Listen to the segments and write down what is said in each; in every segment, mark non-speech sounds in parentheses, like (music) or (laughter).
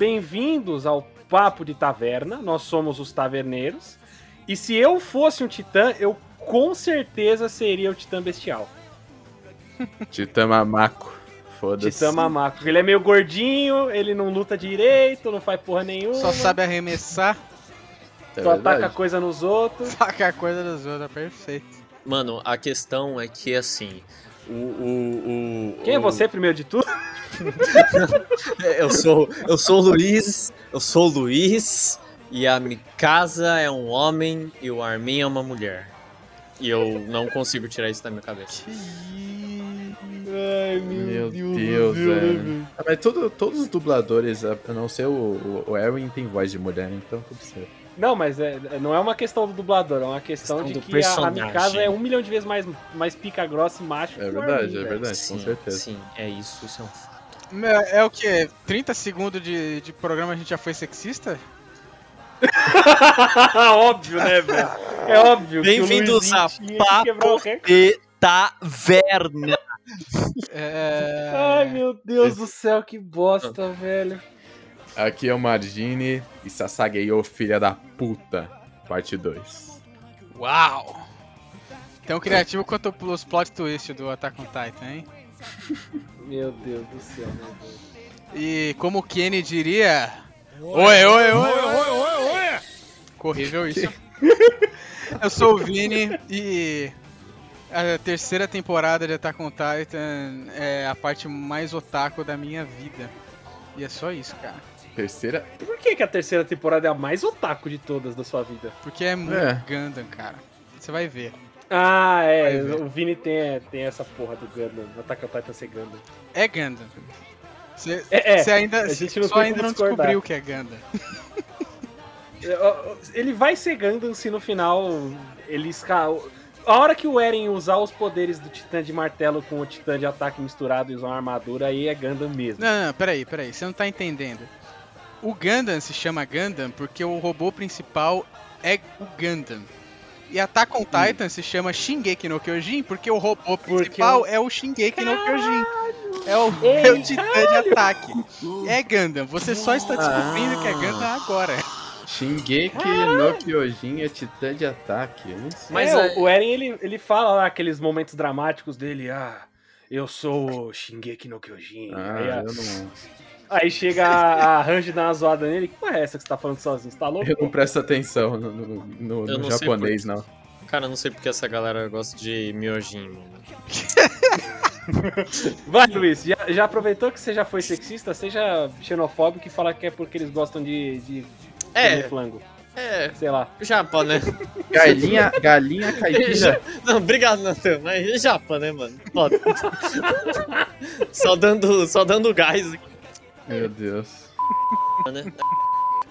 bem-vindos ao Papo de Taverna. Nós somos os taverneiros. E se eu fosse um titã, eu com certeza seria o titã bestial. (laughs) Titã mamaco. Foda-se. Titã mamaco. Ele é meio gordinho, ele não luta direito, não faz porra nenhuma. Só sabe arremessar, É só ataca coisa nos outros. taca a coisa dos outros, é perfeito. Mano, a questão é que assim. O. o, o Quem é você, primeiro de tudo? (laughs) Eu sou, eu sou o Luiz, eu sou o Luiz, e a Mikasa é um homem e o Armin é uma mulher. E eu não consigo tirar isso da minha cabeça. Ai, Meu Deus, velho. Ah, mas tudo, todos os dubladores, a não ser o, o, o Erwin, tem voz de mulher, então tudo certo. Não, mas é, não é uma questão do dublador, é uma questão, Questão de que a, a personagem. Mikasa é um milhão de vezes mais, mais pica grossa e macho. É que o verdade, Armin, é velho. verdade, com sim, certeza. sim, é isso, isso é um fato. É, é o que? 30 segundos de, de programa a gente já foi sexista? (laughs) óbvio, né, velho? É óbvio. Bem-vindos a Papo de Taverna. É... Ai, meu Deus do céu, que bosta, velho. Aqui é o Margine e Sasageyo, filha da puta, parte 2. Uau! Tão criativo quanto os plot twist do Attack on Titan, hein? Meu Deus do céu, meu Deus. E como o Kenny diria... Oi, oi, oi, oi, oi, oi! Horrível isso. (laughs) Eu sou o Vini e... A terceira temporada de Attack on Titan é a parte mais otaku da minha vida. E é só isso, cara. Terceira. Por que, que a terceira temporada é a mais otaku de todas da sua vida? Porque é muito É. Gundam, cara. Você vai ver. Ah, é. O Vini tem, tem essa porra do Gundam. Attack on Titan ser Gundam. É Gundam. Você É, é. você ainda, a gente não só ainda não discordar. descobriu o que é Gundam. Ele vai ser Gundam se no final ele esca... A hora que o Eren usar os poderes do Titã de martelo com o Titã de ataque misturado e usar uma armadura, aí é Gundam mesmo. Não, não, peraí, peraí. Você não tá entendendo. O Gundam se chama Gundam porque o robô principal é o Gundam. E Attack on Titan se chama Shingeki no Kyojin porque o robô principal é o Shingeki no Kyojin. É o, é o titã de ataque. É Gundam. Você só está descobrindo que é Gundam agora. Shingeki no Kyojin é titã de ataque? Mas é, é- o Eren, ele, ele fala lá aqueles momentos dramáticos dele, ah, eu sou o Shingeki no Kyojin. Ah, eu não, aí chega a, a Range dar uma zoada nele, que porra é essa que você tá falando sozinho? Você tá louco? eu não presto atenção no, no- no- no não japonês, não. Cara, eu não sei porque essa galera gosta de miojin, mano. (laughs) Vai, Luiz, já, já aproveitou que você já foi sexista, seja xenofóbico e fala que é porque eles gostam de, de É. comer flango. É, Sei lá. japa, né? Galinha, galinha (laughs) caipira. Não, obrigado, Natan, mas é japa, né, mano? Foda. (laughs) só, dando, só dando gás aqui, Meu Deus. (laughs)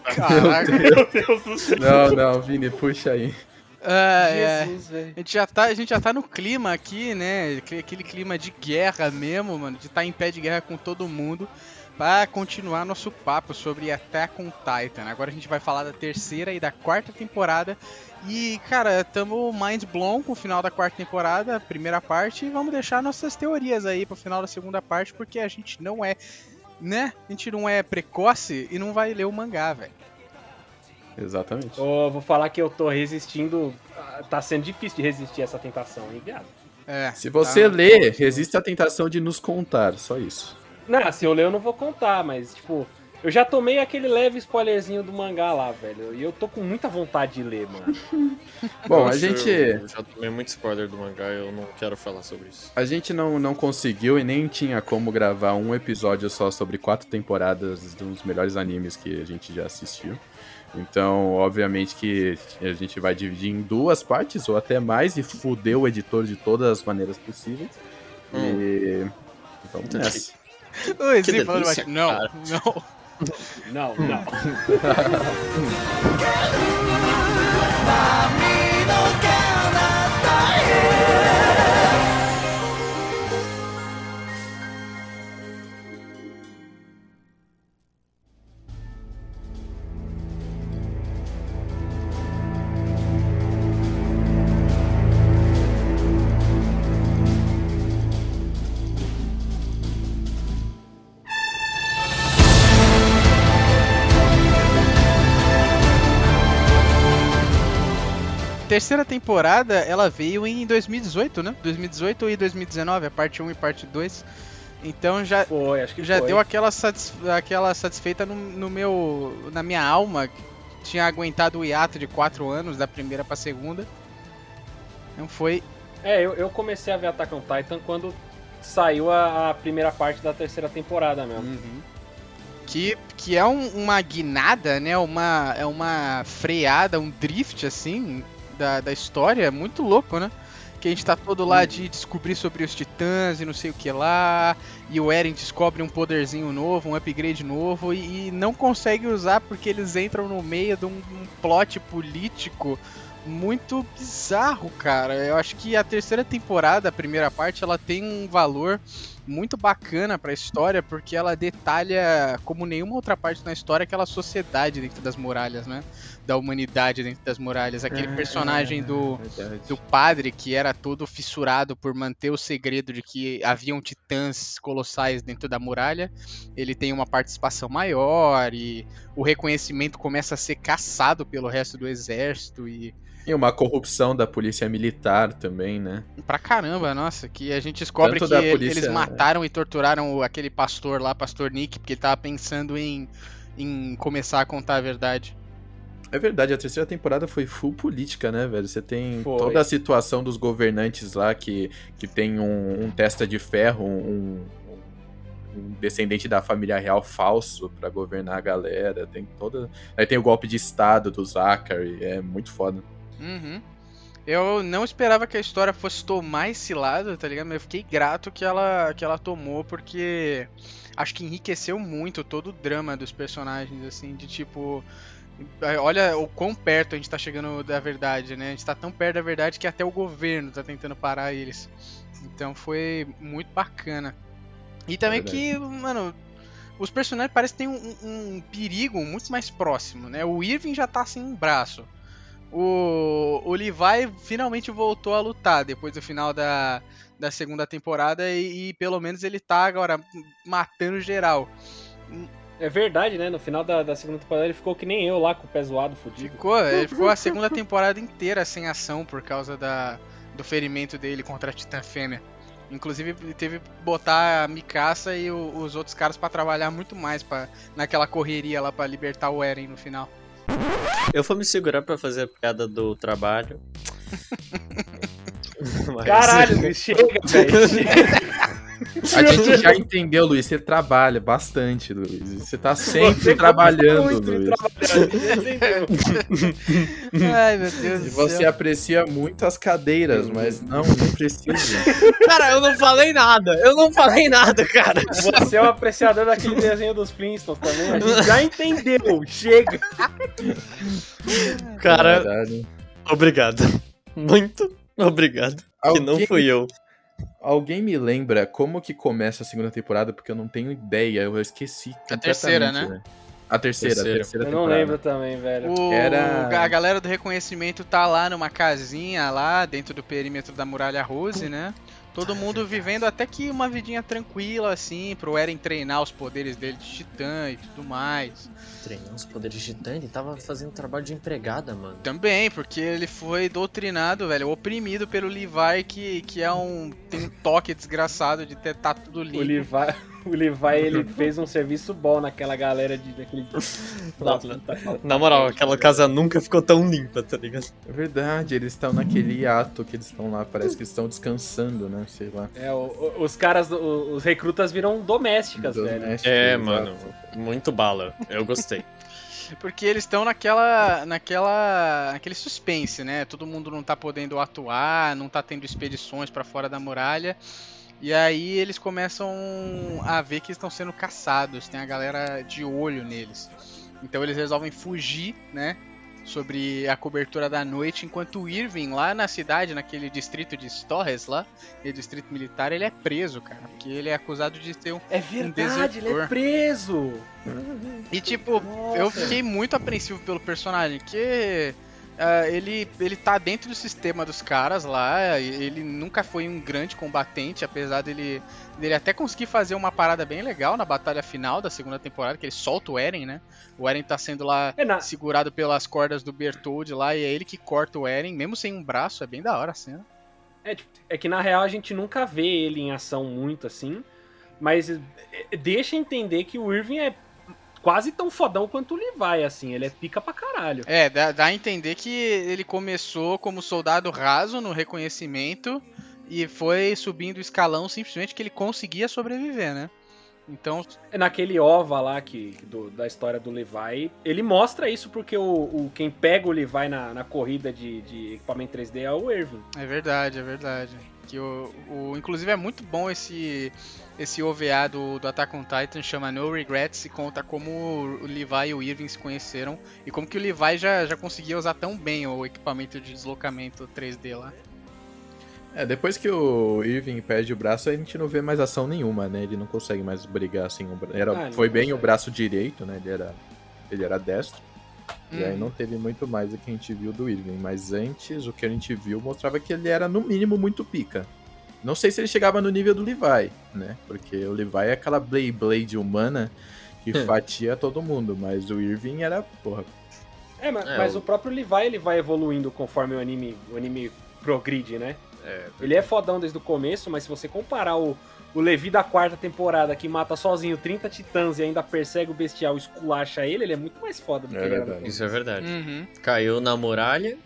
Caraca. Meu Deus do céu. Não, não, Vini, puxa aí. Ah, é. Jesus, velho. A gente, já tá, a gente já tá no clima aqui, né? Aquele clima de guerra mesmo, mano. De estar em pé de guerra com todo mundo. Pra continuar nosso papo sobre Attack on Titan. Agora a gente vai falar da terceira e da quarta temporada. E, cara, tamo mind blown com o final da quarta temporada, primeira parte. E vamos deixar nossas teorias aí pro final da segunda parte, porque a gente não é, né? A gente não é precoce e não vai ler o mangá, velho. Exatamente. Ô, vou falar que eu tô resistindo. ah, Tá sendo difícil de resistir a essa tentação, hein, viado? É, Se você tá- ler, resiste à tentação de nos contar, só isso. Não, se eu ler eu não vou contar, mas, tipo, eu já tomei aquele leve spoilerzinho do mangá lá, velho. E eu tô com muita vontade de ler, mano. (laughs) Bom, a gente, Eu já tomei muito spoiler do mangá, eu não quero falar sobre isso. a gente não, não conseguiu e nem tinha como gravar um episódio só sobre quatro temporadas dos melhores animes que a gente já assistiu. Então, obviamente que a gente vai dividir em duas partes ou até mais e fuder o editor de todas as maneiras possíveis. E vamos Entendi. nessa. Oi, Que sim, falando delícia, baixo. Não, cara. não. Não, não. (laughs) terceira temporada, ela veio em 2018, né? 2018 e 2019, a parte 1 e parte 2. Então já, Foi, já foi. deu aquela, satis- aquela satisfeita no, no meu, na minha alma, tinha aguentado o hiato de 4 anos, da primeira pra segunda. Então foi É, eu, eu comecei a ver Attack on Titan quando saiu a, a primeira parte da terceira temporada mesmo. que, que é um- uma guinada, né? Uma, é uma freada, um drift, assim, da, da história, muito louco, né? Que a gente tá todo lá de descobrir sobre os titãs e não sei o que lá, e o Eren descobre um poderzinho novo, um upgrade novo, e, e não consegue usar porque eles entram no meio de um, um plot político muito bizarro, cara. Eu acho que a terceira temporada, a primeira parte, ela tem um valor muito bacana pra história, porque ela detalha, como nenhuma outra parte na história, aquela sociedade dentro das muralhas, né? Da humanidade dentro das muralhas. Aquele personagem do, Verdade. do padre que era todo fissurado por manter o segredo de que haviam titãs colossais dentro da muralha. Ele tem uma participação maior e o reconhecimento começa a ser caçado pelo resto do exército e E uma corrupção da polícia militar também, né? pra caramba, nossa, que a gente descobre Tanto que polícia, eles né? mataram e torturaram aquele pastor lá, pastor Nick, porque ele tava pensando em em começar a contar a verdade. É verdade, a terceira temporada foi full política, né, velho? Você tem Foi. toda a situação dos governantes lá que, que tem um, um testa de ferro, um, um descendente da família real falso pra governar a galera. Tem toda. Aí tem o golpe de estado do Zachary, é muito foda. Uhum. Eu não esperava que a história fosse tomar esse lado, tá ligado? Mas eu fiquei grato que ela, que ela tomou, porque acho que enriqueceu muito todo o drama dos personagens, assim, de tipo. Olha o quão perto a gente tá chegando da verdade, né? A gente tá tão perto da verdade que até o governo tá tentando parar eles. Então foi muito bacana. E também que, mano, os personagens parecem ter um, um- um perigo muito mais próximo, né? O Irving já tá sem um braço. O, o Levi finalmente voltou a lutar depois do final da, da segunda temporada e, e pelo menos ele tá agora matando geral. É verdade, né? No final da, da segunda temporada ele ficou que nem eu lá com o pé zoado, fudido. Ficou, ele ficou a segunda temporada inteira sem ação por causa da, do ferimento dele contra a Titã Fêmea. Inclusive teve que botar a Mikasa e o- os outros caras pra trabalhar muito mais pra, naquela correria lá pra libertar o Eren no final. Eu vou me segurar pra fazer a piada do trabalho. (laughs) Mas- Caralho, chega, velho. (laughs) (laughs) A gente já entendeu, Luiz. Você trabalha bastante, Luiz. Você tá sempre Você trabalhando, muito Luiz. Ai, meu Deus E você céu. aprecia muito as cadeiras, mas não, não precisa. (laughs) Cara, eu não falei nada. Eu não falei nada, cara. Você é um apreciador daquele desenho dos Flintstones também. A gente já entendeu. Chega. Cara, Verdade. obrigado. Muito obrigado. Que não Alguém- fui eu. Alguém me lembra como que começa a segunda temporada? Porque eu não tenho ideia, eu esqueci. A terceira, né? A terceira, Terceira. a terceira Eu não lembro também, velho. O, Era- A galera do reconhecimento tá lá numa casinha lá dentro do perímetro da muralha Rose, né? Todo mundo vivendo até que uma vidinha tranquila, assim, pro Eren treinar os poderes dele de titã e tudo mais. Treinar os poderes de Titã, ele tava fazendo trabalho de empregada, mano. Também, porque ele foi doutrinado, velho, oprimido pelo Levi, que, que é um. tem um toque desgraçado de ter tá tudo O limpo. Levi, o Levi, ele (laughs) fez um serviço bom naquela galera de daquele. (laughs) Na moral, aquela casa nunca ficou tão limpa, tá ligado? É verdade, eles estão naquele ato que eles estão lá, parece que eles estão descansando, né? Sei lá. É, o- o- os caras, o- os recrutas viram domésticas, velho. Domésticos, É, exato. mano. Muito bala. Eu gostei. Porque eles estão naquela. naquela. naquele suspense, né? Todo mundo não tá podendo atuar, não tá tendo expedições pra fora da muralha. E aí eles começam a ver que estão sendo caçados, tem a galera de olho neles. Então eles resolvem fugir, né? Sobre a cobertura da noite, enquanto o Irving, lá na cidade, naquele distrito de Torres lá, aquele distrito militar, ele é preso, cara. Porque ele é acusado de ter um. É verdade, ele é preso. E tipo, Nossa. eu fiquei muito apreensivo pelo personagem, que Uh, ele, ele tá dentro do sistema dos caras lá, ele nunca foi um grande combatente, apesar dele, dele até conseguir fazer uma parada bem legal na batalha final da segunda temporada, que ele solta o Eren, né? O Eren tá sendo lá é na... segurado pelas cordas do Bertold lá, e é ele que corta o Eren, mesmo sem um braço, é bem da hora a cena. É, é que na real a gente nunca vê ele em ação muito assim, mas é, deixa entender que o Irving é quase tão fodão quanto o Levi, assim. Ele é pica pra caralho. É, dá, dá a entender que ele começou como soldado raso no reconhecimento e foi subindo o escalão simplesmente que ele conseguia sobreviver, né? Então. É naquele OVA lá que, do, da história do Levi, ele mostra isso porque o, o quem pega o Levi na, na corrida de, de equipamento 3D é o Irving. É verdade, é verdade. Que o, o, inclusive é muito bom esse esse OVA do, do Attack on Titan, chama No Regrets, e conta como o Levi e o Irving se conheceram e como que o Levi já, já conseguia usar tão bem o equipamento de deslocamento 3D lá. É, depois que o Irving perde o braço, a gente não vê mais ação nenhuma, né? Ele não consegue mais brigar assim. Era, ah, foi bem o braço direito, né? Ele era, ele era destro. Hum. E aí uhum. não teve muito mais do que a gente viu do Irving. Mas antes, o que a gente viu mostrava que ele era, no mínimo, muito pica. Não sei se ele chegava no nível do Levi, né? Porque o Levi é aquela Blade Blade humana que (laughs) fatia todo mundo, mas o Irving era, porra. É, mas, é, mas o... o próprio Levi ele vai evoluindo conforme o anime, o anime progride, né? É, ele é fodão desde o começo, mas se você comparar o, o Levi da quarta temporada, que mata sozinho 30 titãs e ainda persegue o bestial e esculacha ele, ele é muito mais foda do é que ele era. Isso é verdade. Uhum. Caiu na muralha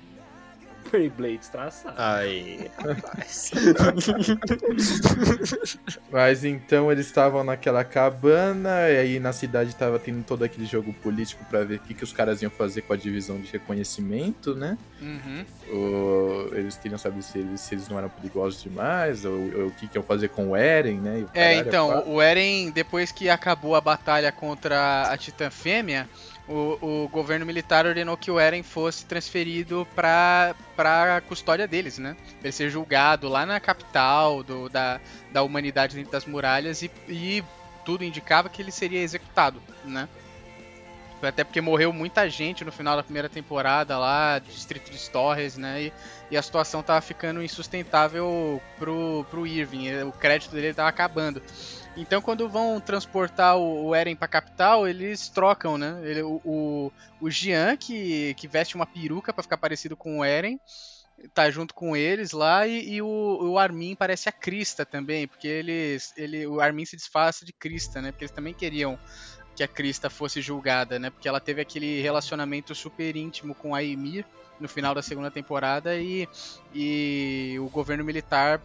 Blades traçado. Aí, rapaz. (laughs) Mas então eles estavam naquela cabana, e aí na cidade tava tendo todo aquele jogo político para ver o que, que os caras iam fazer com a divisão de reconhecimento, né? Uhum. O, eles queriam saber se eles, se eles não eram perigosos demais, ou, ou o que, que iam fazer com o Eren, né? O é, então, o Eren, depois que acabou a batalha contra a Titã Fêmea, o, o governo militar ordenou que o Eren fosse transferido para a custódia deles, né? Ele ser julgado lá na capital do, da, da humanidade dentro das muralhas e, e tudo indicava que ele seria executado, né? Até porque morreu muita gente no final da primeira temporada lá, Distrito de Torres, né? E, e, a situação tava ficando insustentável pro, pro Irving. O crédito dele tava acabando. Então, quando vão transportar o, Eren pra capital, eles trocam, né? Ele, o, o, o Jean, que, que veste uma peruca para ficar parecido com o Eren, tá junto com eles lá, e, e o, o, Armin parece a Krista também, porque eles, ele, o Armin se disfarça de Krista, né? Porque eles também queriam que a Krista fosse julgada, né? Porque ela teve aquele relacionamento super íntimo com a Ymir no final da segunda temporada e, e o governo militar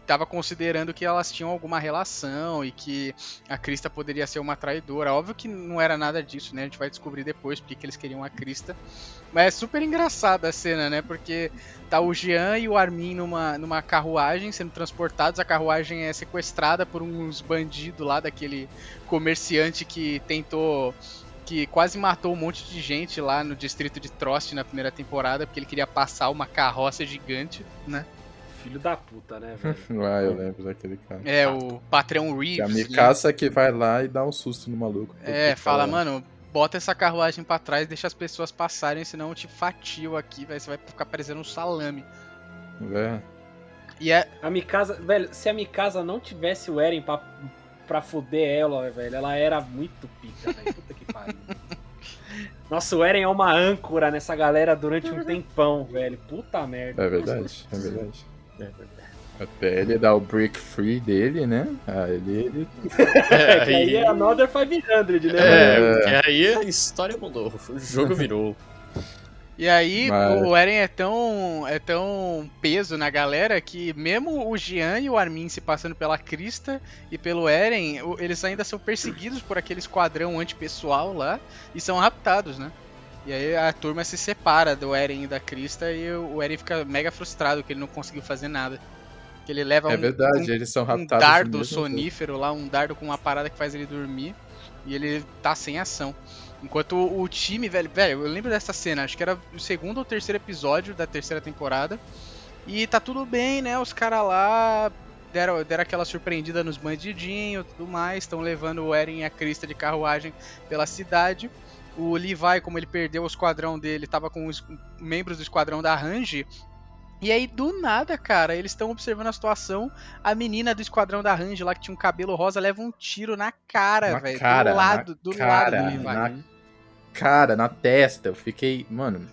estava considerando que elas tinham alguma relação e que a Krista poderia ser uma traidora. Óbvio que não era nada disso, né? A gente vai descobrir depois porque que eles queriam a Krista. Mas é super engraçada a cena, né? Porque tá o Jean e o Armin numa, numa carruagem sendo transportados. A carruagem é sequestrada por uns bandidos lá daquele comerciante que tentou que quase matou um monte de gente lá no distrito de Trost na primeira temporada, porque ele queria passar uma carroça gigante, né? Filho da puta, né, (laughs) velho? ah, eu lembro daquele cara. É, o Patrão Reeves. Que a Mikasa né? que vai lá e dá um susto no maluco. É, fala, mano, bota essa carruagem pra trás, deixa as pessoas passarem, senão eu te fatio aqui, velho. Você vai ficar parecendo um salame. É. E é... A Mikasa, velho, se a Mikasa não tivesse o Eren pra, pra fuder ela, velho, ela era muito pica, velho. (laughs) Puta que pariu. Nossa, o Eren é uma âncora nessa galera durante um tempão, velho. Puta merda. É verdade, é verdade. Até ele dar o break free dele, né? Aí ele. ele... É, (laughs) que aí é Another 500, né? É, é, aí a história mudou. O jogo virou. E aí Mas... o Eren é tão, é tão peso na galera que mesmo o Jean e o Armin se passando pela Crista e pelo Eren, eles ainda são perseguidos por aquele esquadrão antipessoal lá e são raptados, né? E aí a turma se separa do Eren e da Krista e o Eren fica mega frustrado que ele não conseguiu fazer nada. Que ele leva é um, verdade, um, eles são um dardo sonífero lá, um dardo com uma parada que faz ele dormir. E ele tá sem ação. Enquanto o, o time, velho, velho, eu lembro dessa cena, acho que era o segundo ou terceiro episódio da terceira temporada. E tá tudo bem, né? Os caras lá deram, deram aquela surpreendida nos bandidinhos tudo mais, estão levando o Eren e a Krista de carruagem pela cidade. O Levi, como ele perdeu o esquadrão dele, tava com os membros do esquadrão da Range. E aí, do nada, cara, eles estão observando a situação. A menina do esquadrão da Range lá, que tinha um cabelo rosa, leva um tiro na cara, velho. Do lado, do cara, lado do Levi. Na cara, na testa. Eu fiquei, mano,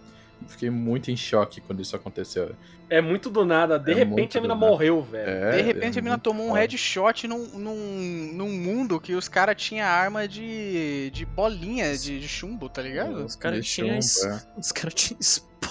fiquei muito em choque quando isso aconteceu. É muito do nada. De é repente a mina morreu, velho. É, de repente é a mina tomou um headshot num, num, num mundo que os caras tinham arma de, de bolinha, de, de chumbo, tá ligado? Os caras tinham. É. (laughs) Os caras tinham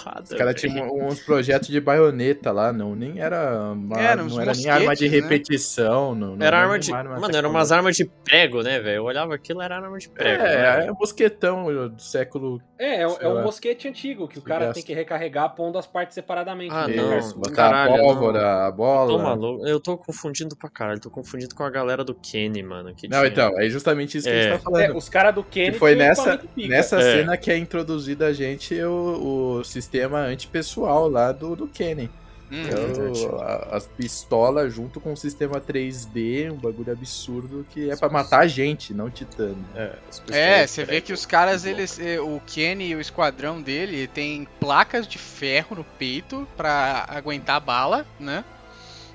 espada. Os caras tinham (laughs) uns projetos de baioneta lá, não. Nem era. Uma, era não era nem arma de né? repetição. Né? Não, não, era arma de. Arma mano, eram umas armas de prego, né, velho? Eu olhava aquilo, era arma de prego. É, né? é um mosquetão do século. É, é, é um mosquete antigo que o cara tem que recarregar pondo as partes separadamente. Ah, não. Botar caralho, a pólvora, não. a bola. Tô maluco. Eu tô confundindo pra caralho. Tô confundindo com a galera do Kenny, mano. não, tinha... então, é justamente isso que a gente é. tá falando. É, os caras do Kenny. Que foi nessa, nessa é. cena que é introduzido a gente o, o sistema antipessoal lá do, do Kenny. Hum, então, as pistolas junto com o sistema 3D, um bagulho absurdo que é para matar a gente, não titânio. É, é você vê que os caras, eles, eh, o Kenny e o esquadrão dele tem placas de ferro no peito para aguentar bala, né?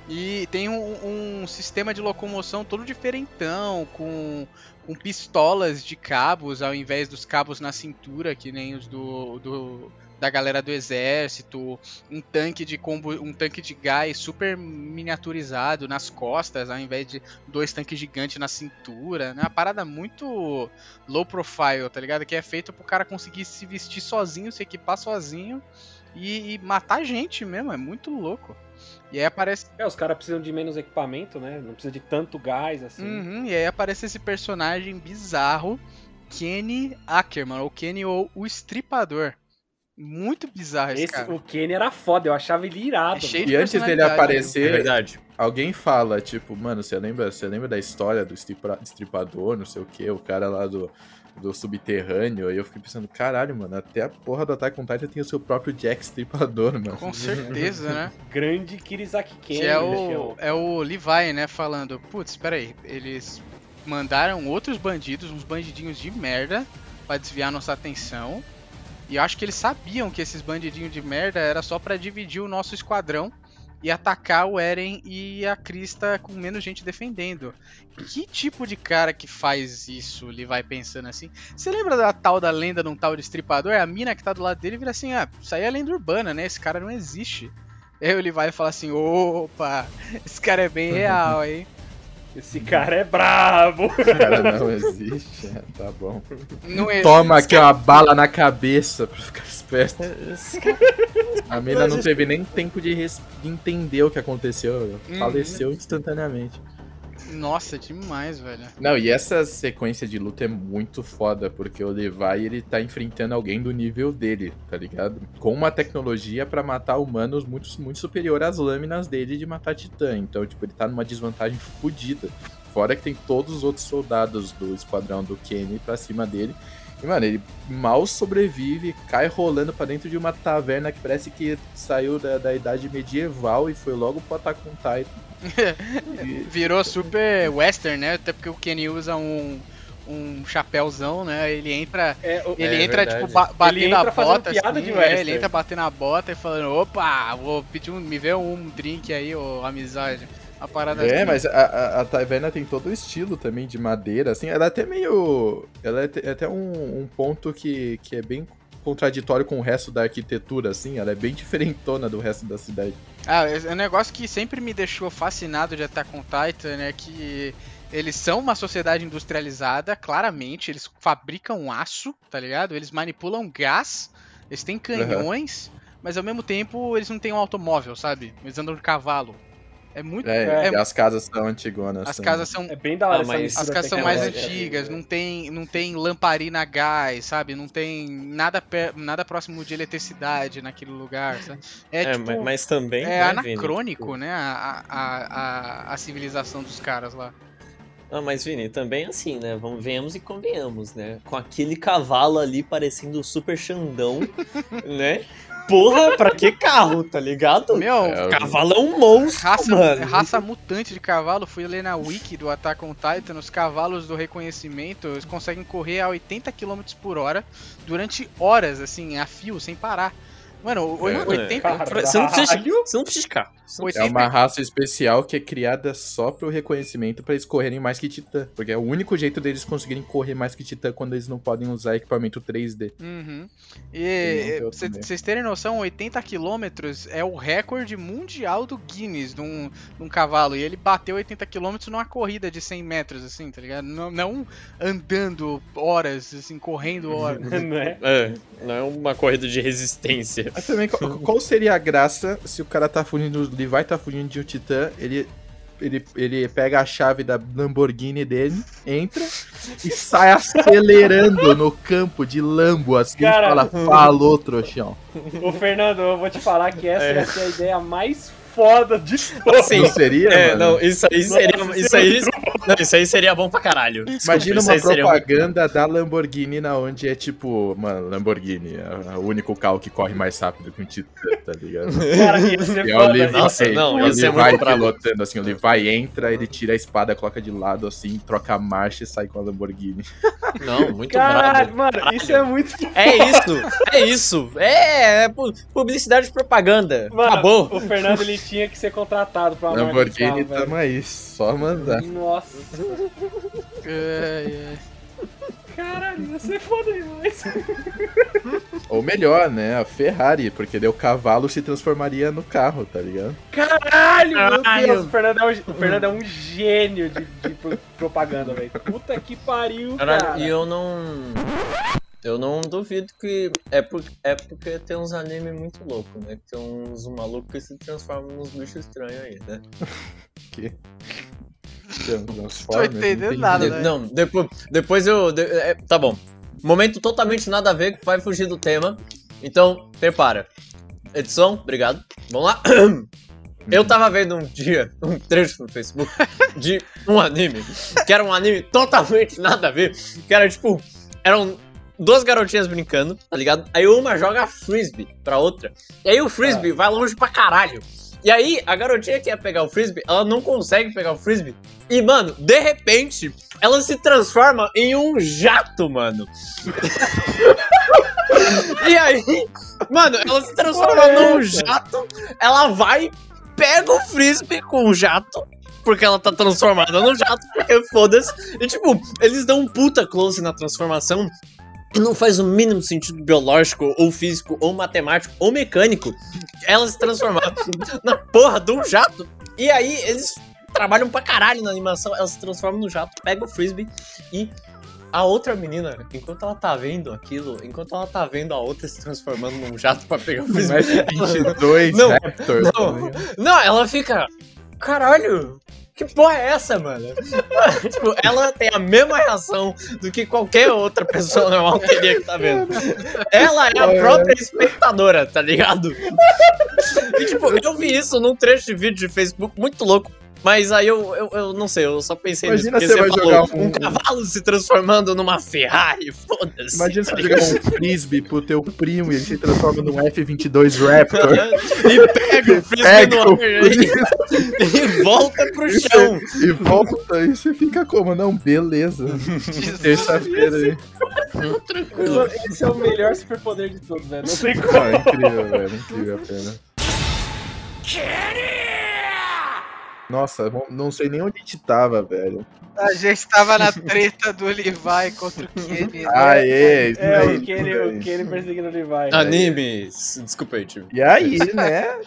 E tem um, um, sistema de locomoção todo diferentão, com, com pistolas de cabos ao invés dos cabos na cintura, que nem os do, do da galera do exército, um tanque de combo, um tanque de gás super miniaturizado nas costas, ao invés de dois tanques gigantes na cintura, né? Uma parada muito low profile, tá ligado? Que é feito pro cara conseguir se vestir sozinho, se equipar sozinho e, e matar gente mesmo, é muito louco. E aí aparece. É, os caras precisam de menos equipamento, né? Não precisa de tanto gás assim. Uhum, e aí aparece esse personagem bizarro, Kenny Ackerman, ou Kenny ou o Estripador. Muito bizarro esse, esse cara. O Kenny era foda, eu achava ele irado. É e antes dele aparecer, é verdade. alguém fala, tipo, mano, você lembra, você lembra da história do estripador, não sei o que, o cara lá do, do subterrâneo, e eu fiquei pensando, caralho, mano, até a porra do Attack on Titan tem o seu próprio Jack Estripador, mano. Com certeza, né? (laughs) Grande Kirizaki Kenny. Que é o, é o Levi, né, falando, putz, peraí, eles mandaram outros bandidos, uns bandidinhos de merda, para desviar nossa atenção, e eu acho que eles sabiam que esses bandidinhos de merda era só para dividir o nosso esquadrão e atacar o Eren e a Krista com menos gente defendendo. Que tipo de cara que faz isso? Ele vai pensando assim. Você lembra da tal da lenda de um tal de estripador? A mina que tá do lado dele vira assim: ah, isso aí é lenda urbana, né? Esse cara não existe. Aí ele vai falar assim: opa, esse cara é bem real, hein? Esse cara é brabo. (laughs) Cara, não existe. É, tá bom. Não existe. Toma aqui uma bala na cabeça pra ficar esperto. A mina não teve nem tempo de, entender o que aconteceu. Uhum. Faleceu instantaneamente. Nossa, demais, velho. Não, e essa sequência de luta é muito foda, porque o Levi, ele tá enfrentando alguém do nível dele, tá ligado? Com uma tecnologia para matar humanos muito, muito superior às lâminas dele de matar titã. Então, tipo, ele tá numa desvantagem fodida. Fora que tem todos os outros soldados do esquadrão do Kenny pra cima dele. E, mano, ele mal sobrevive, cai rolando para dentro de uma taverna que parece que saiu da, da idade medieval e foi logo pro Attack on Titan. (laughs) Virou super western, né? Até porque o Kenny usa um, um chapéuzão, né? Ele entra, é, ele é, entra tipo ba batendo a bota, assim, é, ele entra batendo a bota e falando, opa, vou pedir um, me vê um drink aí, ô amizade. A parada É, assim. mas a, a, a taverna tem todo o estilo também de madeira, assim, ela é até meio, ela é, é até um, um ponto que, que é bem contraditório com o resto da arquitetura, assim, ela é bem (laughs) diferentona do resto da cidade. Ah, é um negócio que sempre me deixou fascinado de Attack on Titan é que eles são uma sociedade industrializada, claramente, eles fabricam aço, tá ligado? Eles manipulam gás, eles têm canhões, uhum. mas ao mesmo tempo eles não têm um automóvel, sabe? Eles andam de cavalo. É muito. É, é, as casas são antigonas. As também. casas são. É bem da hora, ah, mas As casas são mais antigas, não tem, não tem lamparina a gás, sabe? Não tem nada, nada próximo de eletricidade naquele lugar. Sabe? É, é tipo, mas também. É né, anacrônico, Vini? né? A, a, a, a civilização dos caras lá. Ah, mas Vini, também assim, né? Vamos, venhamos e convenhamos, né? Com aquele cavalo ali parecendo um super Xandão, (laughs) né? Porra, pra que carro, tá ligado? Meu, é, cavalo é um monstro, raça, mano. Raça mutante de cavalo. Fui ler na wiki do Attack on Titan, os cavalos do reconhecimento, eles conseguem correr a 80 km por hora durante horas, assim, a fio, sem parar. Mano, é, 80. Né? Você não, precisa, você não precisa de carro. 80... É uma raça especial que é criada só pro reconhecimento para eles correrem mais que Titã. Porque é o único jeito deles conseguirem correr mais que Titã quando eles não podem usar equipamento 3D. Uhum. E vocês terem noção, 80 km é o recorde mundial do Guinness num, num cavalo. E ele bateu 80 km numa corrida de 100 metros, assim, tá ligado? Não, não andando horas, assim, correndo horas. (laughs) não, é? é, não é uma corrida de resistência. Mas também, qual, qual, seria a graça se o cara tá fugindo, ele vai tá fugindo de um titã, ele, ele, ele pega a chave da Lamborghini dele, entra e sai acelerando no campo de Lambo, assim, cara, e fala, falou, trouxão. Ô, Fernando, eu vou te falar que essa é, é a ideia mais foda de todos. Sim, seria? É, mano? não, isso aí seria. Nossa, isso, aí, não, isso aí seria bom pra caralho. Imagina uma propaganda da Lamborghini na onde é tipo, mano, Lamborghini, é o único carro que corre mais rápido que um Titã, tá ligado? (laughs) Cara, ser e foda. Nossa, não, ser vai pilotando assim, ele vai, entra, ele tira a espada, coloca de lado assim, troca a marcha e sai com a Lamborghini. (laughs) Não, muito Caralho, mano, Caralho. isso é muito É isso, é isso. É, é publicidade de propaganda. Mano, Acabou. O Fernando, ele tinha que ser contratado pra Lamborghini, carro, tamo aí, só mandar. Nossa. ai, ai. Caralho, ia ser foda demais. Ou melhor, né? A Ferrari, porque daí o cavalo se transformaria no carro, tá ligado? Caralho, meu Deus, o Fernando é um, o Fernando é um gênio de, de propaganda, velho. Puta que pariu, cara. E eu não. Eu não duvido que. É, por, é porque tem uns animes muito loucos, né? Tem uns malucos que se transformam nos bichos estranhos aí, né? (laughs) que? Não tô entendendo nada, né? Não, depois, depois eu. De, é, tá bom. Momento totalmente nada a ver, que vai fugir do tema. Então, prepara. Edição, obrigado. Vamos lá. Eu tava vendo um dia (laughs) um trecho no Facebook de um anime, que era um anime totalmente nada a ver, que era tipo, eram duas garotinhas brincando, tá ligado? Aí uma joga frisbee pra outra. E aí o frisbee ah. vai longe pra caralho. E aí, a garotinha que ia pegar o frisbee, ela não consegue pegar o frisbee. E, mano, de repente, ela se transforma em um jato, mano. (laughs) e aí, mano, ela se transforma num jato, ela vai, pega o frisbee com o jato, porque ela tá transformada no jato, porque foda-se. E tipo, eles dão um puta close na transformação não faz o mínimo sentido biológico, ou físico, ou matemático, ou mecânico ela se transformar (laughs) na porra de um jato. E aí eles trabalham pra caralho na animação, ela se transforma no jato, pega o frisbee e a outra menina, enquanto ela tá vendo aquilo, enquanto ela tá vendo a outra se transformando num jato pra pegar o frisbee. Mais 22 não, Raptors. Não, não, ela fica. Caralho, que porra é essa, mano? (laughs) tipo, ela tem a mesma reação do que qualquer outra pessoa normal teria que tá vendo. Ela é a própria espectadora, tá ligado? E, tipo, eu vi isso num trecho de vídeo de Facebook muito louco mas aí eu, eu, eu não sei, eu só pensei Imagina nisso. Imagina você, você vai falou, jogar um... um... cavalo se transformando numa Ferrari, foda-se. Imagina tá você jogar um frisbee pro teu primo e ele se transforma num F-22 Raptor. (laughs) e pega o frisbee pega no ar (laughs) e volta pro chão. E, e volta e você fica como? Não, beleza. Terça-feira aí. Tranquilo. Esse é o melhor superpoder de todos, velho. Não tem como. Ah, incrível, velho. Incrível a pena. Kenny! Nossa, não sei nem onde a gente tava, velho. A gente tava na treta do Levi contra o Kenny. Né? Ah, é, isso é, aí, o Kenny, o Kenny perseguindo o Levi. Animes! Desculpa aí, tio. E aí, né?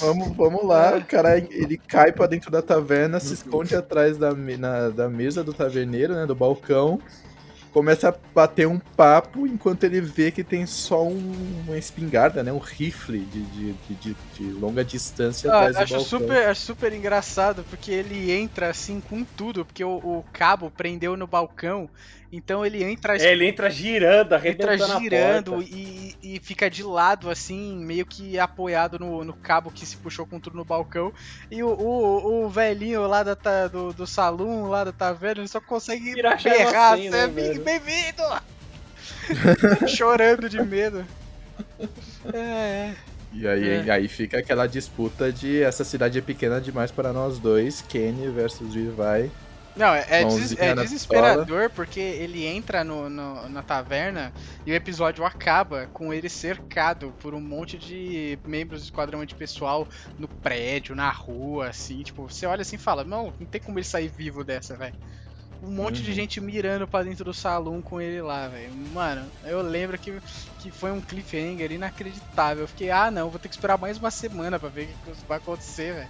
vamos, vamos lá, o cara, ele cai pra dentro da taverna, se esconde atrás da, na, da mesa do taverneiro, né, do balcão começa a bater um papo enquanto ele vê que tem só um, uma espingarda, né? Um rifle de, de, de, de longa distância ah, atrás acho do super Acho super engraçado, porque ele entra assim com tudo, porque o, o, cabo prendeu no balcão Então ele entra. É, ele entra girando, entra girando e, e, fica de lado, assim, meio que apoiado no, no cabo que se puxou com tudo no balcão. E o, o, o velhinho lá da, do, do salão, lá da taverna, ele só consegue berrar. Assim, né, Bem-vindo! (laughs) Chorando de medo. É. é. E aí, é. aí fica aquela disputa de essa cidade é pequena demais para nós dois, Kenny versus Levi. Não, é, é, des, é desesperador porque ele entra no, no, na taverna e o episódio acaba com ele cercado por um monte de membros do esquadrão de pessoal no prédio, na rua, assim. Tipo, você olha assim e fala: Não, não tem como ele sair vivo dessa, velho. Um monte uhum. de gente mirando pra dentro do salão com ele lá, velho. Mano, eu lembro que, que foi um cliffhanger inacreditável. Eu fiquei, ah não, vou ter que esperar mais uma semana pra ver o que vai acontecer, velho.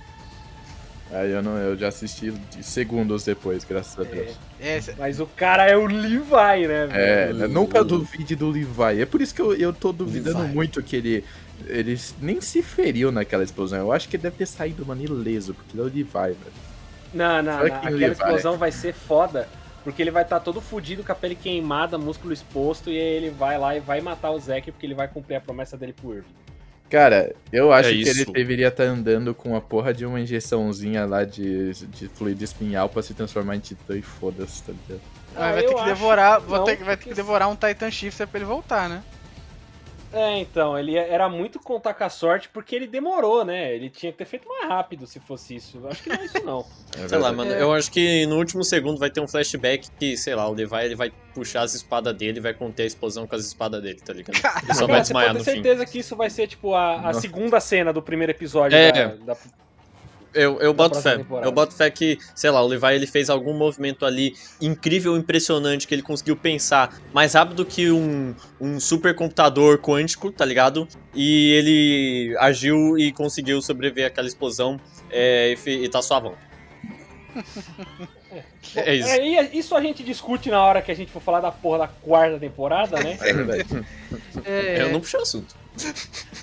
Aí eu, não, eu já assisti segundos depois, graças a é, Deus. É, é, mas o cara é o Levi, né? É, velho? nunca duvide do Levi. É por isso que eu, eu tô duvidando Levi. muito que ele, ele nem se feriu naquela explosão. Eu acho que ele deve ter saído, mano, ileso, porque ele é o Levi, velho. Não, não, não. Aquela Levi. explosão vai ser foda. Porque ele vai estar tá todo fudido com a pele queimada, músculo exposto, e aí ele vai lá e vai matar o Zack porque ele vai cumprir a promessa dele pro Irving. Cara, eu acho é que ele deveria estar tá andando com a porra de uma injeçãozinha lá de, de fluido espinhal pra se transformar em titã e foda-se, tá ligado? Ah, vai ter que devorar, ter, vai ter que devorar um Titan Shifter pra ele voltar, né? É, então, ele era muito contar com a sorte porque ele demorou, né? Ele tinha que ter feito mais rápido se fosse isso. Eu acho que não é isso, não. (laughs) É sei lá, mano, é. eu acho que no último segundo vai ter um flashback que, sei lá, o Levi ele vai puxar as espadas dele e vai conter a explosão com as espadas dele, tá ligado? Ele só vai desmaiar no fim. certeza que isso vai ser, tipo, a, a segunda cena do primeiro episódio é. da, da eu, eu boto fé. Temporada. Eu boto fé que, sei lá, o Levi ele fez algum movimento ali incrível, impressionante, que ele conseguiu pensar mais rápido que um, um supercomputador quântico, tá ligado? E ele agiu e conseguiu sobreviver àquela explosão é, e, e tá suavão. É, (laughs) é isso. É, isso a gente discute na hora que a gente for falar da porra da quarta temporada, né? É, eu não puxei o assunto.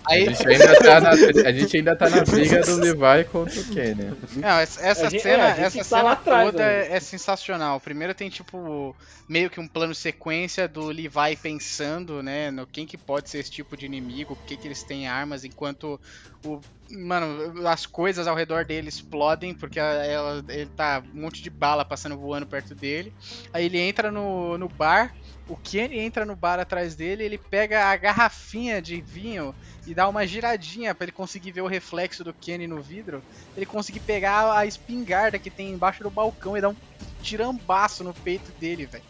Aí... A, gente ainda tá na, (laughs) a gente ainda tá na briga do Levi contra o Kenny. Não, essa, essa gente, cena, é, essa tá cena atrás, toda é, é, sensacional. Primeiro tem, tipo, meio que um plano sequência do Levi pensando, né, no quem que pode ser esse tipo de inimigo, por que que eles têm armas, enquanto o... Mano, as coisas ao redor dele explodem, porque ela, ele tá um monte de bala passando voando perto dele. Aí ele entra no, no bar o Kenny entra no bar atrás dele, ele pega a garrafinha de vinho e dá uma giradinha para ele conseguir ver o reflexo do Kenny no vidro. Ele conseguir pegar a espingarda que tem embaixo do balcão e dar um tirambaço no peito dele, velho.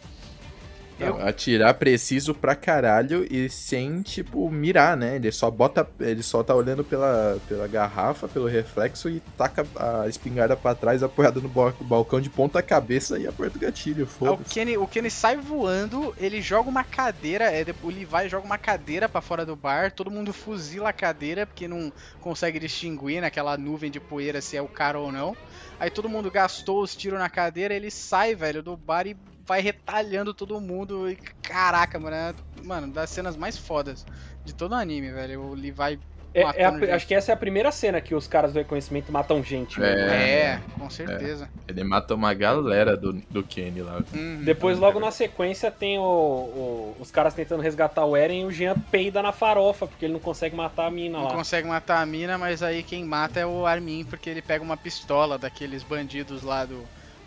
Eu... Atirar preciso pra caralho e sem, tipo, mirar, né? Ele só bota. Ele só tá olhando pela, pela garrafa, pelo reflexo e taca a espingarda pra trás, apoiada no balcão de ponta cabeça e aperta o gatilho. É, o Kenny, o Kenny sai voando, ele joga uma cadeira, é, o Levi joga uma cadeira para fora do bar, todo mundo fuzila a cadeira porque não consegue distinguir naquela nuvem de poeira se é o cara ou não. Aí todo mundo gastou os tiros na cadeira, ele sai, velho, do bar e vai retalhando todo mundo. E caraca, mano, é, mano, das cenas mais fodas de todo o anime, velho. O Levi. É, é a, acho que essa é a primeira cena que os caras do reconhecimento matam gente. Né? É, é, com certeza. É. Ele mata uma galera do, do Kenny lá. Uhum. Depois, logo na sequência, tem o, o, os caras tentando resgatar o Eren e o Jean peida na farofa, porque ele não consegue matar a mina não lá. Não consegue matar a mina, mas aí quem mata é o Armin, porque ele pega uma pistola daqueles bandidos lá do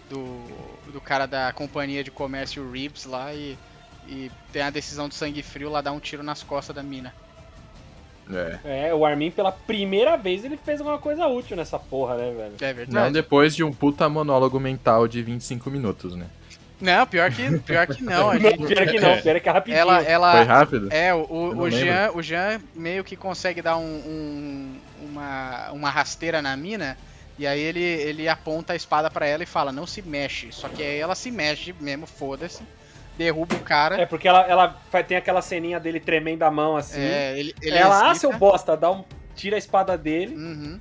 do, do cara da companhia de comércio Ribs lá e, e tem a decisão do sangue frio lá dar um tiro nas costas da mina. É. é, o Armin pela primeira vez ele fez alguma coisa útil nessa porra, né, velho? É verdade. Não depois de um puta monólogo mental de 25 minutos, né? Não, pior que, pior que (laughs) não. Gente... pior que não, pior que é rapidinho. Ela, ela, Foi rápido? É, o, o, o Jean, o Jean meio que consegue dar um, um, uma, uma rasteira na mina e aí ele, ele aponta a espada para ela e fala, não se mexe. Só que aí ela se mexe mesmo, foda-se. Derruba o cara. É, porque ela, ela tem aquela ceninha dele tremendo a mão assim. É, ele, ele ela, ah, seu bosta, dá um, tira a espada dele. Uhum.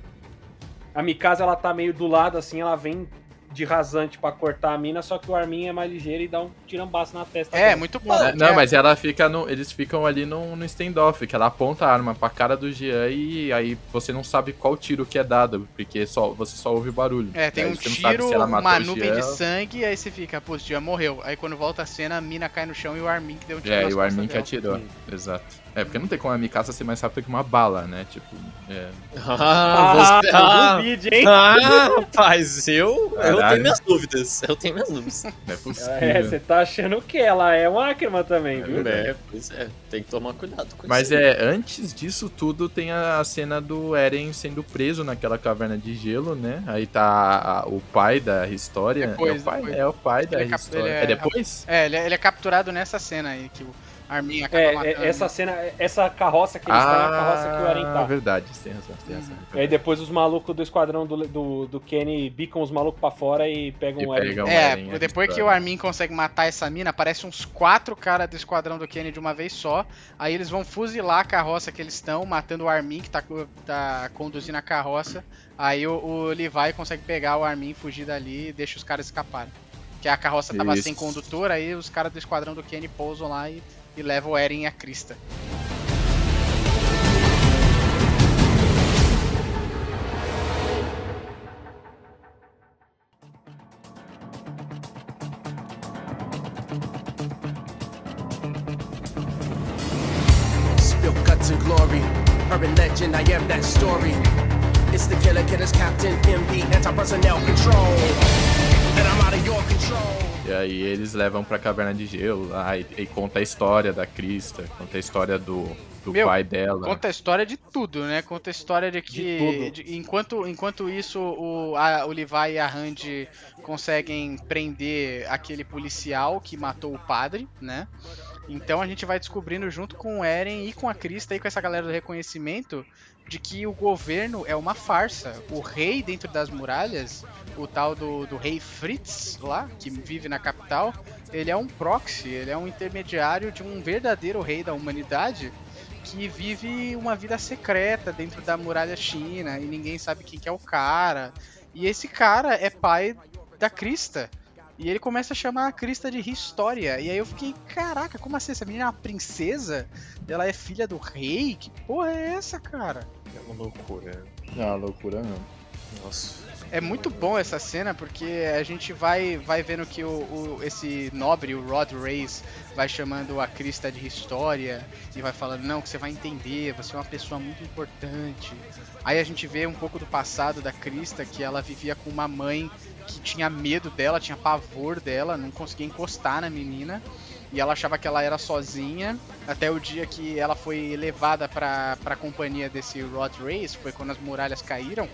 A Mikasa, ela tá meio do lado assim, ela vem de rasante para cortar a mina, só que o Armin é mais ligeiro e dá um tirambaço na testa. É, dela. muito bom. É, não, é. mas ela fica no, eles ficam ali no, no standoff, que ela aponta a arma pra cara do Jean e aí você não sabe qual tiro que é dado, porque só, você só ouve o barulho. É, tem aí um tiro, uma nuvem de sangue, aí você fica, pô, o Jean morreu. Aí quando volta a cena, a mina cai no chão e o Armin que deu um tiro É, e o Armin que atirou, hum. exato. É, porque não tem como a Mikasa ser mais rápida que uma bala, né? Tipo, é... Ah, você... ah, duvide, hein? Ah, rapaz, eu, eu tenho minhas dúvidas. Eu tenho minhas dúvidas. Não é possível. É, você tá achando que ela é uma Akuma também, viu? É, pois é. Tem que tomar cuidado com Mas isso. Mas é, antes disso tudo tem a cena do Eren sendo preso naquela caverna de gelo, né? Aí tá a, o pai da história. Depois, é, o pai, é o pai da é história. É, é, depois? É, ele é, ele é capturado nessa cena aí, que o Armin acaba é, é, matando. Essa cena, essa carroça que eles ah, é a carroça que o Eren tá. verdade, tem razão, tem razão. Uhum. E aí depois os malucos do esquadrão do, do, do Kenny bicam os malucos pra fora e pegam e o Eren. É, Eren, depois que o Armin consegue matar essa mina, aparece uns quatro caras do esquadrão do Kenny de uma vez só. Aí eles vão fuzilar a carroça que eles estão, matando o Armin que tá, tá conduzindo a carroça. Aí o, o Levi consegue pegar o Armin, fugir dali e deixa os caras escaparem. Que a carroça tava Isso. sem condutor, aí os caras do esquadrão do Kenny pousam lá e e leva o Eren a crista. Urban legend, I am that story. It's the killer killers, Captain anti-personnel control. And I'm out of your control. E aí eles levam pra caverna de gelo lá e, e conta a história da Krista, conta a história do, do Meu, pai dela. Conta a história de tudo, né? Conta a história de que de de, enquanto, enquanto isso o, a, o Levi e a Randy conseguem prender aquele policial que matou o padre, né? Então a gente vai descobrindo junto com o Eren e com a Krista e com essa galera do reconhecimento de que o governo é uma farsa. O rei dentro das muralhas, o tal do, do rei Fritz lá, que vive na capital, ele é um proxy, ele é um intermediário de um verdadeiro rei da humanidade que vive uma vida secreta dentro da muralha china e ninguém sabe quem que é o cara. E esse cara é pai da Krista. E ele começa a chamar a Krista de História. E aí eu fiquei, caraca, como assim? Essa menina é uma princesa? Ela é filha do rei? Que porra é essa, cara? É uma loucura. É uma loucura mesmo. Nossa. É muito bom essa cena porque a gente vai, vai vendo que o, o, esse nobre, o Rod Reis, vai chamando a Krista de História e vai falando: Não, que você vai entender, você é uma pessoa muito importante. Aí a gente vê um pouco do passado da Krista, que ela vivia com uma mãe que tinha medo dela, tinha pavor dela, não conseguia encostar na menina. E ela achava que ela era sozinha, até o dia que ela foi levada para a companhia desse Rod Race, foi quando as muralhas caíram.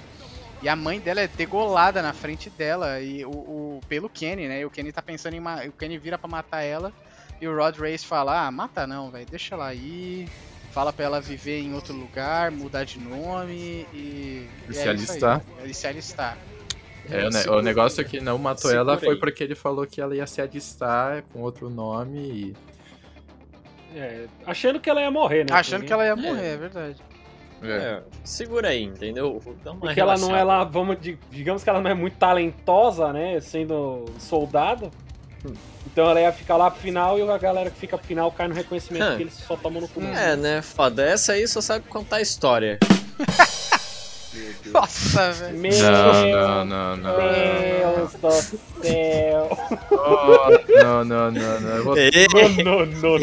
E a mãe dela é degolada na frente dela e o, o pelo Kenny, né? E o Kenny tá pensando em o Kenny vira para matar ela e o Rod Race fala: "Ah, mata não, velho, deixa ela aí". Fala pra ela viver em outro lugar, mudar de nome e. E, se é alistar. E se alistar. É, o, o, negócio que não matou Segurei. ela foi porque ele falou que ela ia se alistar com outro nome e. É, achando que ela ia morrer, né? Achando que ela ia morrer, é, é verdade. É. é. Segura aí, entendeu? Porque ela não é lá, vamos, digamos que ela não é muito talentosa, né? Sendo soldado. Hum. Então ela ia ficar lá pro final e a galera que fica pro final cai no reconhecimento hum. que eles só tomam no começo. É, né? Foda. Essa aí só sabe contar a história. (laughs) Nossa, velho. Meu não, não, não, Deus do céu. Oh, não, não, não, não. Eu vou... não, não, não,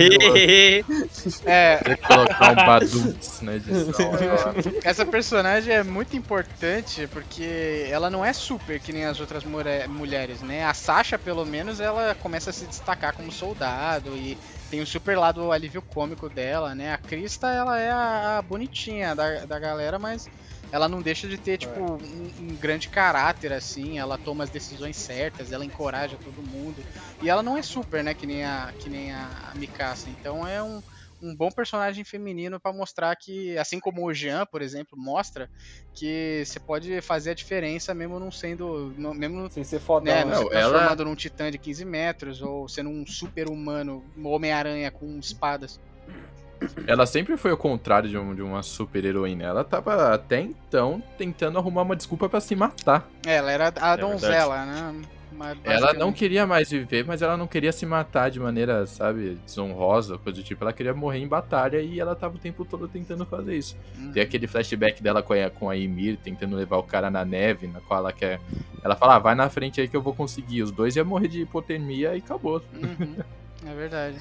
É. Vou colocar um badunks na edição. Essa personagem é muito importante porque ela não é super que nem as outras mulheres, né? A Sasha, pelo menos, ela começa a se destacar como soldado e tem o super lado alívio cômico dela, né? A Krista, ela é a, a bonitinha da, da galera, mas ela não deixa de ter, tipo, um, um, grande caráter, assim, ela toma as decisões certas, ela encoraja todo mundo. E ela não é super, né, que nem a, que nem a Mikasa. Então é um, um bom personagem feminino para mostrar que, assim como o Jean, por exemplo, mostra que você pode fazer a diferença mesmo não sendo. mesmo Sem ser fodão. Né, não, não se transformando ela... num titã de 15 metros ou sendo um super humano, um Homem-Aranha com espadas. Ela sempre foi o contrário de, um, de uma super heroína. Ela tava até então tentando arrumar uma desculpa para se matar. Ela era a é donzela, né? Ela não queria mais viver, mas ela não queria se matar de maneira, sabe, desonrosa, coisa do tipo. Ela queria morrer em batalha e ela tava o tempo todo tentando fazer isso. Uhum. Tem aquele flashback dela com a, com a Ymir tentando levar o cara na neve, na qual ela quer. Ela fala, ah, vai na frente aí que eu vou conseguir. Os dois iam morrer de hipotermia e acabou. Uhum. (laughs) É verdade.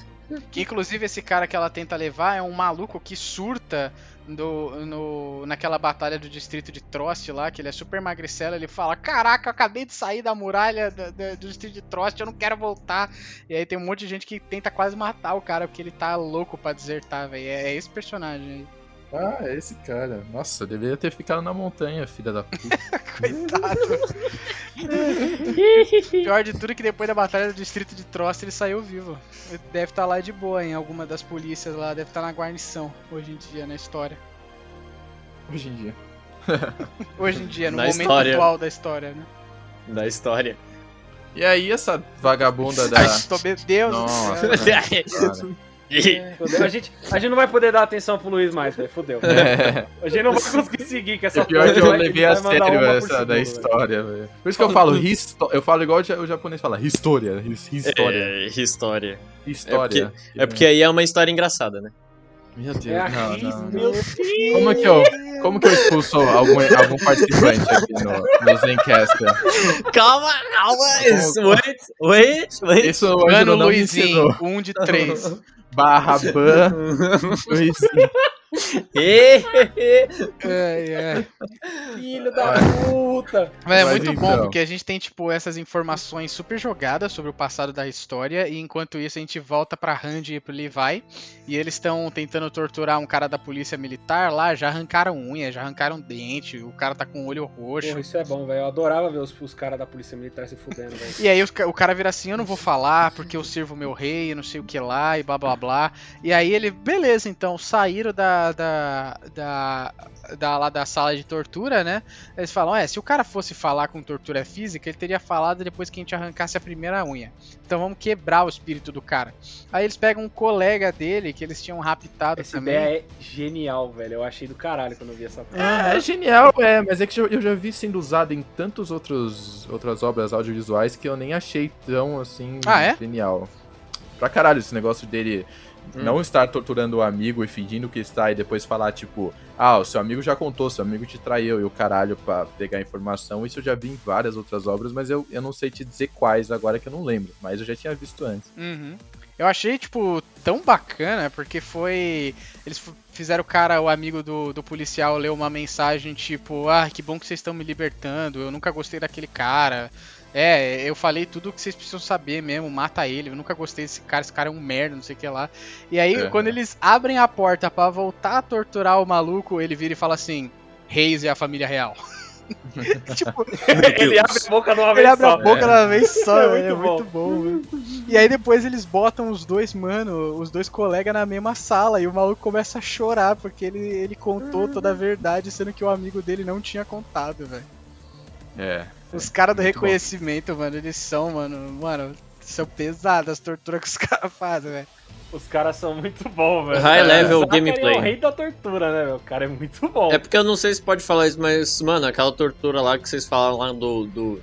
Que inclusive esse cara que ela tenta levar é um maluco que surta do, no, naquela batalha do distrito de Trost lá, que ele é super magricela, ele fala: Caraca, eu acabei de sair da muralha do, do, do distrito de Trost, eu não quero voltar. E aí tem um monte de gente que tenta quase matar o cara, porque ele tá louco pra desertar, velho. É, é esse personagem aí. Ah, é esse cara. Nossa, deveria ter ficado na montanha, filha da puta. (laughs) Coitado. (laughs) Pior de tudo é que depois da batalha do distrito de Trost ele saiu vivo. Ele deve estar tá lá de boa em alguma das polícias lá, deve estar tá na guarnição hoje em dia na história. Hoje em dia. (laughs) hoje em dia, no na momento história. atual da história, né? Da história. E aí essa vagabunda da. Ai, Deus Nossa, do céu. A, gente, a gente não vai poder dar atenção pro Luiz mais, velho. Fudeu. É. (laughs) A gente não vai conseguir seguir com essa é pior que eu levei a sério essa segundo, da história, velho. Por isso que eu falo, eu falo igual o japonês fala, história. História. É, história. História. É porque, é porque aí é uma história engraçada, né? Meu Deus, é não, não, Deus. Como que eu, como que eu expulso algum, algum participante aqui no, no Zencaster? Calma, calma. Isso, wait, wait, wait. Isso o Mano Luizinho, um de três. (laughs) Barra (laughs) ban. Ai. Filho da puta! É, muito então. bom, porque a gente tem, tipo, essas informações super jogadas sobre o passado da história, e enquanto isso a gente volta pra Randy e pro Levi, e eles estão tentando torturar um cara da polícia militar lá, já arrancaram unha, já arrancaram dente, o cara tá com o olho roxo. Porra, isso é bom, velho. Eu adorava ver os, os caras da polícia militar se fudendo, velho. E aí o, o cara vira assim, eu não vou falar, porque eu sirvo meu rei, não sei o que lá, e blá blá blá. E aí ele, beleza, então, saíram da da, da, da, lá da sala de tortura, né? Eles falam, é, se o cara fosse falar com tortura física, ele teria falado depois que a gente arrancasse a primeira unha. Então vamos quebrar o espírito do cara. Aí eles pegam um colega dele, que eles tinham raptado essa também. ideia é genial, velho. Eu achei do caralho quando eu vi essa É, é genial, é, mas é que eu já vi sendo usado em tantos outros outras obras audiovisuais que eu nem achei tão, assim, ah, é? genial. Pra caralho esse negócio dele Hum. Não estar torturando o amigo e fingindo que está e depois falar, tipo, ah, o seu amigo já contou, seu amigo te traiu e o caralho pra pegar informação. Isso eu já vi em várias outras obras, mas eu, eu não sei te dizer quais agora que eu não lembro. Mas eu já tinha visto antes. Uhum. Eu achei, tipo, tão bacana, porque foi. Eles fizeram o cara, o amigo do, do policial, ler uma mensagem tipo: Ah, que bom que vocês estão me libertando, eu nunca gostei daquele cara. É, eu falei tudo o que vocês precisam saber mesmo, mata ele, eu nunca gostei desse cara, esse cara é um merda, não sei o que lá. E aí, é. quando eles abrem a porta para voltar a torturar o maluco, ele vira e fala assim: Reis e a família real. (laughs) tipo, (laughs) ele abre a boca de uma vez ele só. Ele abre a boca de uma vez só, é, muito, é bom. muito bom. E aí depois eles botam os dois, mano, os dois colegas na mesma sala e o maluco começa a chorar porque ele, ele contou toda a verdade, sendo que o amigo dele não tinha contado, velho. É. Os caras do reconhecimento, bom. mano, eles são, mano, mano, são pesadas as torturas que os (laughs) caras fazem, velho. Os caras são muito bons, velho. High level gameplay. É o rei da tortura, né, meu? O cara é muito bom. É porque eu não sei se pode falar isso, mas, mano, aquela tortura lá que vocês falam lá do. do,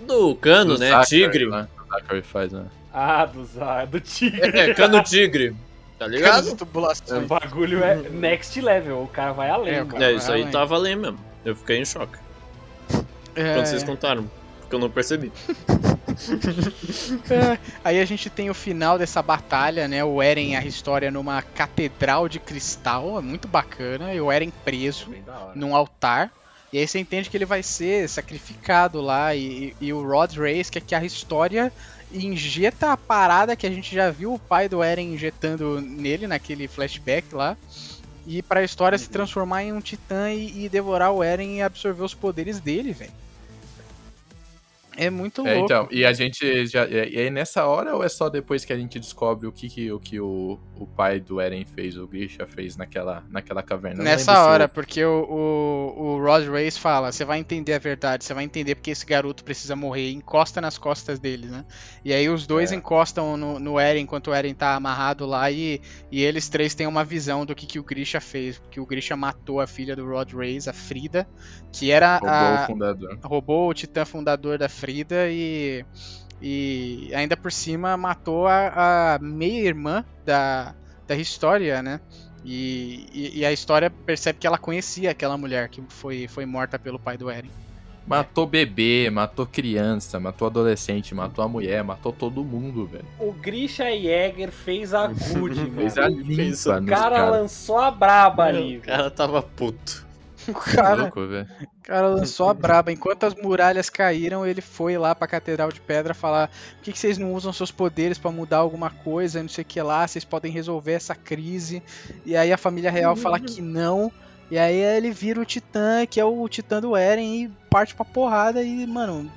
do cano, do né? Zachary, tigre. Né? O Zachary faz, né? Ah, do, do tigre. É, cano tigre. Tá ligado? O bagulho é next level, o cara vai além. É, é isso aí além. tava além mesmo. Eu fiquei em choque. É... Quando vocês contaram, porque eu não percebi. (laughs) é, aí a gente tem o final dessa batalha, né? O Eren a história numa catedral de cristal, é muito bacana. E o Eren preso num altar. E aí você entende que ele vai ser sacrificado lá. E, e o Rod Race, que é que a história injeta a parada que a gente já viu o pai do Eren injetando nele naquele flashback lá. E pra história uhum. se transformar em um titã e, e, devorar o Eren e absorver os poderes dele, velho. É muito louco. É, então, e a gente já. E aí nessa hora ou é só depois que a gente descobre o que, que, o, que o, o pai do Eren fez, o Grisha fez naquela, naquela caverna? Nessa hora, porque o, o, o Rod Race fala: você vai entender a verdade, você vai entender porque esse garoto precisa morrer. Encosta nas costas dele, né? E aí os dois é. encostam no, no Eren enquanto o Eren tá amarrado lá e, e eles três têm uma visão do que, que o Grisha fez. Que o Grisha matou a filha do Rod Race, a Frida, que era roubou a. O fundador. Roubou o titã fundador da Frida E, e ainda por cima matou a, a meia-irmã da, da história, né? E, e, e, a história percebe que ela conhecia aquela mulher que foi, foi morta pelo pai do Eren. Matou bebê, matou criança, matou adolescente, matou a mulher, matou todo mundo, velho. O Grisha Jäger fez a (laughs) good, mano. Fez a limpa, O cara, cara lançou a braba ali. O cara tava puto. (laughs) O cara, louco, cara lançou a braba. Enquanto as muralhas caíram, ele foi lá pra Catedral de Pedra falar: por que, que vocês não usam seus poderes para mudar alguma coisa? Não sei o que lá, vocês podem resolver essa crise. E aí a família real fala uhum. que não. E aí ele vira o Titã, que é o Titã do Eren, e parte pra porrada e, mano,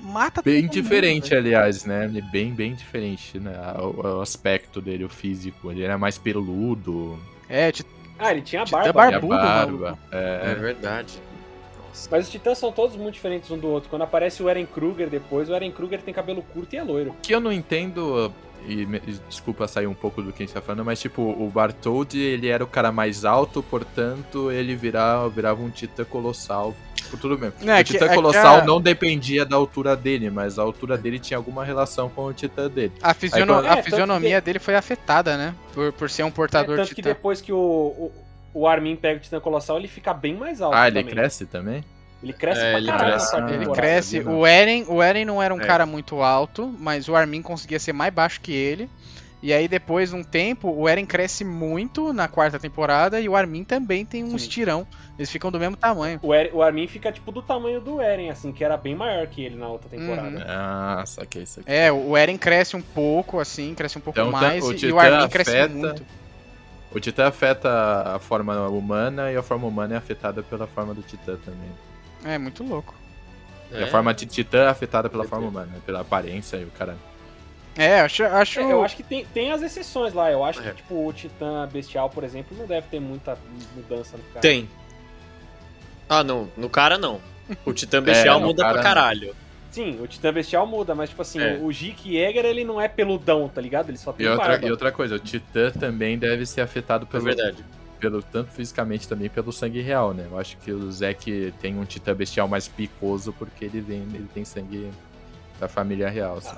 mata Bem diferente, mundo, aliás, né? Bem, bem diferente, né? O, o, aspecto dele, o físico. Ele era mais peludo. É, ah, ele tinha barba. Titã barbudo, barba. É. é verdade. Nossa. Mas os titãs são todos muito diferentes um do outro. Quando aparece o Eren Kruger depois, o Eren Kruger tem cabelo curto e é loiro. O que eu não entendo, e desculpa sair um pouco do que a gente tá falando, mas tipo, o Bartoldi, ele era o cara mais alto, portanto, ele virava, virava um titã colossal Tipo, tudo mesmo. É, o Titã que, Colossal é a... não dependia da altura dele, mas a altura dele tinha alguma relação com o Titã dele. A, fisiono... Aí, quando... a é, fisionomia que... dele foi afetada, né? Por, por ser um portador é, tanto que depois que o, o, o, Armin pega o Titã Colossal, ele fica bem mais alto Ah, ele também. cresce também? Ele cresce é, pra ele caralho. Cresce, ele cresce. O Eren, o Eren não era um é. cara muito alto, mas o Armin conseguia ser mais baixo que ele. E aí, depois de um tempo, o Eren cresce muito na quarta temporada e o Armin também tem um Sim. estirão. Eles ficam do mesmo tamanho. O, Eren, o, Armin fica tipo do tamanho do Eren, assim, que era bem maior que ele na outra temporada. Uhum. Ah, saquei isso aqui. É, o Eren cresce um pouco, assim, cresce um pouco então, mais o e o Armin afeta... cresce muito. O Titã afeta a forma humana e a forma humana é afetada pela forma do Titã também. É, muito louco. É. E a forma de Titã é afetada pela forma humana, pela aparência e o cara. É, acho. acho... É, eu acho que tem, tem as exceções lá. Eu acho é. que, tipo, o Titã Bestial, por exemplo, não deve ter muita mudança no cara. Tem. Ah, não. No cara, não. O Titã (laughs) Bestial é, muda pra caralho. Não. Sim, o Titã Bestial muda, mas, tipo assim, é. o Jake Jäger, ele não é peludão, tá ligado? Ele só tem e outra, e outra coisa, o Titã também deve ser afetado pelo... É verdade. Pelo, tanto fisicamente também pelo sangue real, né? Eu acho que o Zek tem um Titã Bestial mais picoso porque ele vem, ele tem sangue da família real, ah. Assim,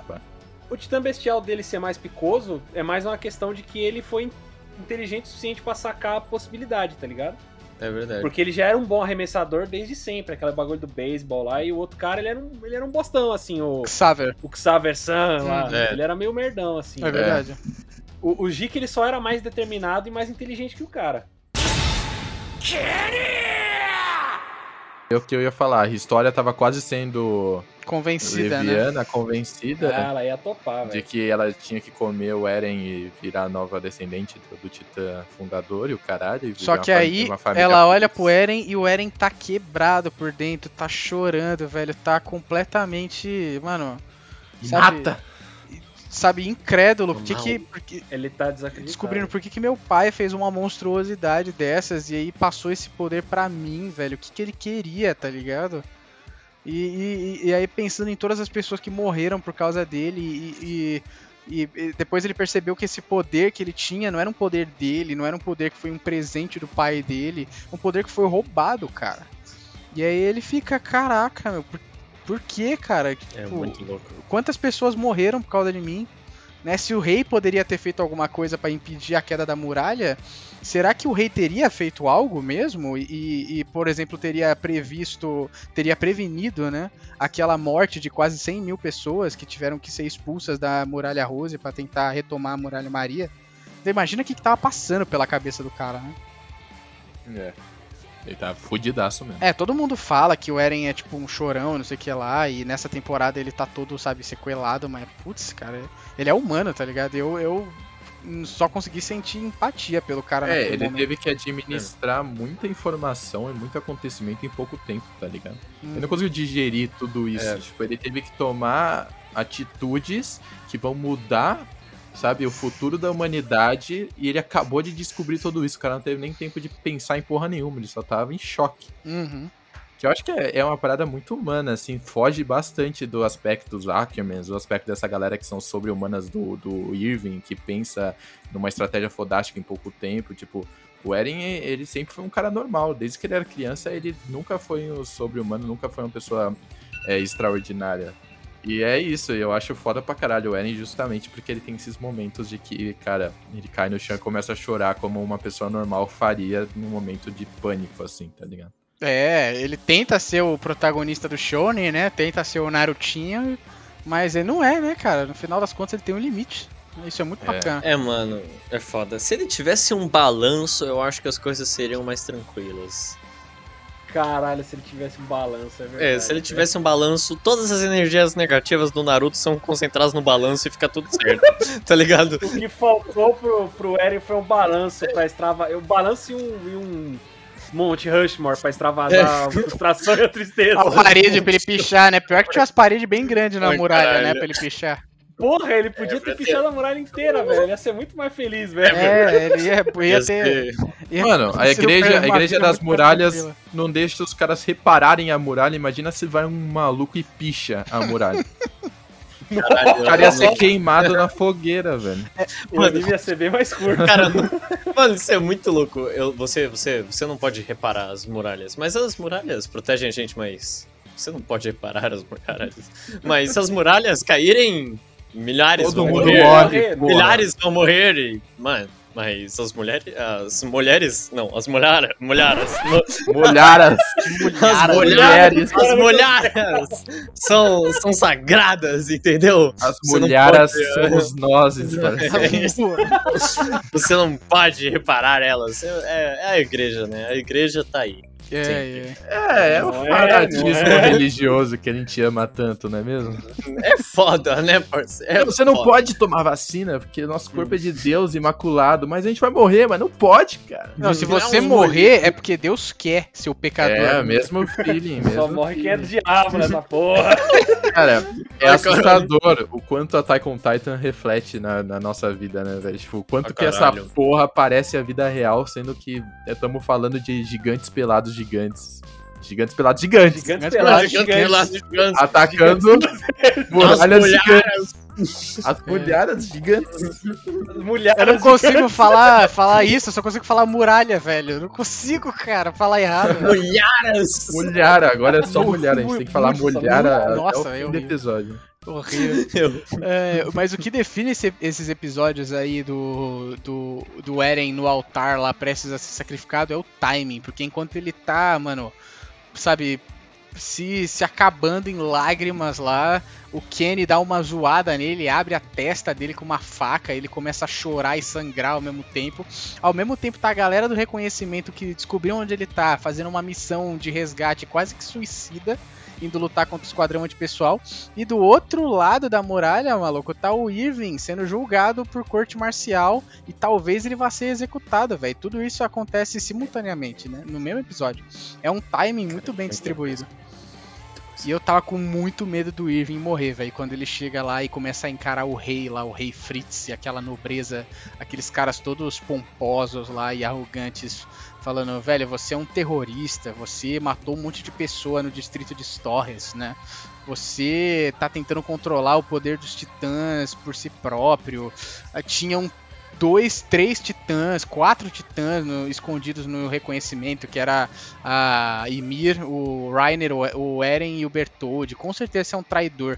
o titã bestial dele ser mais picoso é mais uma questão de que ele foi inteligente o suficiente para sacar a possibilidade, tá ligado? É verdade. Porque ele já era um bom arremessador desde sempre, aquele bagulho do beisebol lá, e o outro cara, ele era um, ele era um bostão, assim, o... Xaver. O Xaver San lá, é. ele era meio merdão, assim. É verdade. É. O, o Jique, ele só era mais determinado e mais inteligente que o cara. É o que eu ia falar, a história tava quase sendo convencida, né? leviana, né? convencida. Ah, ela ia topar, De que ela tinha que comer o Eren e virar a nova descendente do, do Titã fundador e o caralho. Só que aí ela olha pro Eren e o Eren tá quebrado por dentro, tá chorando, velho. Tá completamente. Mano. Sabe, Mata! Sabe, incrédulo. Por que que, porque, Ele tá desacreditado. Descobrindo por que, que meu pai fez uma monstruosidade dessas e aí passou esse poder pra mim, velho. O que, que ele queria, tá ligado? E, e, e, aí pensando em todas as pessoas que morreram por causa dele e, e, e, depois ele percebeu que esse poder que ele tinha não era um poder dele, não era um poder que foi um presente do pai dele, um poder que foi roubado, cara. E aí ele fica, caraca, meu, por, por que, cara? É tipo, é muito louco. Quantas pessoas morreram por causa de mim? Né? Se o rei poderia ter feito alguma coisa para impedir a queda da muralha, será que o rei teria feito algo mesmo? E, e, por exemplo, teria previsto, teria prevenido, né? Aquela morte de quase 100 mil pessoas que tiveram que ser expulsas da Muralha Rose para tentar retomar a Muralha Maria. Então, imagina o que, que tava passando pela cabeça do cara, né? É. Ele tá fudidaço mesmo. É, todo mundo fala que o Eren é tipo um chorão, não sei o que lá, e nessa temporada ele tá todo, sabe, sequelado, mas putz, cara, ele é humano, tá ligado? Eu, eu só consegui sentir empatia pelo cara. É, ele momento. teve que administrar é. muita informação e muito acontecimento em pouco tempo, tá ligado? Hum. Ele não conseguiu digerir tudo isso. É. Tipo, ele teve que tomar atitudes que vão mudar, sabe, o futuro da humanidade e ele acabou de descobrir tudo isso. O cara não teve nem tempo de pensar em porra nenhuma, ele só tava em choque. Uhum. Que eu acho que é, é, uma parada muito humana, assim, foge bastante do aspecto dos Ackermans, do aspecto dessa galera que são sobre-humanas do, do Irving, que pensa numa estratégia fodástica em pouco tempo, tipo, o Eren, ele sempre foi um cara normal, desde que ele era criança, ele nunca foi um sobre-humano, nunca foi uma pessoa é, extraordinária. E é isso, eu acho foda pra caralho o Eren justamente porque ele tem esses momentos de que, cara, ele cai no chão e começa a chorar como uma pessoa normal faria num momento de pânico, assim, tá ligado? É, ele tenta ser o protagonista do shonen, né? Tenta ser o Narutinho, mas ele não é, né, cara? No final das contas ele tem um limite. Isso é muito é. bacana. É, mano, é foda. Se ele tivesse um balanço, eu acho que as coisas seriam mais tranquilas. Caralho, se ele tivesse um balanço, é verdade. É, se ele tivesse um balanço, todas as energias negativas do Naruto são concentradas no balanço e fica tudo certo. (laughs) tá ligado? O que faltou pro, pro Eren foi um balanço pra extrava. Um balanço e um, e um Monte Rushmore pra extravasar é. a frustração e a tristeza. A parede pra ele pichar, né? Pior que tinha umas paredes bem grandes na Ai, muralha, caralho. né? Pra ele pichar. Porra, ele podia é, ter pichado a muralha inteira, velho. Ele ia ser muito mais feliz, velho. É, ele ia, ia ter. Ia Mano, a igreja, a igreja das muralhas não deixa os caras repararem a muralha. Imagina se vai um maluco e picha a muralha. (laughs) Caralho, o cara ia ser queimado na fogueira, velho. É, o anime ia ser bem mais curto. Cara, mano, isso é muito louco. Eu, você, você, você não pode reparar as muralhas, mas as muralhas protegem a gente, mas você não pode reparar as muralhas. Mas se as muralhas caírem, milhares Todo vão morrer. Morre, milhares vão morrer e, mano, mas as mulheres. As mulheres. Não, as mulheres. (laughs) Mulheres. Mulheres. As mulheres. As mulheres são, são sagradas, entendeu? As mulheres somos nós. Você não pode reparar elas. É, é a igreja, né? A igreja tá aí. É, é. é, é o é, fanatismo é, religioso que a gente ama tanto, não é mesmo? É foda, né, parceiro? É você não pode tomar vacina, porque nosso corpo é de Deus imaculado, mas a gente vai morrer, mas não pode, cara. Não, se você não morrer, é porque Deus quer seu pecador. É, mesmo feeling, mesmo. Só morre quem é do diabo nessa (laughs) porra. Cara, é assustador o quanto a Attack on Titan reflete na, na nossa vida, né, velho? Tipo, o quanto ah, que essa porra parece a vida real, sendo que estamos falando de gigantes pelados de gigantes. Gigantes pelados gigantes. Gigantes, pelados gigantes. gigantes. Atacando muralhas gigantes. As mulheres gigantes. As eu não consigo falar, falar isso, eu só consigo falar muralha, velho. Eu não consigo, cara, falar errado. Mulheres! Mulher, agora é só mulher, a gente tem que falar mulher Nossa, até o fim do episódio. Horrível. é, mas o que define esse, esses episódios aí do, do, do Eren no altar lá prestes a ser sacrificado é o timing. Porque enquanto ele tá, mano, sabe, se, se acabando em lágrimas lá, o Kenny dá uma zoada nele, abre a testa dele com uma faca, ele começa a chorar e sangrar ao mesmo tempo. Ao mesmo tempo tá a galera do reconhecimento que descobriu onde ele tá, fazendo uma missão de resgate quase que suicida indo lutar contra o esquadrão antipessoal. E do outro lado da muralha, maluco, tá o Irving sendo julgado por corte marcial e talvez ele vá ser executado, velho. Tudo isso acontece simultaneamente, né? No mesmo episódio. É um timing muito bem distribuído. E eu tava com muito medo do Irving morrer, velho. Quando ele chega lá e começa a encarar o rei lá, o rei Fritz, e aquela nobreza, aqueles caras todos pomposos lá e arrogantes falando, velho, você é um terrorista, você matou um monte de pessoa no distrito de Torres, né? Você tá tentando controlar o poder dos titãs por si próprio. Ah, tinham dois, três titãs, quatro titãs no, escondidos no reconhecimento, que era a Ymir, o Rainer, o Eren e o Bertoldi. Com certeza é um traidor.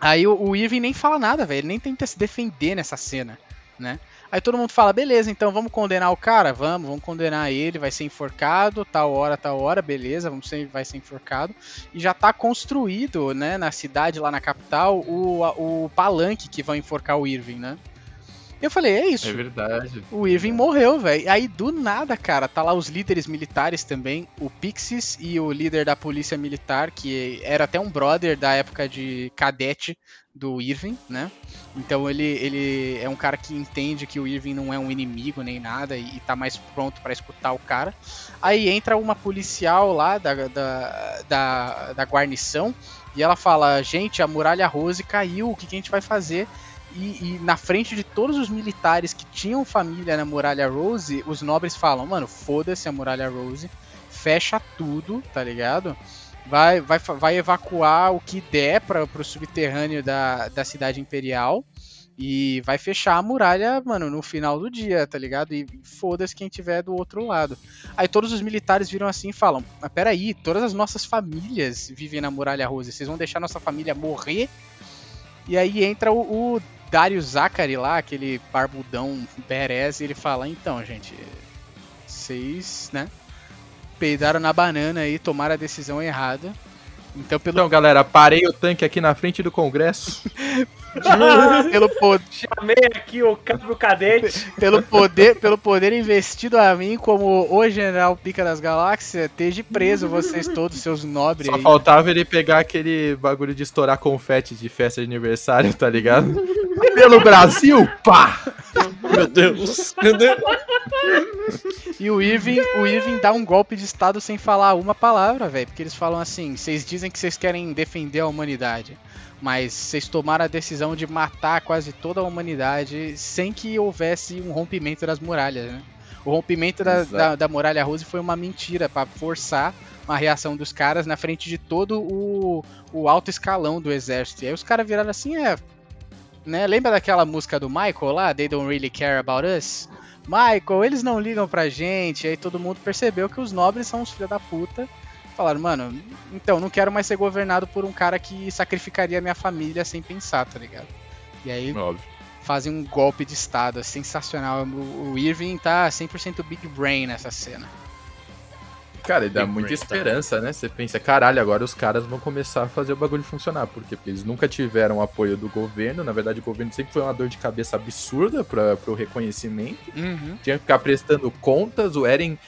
Aí o, o Irving nem fala nada, velho. Ele nem tenta se defender nessa cena, né? Aí todo mundo fala, beleza, então vamos condenar o cara? Vamos, vamos condenar ele, vai ser enforcado, tal hora, tal hora, beleza, vamos ser, vai ser enforcado. E já tá construído, né, na cidade, lá na capital, o, o palanque que vai enforcar o Irving, né? Eu falei, é isso. É verdade. O Irving morreu, velho. Aí do nada, cara, tá lá os líderes militares também, o Pixis e o líder da polícia militar, que era até um brother da época de cadete do Irving, né? Então ele, ele é um cara que entende que o Irving não é um inimigo nem nada e, e tá mais pronto para escutar o cara. Aí entra uma policial lá da, da, da, da guarnição e ela fala: Gente, a muralha Rose caiu, o que, que a gente vai fazer? E, e, na frente de todos os militares que tinham família na Muralha Rose, os nobres falam, mano, foda-se a Muralha Rose, fecha tudo, tá ligado? Vai, vai, vai evacuar o que der para pro subterrâneo da, da cidade imperial e vai fechar a muralha, mano, no final do dia, tá ligado? E foda-se quem tiver do outro lado. Aí todos os militares viram assim e falam: Mas peraí, todas as nossas famílias vivem na Muralha Rose, vocês vão deixar nossa família morrer? E aí entra o, o Dario Zachary lá, aquele barbudão badass, e ele fala, então, gente, vocês, né, peidaram na banana aí, tomaram a decisão errada. Então, pelo... então, galera, parei o tanque aqui na frente do Congresso. (laughs) pelo poder. Chamei aqui o Cabo Cadete. (laughs) Pelo poder, pelo poder investido a mim como o General Pica das Galáxias, esteja preso vocês todos, seus nobres. Só aí. faltava ele pegar aquele bagulho de estourar confete de festa de aniversário, tá ligado? (laughs) pelo Brasil, pá! Meu Deus, meu Deus. E o Irving, o Irving dá um golpe de estado sem falar uma palavra, velho. Porque eles falam assim: vocês dizem que vocês querem defender a humanidade mas vocês tomaram a decisão de matar quase toda a humanidade sem que houvesse um rompimento das muralhas, né? O rompimento da, da, da, muralha Rose foi uma mentira para forçar uma reação dos caras na frente de todo o, o alto escalão do exército. E aí os caras viraram assim, é. Né? Lembra daquela música do Michael lá? They don't really care about us? Michael, eles não ligam pra gente. E aí todo mundo percebeu que os nobres são os filhos da puta falaram, mano, então, não quero mais ser governado por um cara que sacrificaria minha família sem pensar, tá ligado? E aí Óbvio. fazem um golpe de estado, é sensacional. O, o Irving tá 100% Big Brain nessa cena. Cara, e dá Big muita Brain, tá. esperança, tá. né? Você pensa, caralho, agora os caras vão começar a fazer o bagulho funcionar. Por quê? Porque eles nunca tiveram apoio do governo. Na verdade, o governo sempre foi uma dor de cabeça absurda para pro reconhecimento. Uhum. Tinha que ficar prestando contas. O Eren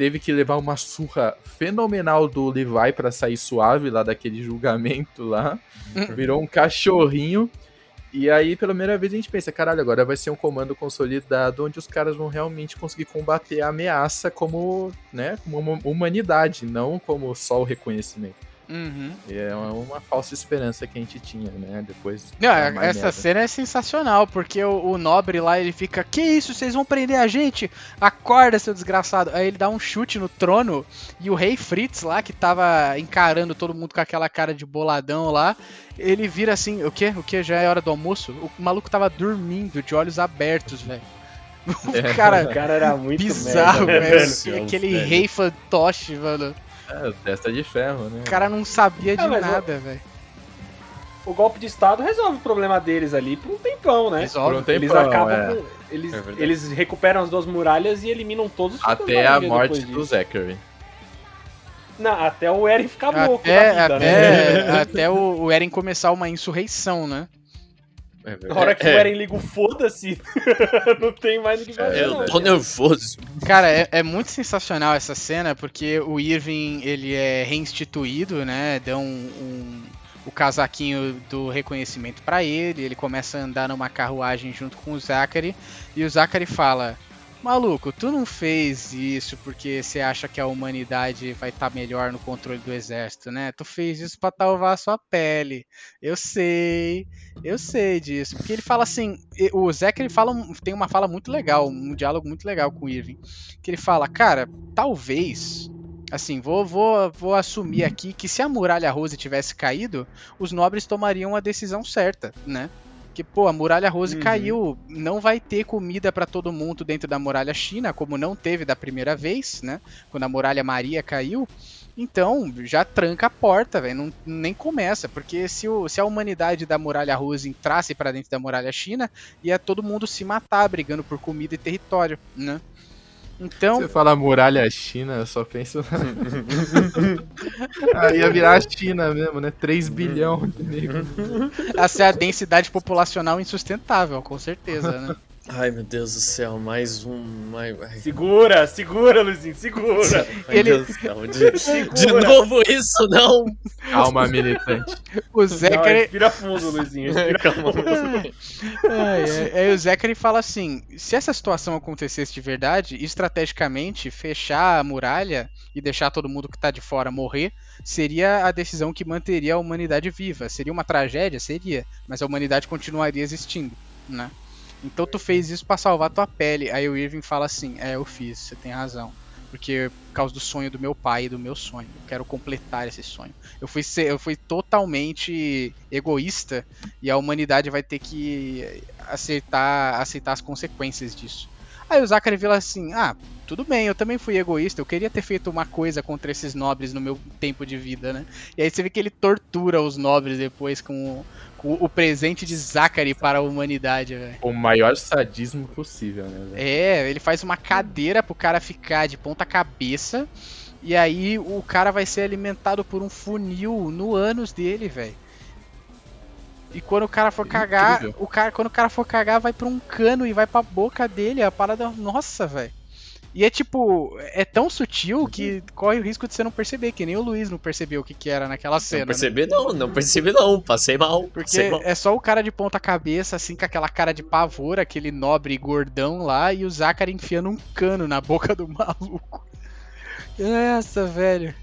teve que levar uma surra fenomenal do Levi para sair suave lá daquele julgamento lá. Uhum. Virou um cachorrinho. E aí, pela primeira vez, a gente pensa, caralho, agora vai ser um comando consolidado onde os caras vão realmente conseguir combater a ameaça como, né, como uma humanidade, não como só o reconhecimento. Uhum. E é uma, uma, falsa esperança que a gente tinha, né? Depois. Não, essa merda. cena é sensacional, porque o, o, nobre lá ele fica: Que isso? Vocês vão prender a gente? Acorda, seu desgraçado. Aí ele dá um chute no trono e o rei Fritz lá, que tava encarando todo mundo com aquela cara de boladão lá, ele vira assim: O que? O que? Já é hora do almoço? O maluco tava dormindo, de olhos abertos, velho. (laughs) O é. cara, o cara era muito bizarro, velho. Aquele rei fantoche, mano. É, testa de ferro, né? O cara não sabia de é, nada, velho. O golpe de Estado resolve o problema deles ali por um tempão, né? Resolve. Por um tempão, eles acabam é. com, eles, é eles recuperam as duas muralhas e eliminam todos os Até a morte do Zachary. Não, até o Eren ficar até, louco vida, até, né? (laughs) Até o, o Eren começar uma insurreição, né? É Na hora que é. o Eren liga o foda-se, (laughs) não tem mais o que fazer. É, eu tô nervoso. Cara, é, é, muito sensacional essa cena, porque o Irving ele é reinstituído, né? Dão um, um, o casaquinho do reconhecimento para ele, ele começa a andar numa carruagem junto com o Zachary, e o Zachary fala: Maluco, tu não fez isso porque você acha que a humanidade vai estar tá melhor no controle do exército, né? Tu fez isso para salvar a sua pele. Eu sei, eu sei disso. Porque ele fala assim, o Zack ele fala, tem uma fala muito legal, um diálogo muito legal com o Irving, que ele fala, cara, talvez assim, vou, vou, vou assumir aqui que se a muralha Rose tivesse caído, os nobres tomariam a decisão certa, né? Que, pô, a muralha Rose uhum. caiu, não vai ter comida para todo mundo dentro da muralha China, como não teve da primeira vez, né? Quando a muralha Maria caiu. Então, já tranca a porta, velho, nem começa, porque se, o, se a humanidade da muralha Rose entrasse para dentro da muralha China, ia todo mundo se matar brigando por comida e território, né? Então. Você fala muralha China, eu só penso. (laughs) Aí ia virar a China mesmo, né? 3 bilhões de negros. Essa é a densidade populacional insustentável, com certeza, né? Ai, meu Deus do céu, mais um. Mais... Segura, segura, Luizinho, segura. Ai, (laughs) Ele... Deus do céu, de, segura. de novo isso, não. Calma, militante. O Zachary. Respira fundo, Luizinho. (laughs) Respira fundo. Aí o Zachary fala assim: se essa situação acontecesse de verdade, estrategicamente, fechar a muralha e deixar todo mundo que tá de fora morrer seria a decisão que manteria a humanidade viva. Seria uma tragédia? Seria. Mas a humanidade continuaria existindo, né? Então tu fez isso para salvar tua pele. Aí o Irving fala assim: É, eu fiz, você tem razão. Porque por causa do sonho do meu pai e do meu sonho. Eu quero completar esse sonho. Eu fui, ser, eu fui totalmente egoísta e a humanidade vai ter que aceitar, aceitar as consequências disso. Aí o Zachary fala assim: Ah, tudo bem, eu também fui egoísta, eu queria ter feito uma coisa contra esses nobres no meu tempo de vida, né? E aí você vê que ele tortura os nobres depois com o, o presente de Zachary para a humanidade, velho. O maior sadismo possível, né? Véio? É, ele faz uma cadeira pro cara ficar de ponta cabeça. E aí o cara vai ser alimentado por um funil no ânus dele, velho. E quando o cara for cagar, o cara, quando o cara for cagar, vai pra um cano e vai pra boca dele. A parada. Nossa, velho. E é tipo, é tão sutil que corre o risco de você não perceber, que nem o Luiz não percebeu o que, que era naquela cena. Não percebi né? não, não percebi não, passei mal. Porque passei mal. é só o cara de ponta cabeça, assim, com aquela cara de pavor, aquele nobre gordão lá, e o Zachary enfiando um cano na boca do (laughs) maluco. Essa, velho.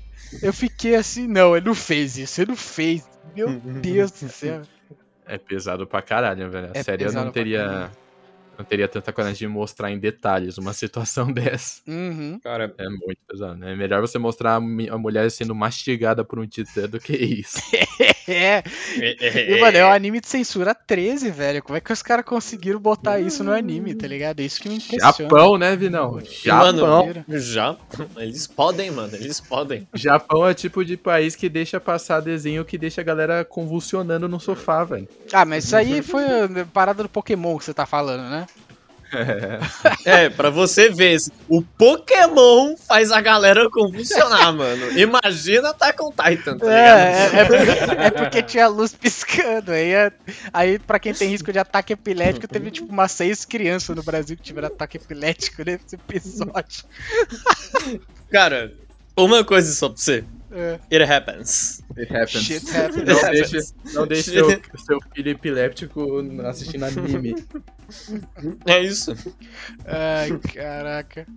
Eu fiquei assim, não, ele não fez isso, ele não fez. Meu (laughs) Deus do céu. É pesado pra caralho, velho. A é série eu não teria não teria tanta coragem de mostrar em detalhes uma (laughs) situação dessa. Uhum. Cara, é muito pesado, né? É melhor você mostrar a mulher sendo mastigada por um titã do que isso. (laughs) (laughs) é. e, mano, é um anime de censura 13, velho. Como é que os caras conseguiram botar isso no anime, tá ligado? É isso que me impressiona. Japão, né, Vinão? Japão. Mano, Japão. (laughs) Eles podem, mano. Eles podem. Japão é tipo de país que deixa passar desenho que deixa a galera convulsionando no sofá, velho. Ah, mas isso aí foi parada do Pokémon que você tá falando, né? É. é, pra você ver, o Pokémon faz a galera convulsionar, mano. Imagina tá com Titan, tá é, é, é, porque, é, porque, tinha luz piscando. Aí, é, aí, pra quem tem risco de ataque epilético, teve tipo umas seis crianças no Brasil que tiveram ataque epilético nesse episódio. Cara, uma coisa só pra você. É. It happens. It happens. Shit happens. Não deixe, não deixe seu, seu filho epiléptico assistindo anime. É isso. Ai, caraca.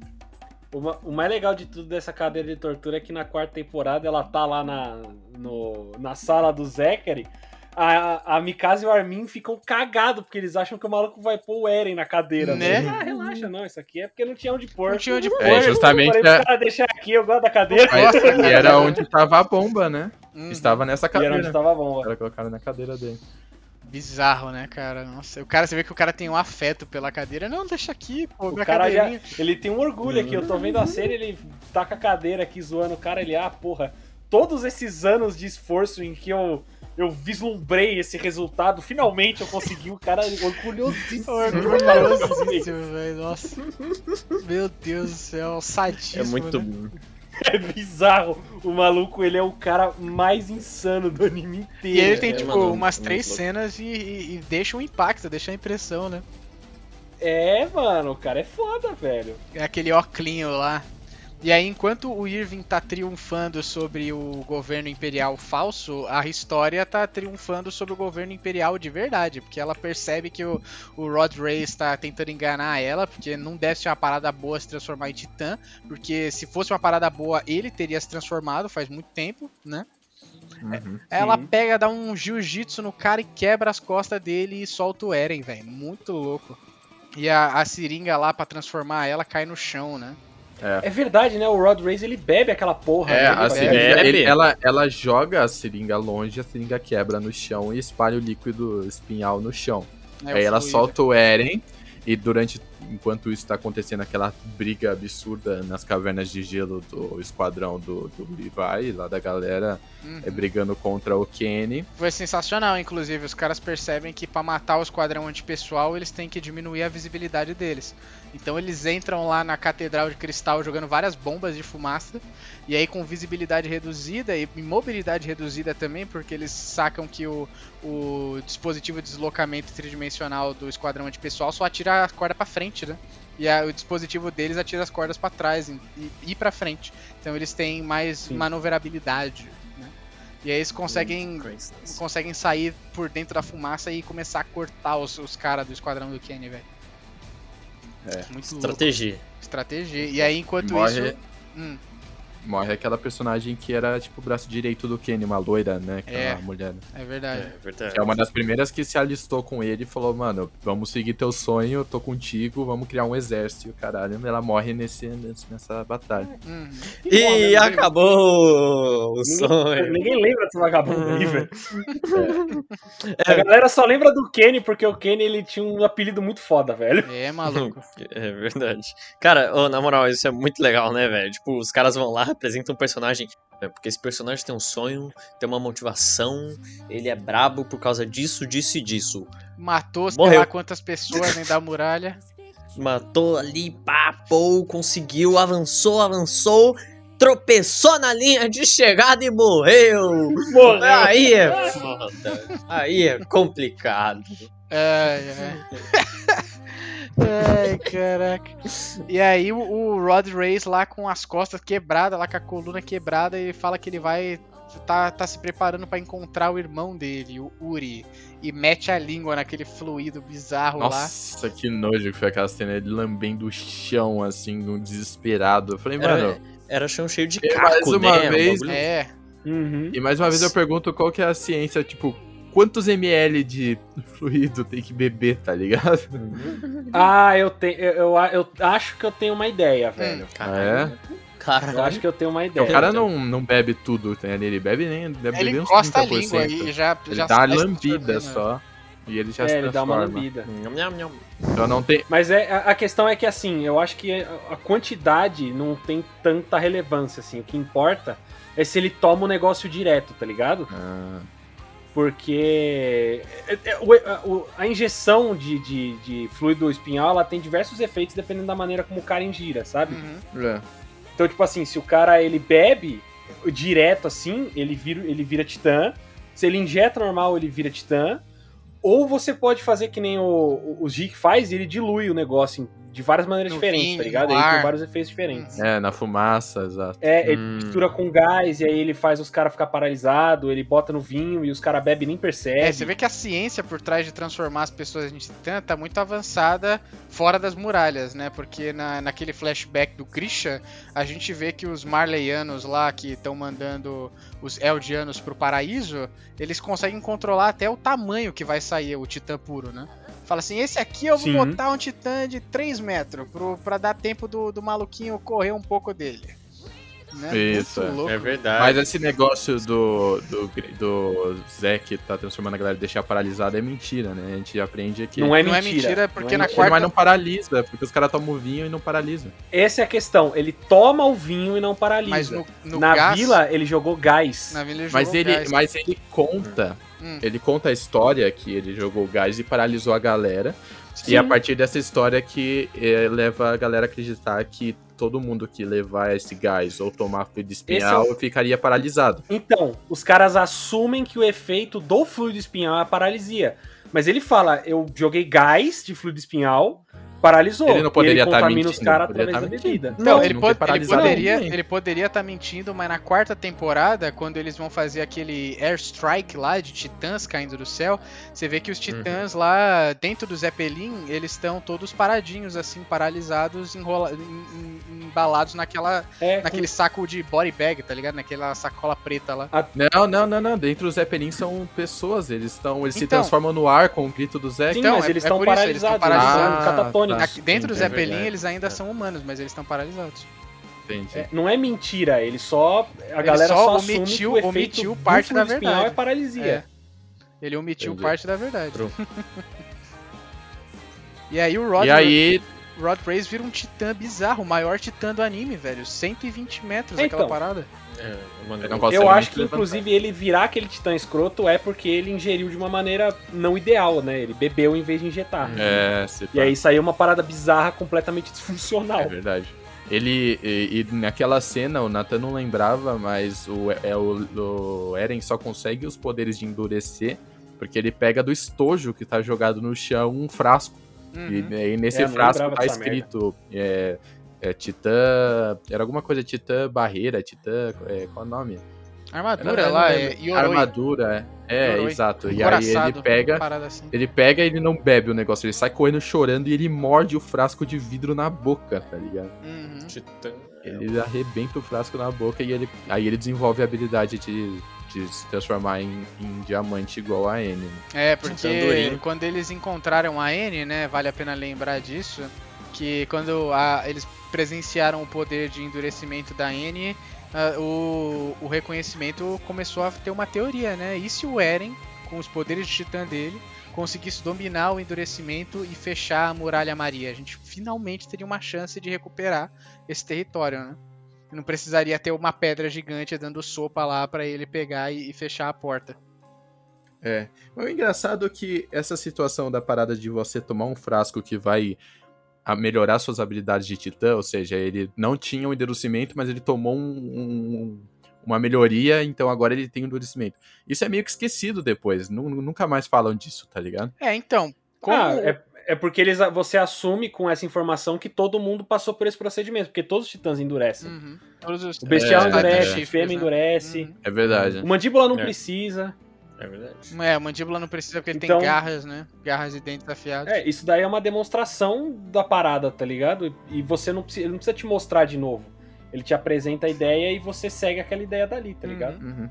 Uma, o mais legal de tudo dessa cadeira de tortura é que na quarta temporada ela tá lá na, no, na sala do Zachary a, a Mikasa e o Armin ficam cagados, porque eles acham que o maluco vai pôr o Eren na cadeira. Né? Ah, relaxa, não, isso aqui é porque não tinha onde pôr. Não tinha onde pôr. É, justamente. Eu falei, cara, deixar aqui, eu gosto da cadeira. Mas, e era onde tava a bomba, né? Uhum. Estava nessa cadeira. E era onde tava a bomba. Era colocaram na cadeira dele. Bizarro, né, cara? Nossa, o cara, você vê que o cara tem um afeto pela cadeira. Não, deixa aqui, pô, o cara já, Ele tem um orgulho aqui. Eu tô vendo a série, ele tá com a cadeira aqui zoando o cara. Ele, ah, porra, todos esses anos de esforço em que eu eu vislumbrei esse resultado. Finalmente eu consegui. O cara orgulhosíssimo. Orgulhosíssimo, velho. Nossa. Meu Deus do céu. Sadismo, É muito né? bom. É bizarro. O maluco, ele é o cara mais insano do anime inteiro. E ele tem, é, tipo, mano, umas três cenas e, e, e, deixa um impacto, deixa a impressão, né? É, mano, o cara é foda, velho. É aquele óculinho lá. E aí, enquanto o Irving tá triunfando sobre o governo imperial falso, a história tá triunfando sobre o governo imperial de verdade, porque ela percebe que o, o Rod Reis tá tentando enganar ela, porque não deve ser uma parada boa se transformar em Titã, porque se fosse uma parada boa, ele teria se transformado faz muito tempo, né? Uhum, ela sim. pega, dá um jiu-jitsu no cara e quebra as costas dele e solta o Eren, velho. Muito louco. E a, a seringa lá para transformar ela cai no chão, né? É. é. verdade, né? O Rod Race ele bebe aquela porra. É, né? a seringa, ele, ela, ela joga a seringa longe, a seringa quebra no chão e espalha o líquido espinhal no chão. É, Aí ela solta o Eren e durante enquanto isso tá acontecendo aquela briga absurda nas cavernas de gelo do esquadrão do, do Levi, lá da galera, uhum. é, brigando contra o Kenny. Foi sensacional, inclusive. Os caras percebem que para matar o esquadrão antipessoal, eles têm que diminuir a visibilidade deles. Então eles entram lá na Catedral de Cristal jogando várias bombas de fumaça. E aí com visibilidade reduzida e mobilidade reduzida também, porque eles sacam que o, o dispositivo de deslocamento tridimensional do esquadrão antipessoal só atira a corda para frente, né? E a, o dispositivo deles atira as cordas para trás e, e, para frente. Então eles têm mais Sim. manovrabilidade. Né? E aí eles conseguem, conseguem sair por dentro da fumaça e começar a cortar os, os caras do esquadrão do Kenny, velho. É. Muito Estratégia. Louco. Estratégia. E aí, enquanto Morre... isso. Hum morre aquela personagem que era tipo o braço direito do Kenny, uma loira, né? Que é, mulher. É verdade. É, verdade. é uma das primeiras que se alistou com ele e falou, mano, vamos seguir teu sonho, eu tô contigo, vamos criar um exército, caralho. Ela morre nesse, nessa batalha. Uhum. E, e acabou o sonho. Ninguém lembra desse vagabundo aí, velho. É. A galera só lembra do Kenny porque o Kenny ele tinha um apelido muito foda, velho. É, maluco. (laughs) É verdade. Cara, oh, na moral, isso é muito legal, né, velho? Tipo, os caras vão lá, apresenta um personagem. É, porque esse personagem tem um sonho, tem uma motivação, ele é brabo por causa disso, disso e disso. Matou, sei Morreu. lá quantas pessoas dentro da muralha. (laughs) Matou ali, papou, conseguiu, avançou, avançou, tropeçou na linha de chegada e morreu. Morreu. Aí é (laughs) foda. Aí é complicado. É, é. (laughs) Ai, caraca. E aí o, o Rod Reis lá com as costas quebradas, lá com a coluna quebrada, e fala que ele vai tá, tá se preparando para encontrar o irmão dele, o Uri, e mete a língua naquele fluido bizarro Nossa, lá. Nossa, que nojo que foi aquela cena ele lambendo o chão, assim, no desesperado. Eu falei, mano. Era, era chão cheio de caco, mais uma né? Vez, é. Uhum. E mais uma vez eu pergunto qual que é a ciência, tipo, quantos ml de fluido tem que beber, tá ligado? (laughs) Ah, eu tenho. Eu, eu, eu acho que eu tenho uma ideia, hum. velho. Ah, é? Caralho. Eu acho que eu tenho uma ideia. O cara não, não bebe tudo, né? ele bebe nem deve ele beber uns 30%. A língua e já, ele já dá uma lambida só. E ele já é, se ele dá uma lambida. Então não tem. Mas é, a questão é que assim, eu acho que a quantidade não tem tanta relevância assim. O que importa é se ele toma o negócio direto, tá ligado? Ah. Porque é, é, a injeção de, de, de, fluido espinhal ela tem diversos efeitos dependendo da maneira como o cara ingira, sabe? Uhum. É. Então, tipo assim, se o cara ele bebe direto assim, ele vira, ele vira titã. Se ele injeta normal, ele vira titã. Ou você pode fazer que nem o, o Zeke faz, ele dilui o negócio de várias maneiras no diferentes, vinho, tá ligado? Ele tem vários efeitos diferentes. É, na fumaça, exato. É, ele hum. mistura com gás e aí ele faz os caras ficar paralisados, ele bota no vinho e os caras bebem e nem percebem. É, você vê que a ciência por trás de transformar as pessoas em titã tá muito avançada fora das muralhas, né? Porque na, naquele flashback do Grisha, a gente vê que os Marleyanos lá que estão mandando os Eldianos pro paraíso, eles conseguem controlar até o tamanho que vai sair o titã puro, né? Fala assim, esse aqui eu vou Sim. botar um titã de 3 metros pro, pra dar tempo do, do maluquinho correr um pouco dele. Né? Isso, é verdade. Mas esse negócio do, do, do Zack tá transformando a galera e deixar paralisada é mentira, né? A gente aprende que. Não é mentira. Não é mentira porque não é na quarta. Mas não paralisa, porque os caras tomam o vinho e não paralisa. Essa é a questão. Ele toma o vinho e não paralisa. Mas no, no na gás... vila ele jogou gás. Na vila ele jogou mas ele, gás. Mas ele conta. Hum Hum. Ele conta a história que ele jogou gás e paralisou a galera. Sim. E a partir dessa história que é, leva a galera a acreditar que todo mundo que levar esse gás ou tomar fluido espinhal é o... ficaria paralisado. Então, os caras assumem que o efeito do fluido espinhal é a paralisia. Mas ele fala, eu joguei gás de fluido espinhal, paralisou. Ele não poderia estar tá mentindo. os caras através tá da bebida. Não, não ele, pode, ele, poderia, ele poderia estar tá mentindo, mas na quarta temporada, quando eles vão fazer aquele airstrike lá de titãs caindo do céu, você vê que os titãs uhum. lá dentro do Zeppelin, eles estão todos paradinhos, assim, paralisados, enrola, embalados naquela, é, naquele com... saco de body bag, tá ligado? Naquela sacola preta lá. Ah, não, não, não, não. Dentro do Zeppelin são pessoas, eles estão, eles então, se transformam no ar com o grito do Zé. Então, mas eles, é, estão paralisados, eles estão paralisados, ah, catatônicos. Dentro do Zeppelin, eles ainda é. são humanos, mas eles estão paralisados. É, não é mentira, ele só. A ele galera só, só omitiu, assume omitiu parte da verdade. é paralisia. É. Ele omitiu Entendi. parte da verdade. (laughs) e aí o Rod. E aí, Rod Race vira um titã bizarro, o maior titã do anime, velho. 120 metros então, aquela parada. É, eu acho que, inclusive, ele virar aquele titã escroto é porque ele ingeriu de uma maneira não ideal, né? Ele bebeu em vez de injetar. É, E aí saiu uma parada bizarra, completamente disfuncional. É verdade. Ele, e, e, naquela cena, o Nathan não lembrava, mas o, é, o, o Eren só consegue os poderes de endurecer porque ele pega do estojo que tá jogado no chão um frasco. Uhum. E, e, nesse é, frasco tá escrito é, é, Titã. Era alguma coisa Titã Barreira, Titã. É, qual é o nome? Armadura Era, lá, é. Yoroi. Armadura, é. É, exato. E aí ele pega. Assim. Ele pega e ele não bebe o negócio, ele sai correndo chorando e ele morde o frasco de vidro na boca, tá ligado? Uhum. Titã. Ele arrebenta o frasco na boca e ele, aí ele desenvolve a habilidade de de se transformar em, em diamante igual a N. Né? É, porque quando eles encontraram a N, né, vale a pena lembrar disso, que quando a, eles presenciaram o poder de endurecimento da N, uh, o, o reconhecimento começou a ter uma teoria, né? E se o Eren, com os poderes de titã dele, conseguisse dominar o endurecimento e fechar a muralha Maria, a gente finalmente teria uma chance de recuperar esse território, né? Não precisaria ter uma pedra gigante dando sopa lá para ele pegar e, e, fechar a porta. É. O engraçado é que essa situação da parada de você tomar um frasco que vai a melhorar suas habilidades de titã, ou seja, ele não tinha um endurecimento, mas ele tomou um, um, uma melhoria, então agora ele tem um endurecimento. Isso é meio que esquecido depois, nunca mais falam disso, tá ligado? É, então, como... Ah, é, é porque eles, você assume com essa informação que todo mundo passou por esse procedimento, porque todos os titãs endurecem. Uhum. Os... O bestial é, endurece, é, o fêmea endurece. Uhum. É verdade. O mandíbula não é. precisa. É verdade. É, o mandíbula não precisa porque ele então, tem garras, né? Garras e dentes afiados. É, isso daí é uma demonstração da parada, tá ligado? E você não precisa, ele não precisa te mostrar de novo. Ele te apresenta a ideia e você segue aquela ideia dali, tá ligado? Uhum. uhum.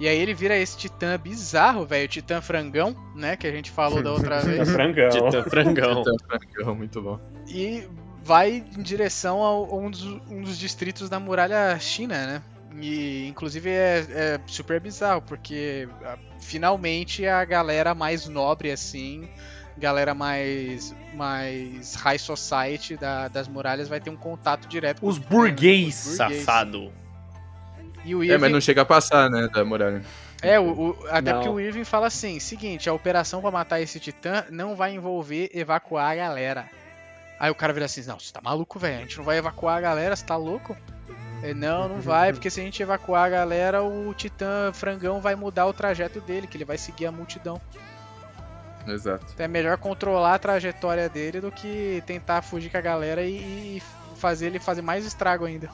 E aí ele vira esse titã bizarro, velho, titã frangão, né, que a gente falou da outra (laughs) vez. Titã frangão. Titã frangão. titã frangão, muito bom. E vai em direção a um dos, um dos distritos da muralha China, né? E inclusive é, é super bizarro, porque a, finalmente a galera mais nobre, assim, galera mais mais high society da, das muralhas vai ter um contato direto os com burguês, os burguês. safado. E o Irving... É, mas não chega a passar, né, da muralha. É, o, o até não. porque o Irving fala assim: seguinte, a operação para matar esse titã não vai envolver evacuar a galera. Aí o cara vira assim: não, você tá maluco, velho? A gente não vai evacuar a galera, você tá louco? É, não, não vai, porque se a gente evacuar a galera, o titã frangão vai mudar o trajeto dele, que ele vai seguir a multidão. Exato. Então é melhor controlar a trajetória dele do que tentar fugir com a galera e, e fazer ele fazer mais estrago ainda.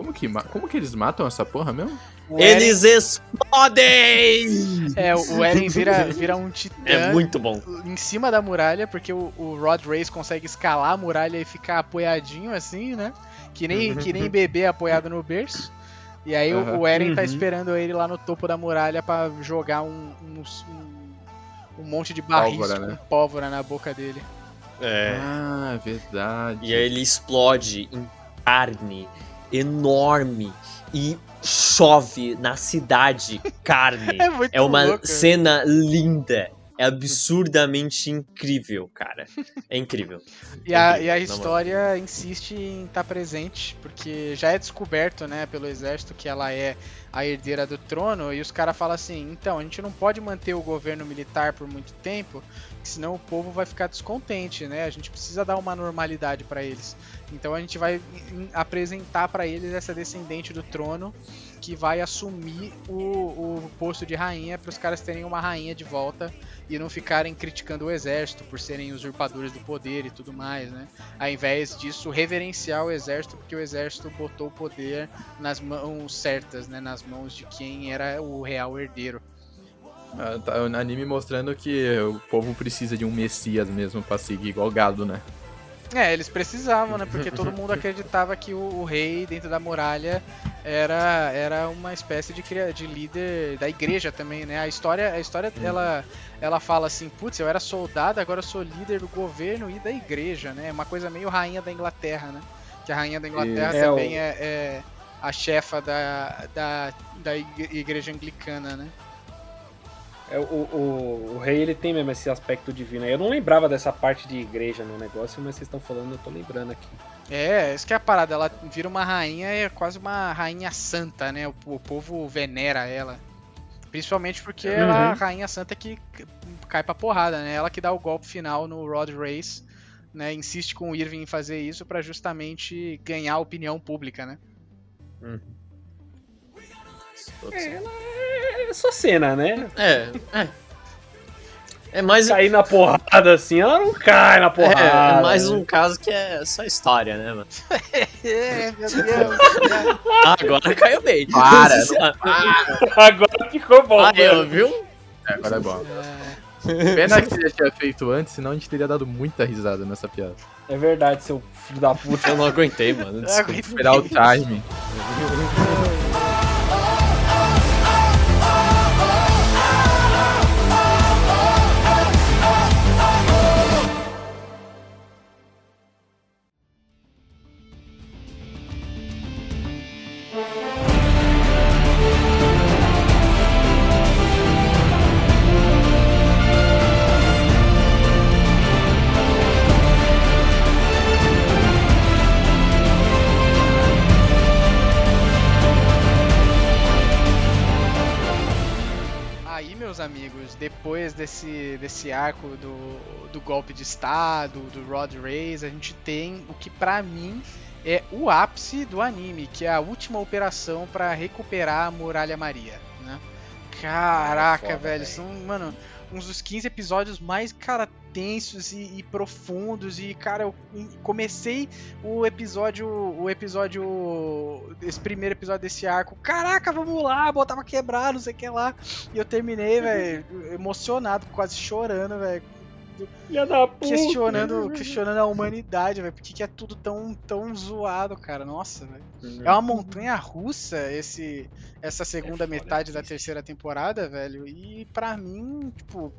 Como que, como que eles matam essa porra mesmo? Eles explodem! É, o Eren vira, vira um titã. É muito bom. Em cima da muralha, porque o, o Rod Race consegue escalar a muralha e ficar apoiadinho assim, né? Que nem, que nem bebê apoiado no berço. E aí uhum. o, Eren tá uhum. esperando ele lá no topo da muralha para jogar um, um, um, monte de barris pólvora, né? com pólvora na boca dele. É. Ah, verdade. E aí ele explode em carne enorme e chove na cidade carne. (laughs) É, é uma louco. cena linda. É absurdamente incrível, cara. É incrível. e, a, e a história insiste em estar tá presente, porque já é descoberto, né, pelo exército que ela é a herdeira do trono, e os caras falam assim: então, a gente não pode manter o governo militar por muito tempo, senão o povo vai ficar descontente, né? A gente precisa dar uma normalidade para eles. Então a gente vai apresentar para eles essa descendente do trono que vai assumir o, o posto de rainha para os caras terem uma rainha de volta e não ficarem criticando o exército por serem usurpadores do poder e tudo mais, né? Ao invés disso, reverenciar o exército porque o exército botou o poder nas mãos certas, né? Nas mãos de quem era o real herdeiro. Ah, tá, o anime mostrando que o povo precisa de um messias mesmo pra seguir igual gado, né? É, eles precisavam, né? Porque todo mundo acreditava que o, o, rei dentro da muralha era, era uma espécie de, de líder da igreja também, né? A história, a história ela, ela fala assim, putz, eu era soldado, agora eu sou líder do governo e da igreja, né? Uma coisa meio rainha da Inglaterra, né? Que a rainha da Inglaterra e também é, o... é, é, a chefa da, da, da igreja anglicana, né? É, o, o, o, rei ele tem mesmo esse aspecto divino. Eu não lembrava dessa parte de igreja no negócio, mas vocês estão falando, eu tô lembrando aqui. É, isso que é a parada. Ela vira uma rainha, é quase uma rainha santa, né? O, o povo venera ela. Principalmente porque uhum. ela é a rainha santa que cai pra porrada, né? Ela que dá o golpe final no Rod Race, né? Insiste com o Irving em fazer isso para justamente ganhar a opinião pública, né? Uhum. É, ela é só cena, né? É, é. É mais. Cair na porrada assim, ela não cai na porrada. É, é mais um caso que é só história, né, mano? (laughs) é, meu Deus. agora caiu bem. Para, para. Agora ficou bom. Ah, eu, viu? É, agora é bom. É. Pena que ele tinha feito antes, senão a gente teria dado muita risada nessa piada. É verdade, seu filho da puta. Eu não aguentei, mano. Desculpa. Esperar o time. (laughs) depois desse, desse arco do, do golpe de Estado, do Rod Race, a gente tem o que para mim é o ápice do anime, que é a última operação para recuperar a Muralha Maria, né? Caraca, é foda, velho, são, mano, uns dos 15 episódios mais, cara, tensos e, e, profundos. E, cara, eu comecei o episódio. O episódio. Esse primeiro episódio desse arco. Caraca, vamos lá, botava quebrar, não sei o que lá. E eu terminei, (laughs) velho, emocionado, quase chorando, velho. Questionando, questionando a humanidade, velho. Por que, que, é tudo tão, tão zoado, cara? Nossa, velho. Uhum. É uma montanha russa esse, essa segunda é metade da terceira temporada, velho. E para mim, tipo,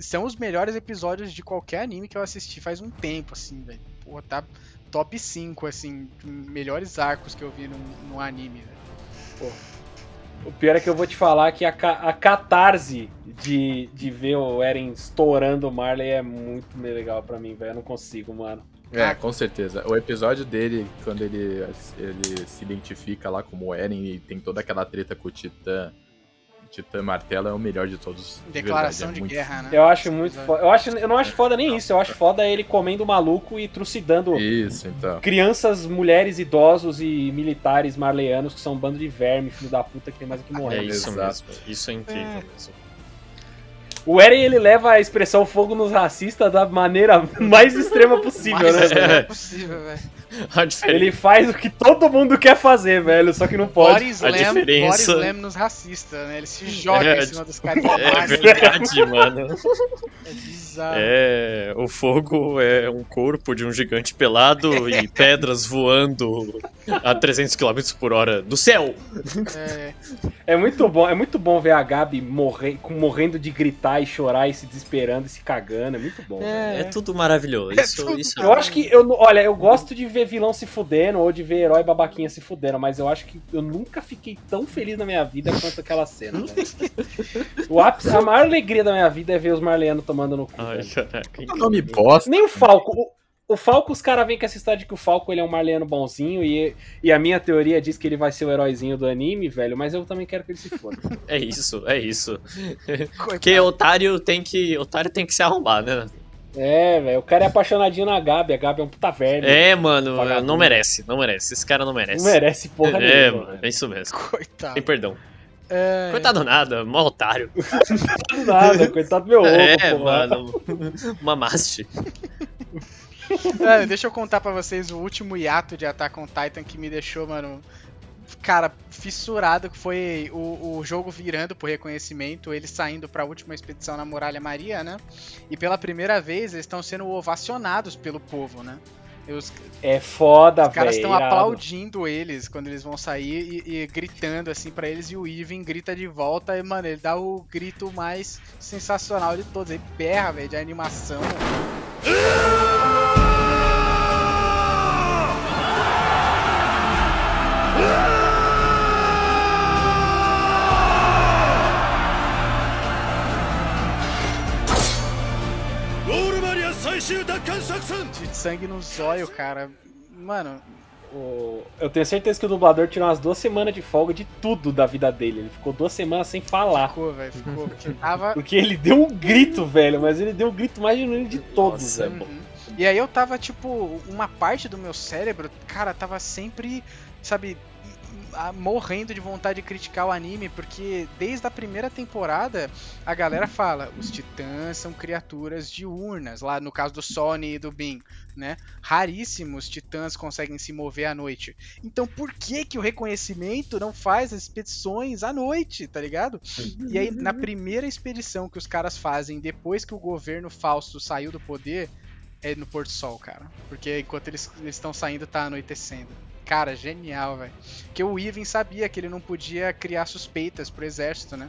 são os melhores episódios de qualquer anime que eu assisti faz um tempo, assim, velho. Porra, tá top 5, assim, melhores arcos que eu vi no, no anime, velho. Porra. O pior é que eu vou te falar que a, a catarse de, de ver o Eren estourando o Marley é muito legal para mim, velho. Eu não consigo, mano. É, com certeza. O episódio dele, quando ele, ele se identifica lá como Eren e tem toda aquela treta com o Titã Titã Martelo é o melhor de todos. Declaração de, verdade, é de guerra, né? Eu acho muito foda. Eu, acho, eu não acho foda nem isso. Eu acho foda ele comendo maluco e trucidando isso, então. crianças, mulheres, idosos e militares marleanos que são um bando de verme, filho da puta, que tem mais que morrer. É isso mesmo. Isso é incrível é. mesmo. O Eren ele leva a expressão fogo nos racistas da maneira mais extrema possível, mais né? É possível, velho. (laughs) Ele faz o que todo mundo quer fazer, velho, só que não pode. Body slam, a diferença... body slam nos racistas, né? Ele se joga é, em cima dos caras. É verdade, (laughs) mano. É bizarro. É, o fogo é um corpo de um gigante pelado e (laughs) pedras voando a 300 km por hora do céu. É. é muito bom, é muito bom ver a Gabi morrer, morrendo de gritar e chorar e se desesperando e se cagando, é muito bom. É, é tudo maravilhoso. É isso, tudo... Isso eu acho que eu, olha, eu gosto de ver ver vilão se fudendo ou de ver herói babaquinha se fudendo, mas eu acho que eu nunca fiquei tão feliz na minha vida quanto aquela cena. o ápice, a maior alegria da minha vida é ver os Marleanos tomando no cu. Ai, caraca. nome bosta. Nem o Falco. O, o Falco, os caras vêm com essa história de que o Falco ele é um Marleano bonzinho e, e a minha teoria diz que ele vai ser o heróizinho do anime, velho, mas eu também quero que ele se foda. É isso, é isso. Porque otário tem que, otário tem que se arrombar, né? É, velho, o cara é apaixonadinho na Gabi, a Gabi é um puta verme. É, mano, não merece, não merece. Esse cara não merece. Não merece porra é, nenhuma. É, é isso mesmo. Coitado. Sem perdão. É... Coitado nada, mó otário. (laughs) coitado nada, coitado meu ovo, É, porra. mano, mamaste. É, deixa eu contar pra vocês o último hiato de Attack on Titan que me deixou, mano, cara, fissurado, que foi o, o jogo virando por reconhecimento, eles saindo para a última expedição na Muralha Maria, né? E pela primeira vez eles estão sendo ovacionados pelo povo, né? Os, é foda, velho. Os caras estão aplaudindo eles quando eles vão sair e, e gritando assim para eles. E o Ivan grita de volta e, mano, ele dá o grito mais sensacional de todos. Ele berra, velho, de animação. Sangue no zóio, cara. Mano, o... Eu tenho certeza que o dublador tirou umas duas semanas de folga de tudo da vida dele. Ele ficou duas semanas sem falar. Ficou, velho, ficou. (laughs) Porque, tava... porque ele deu um grito, velho, mas ele deu o um grito mais genuíno de todos, Nossa, velho. Uhum. E aí eu tava, tipo, uma parte do meu cérebro, cara, tava sempre, sabe, morrendo de vontade de criticar o anime, porque desde a primeira temporada a galera fala: os titãs são criaturas diurnas, lá no caso do Sony e do Bin, né? Raríssimos titãs conseguem se mover à noite. Então por que que o reconhecimento não faz as expedições à noite, tá ligado? E aí na primeira expedição que os caras fazem depois que o governo Fausto saiu do poder, é no Porto Sol, cara. Porque enquanto eles estão saindo, tá anoitecendo. Cara, genial, velho. Que o Ivan sabia que ele não podia criar suspeitas pro exército, né?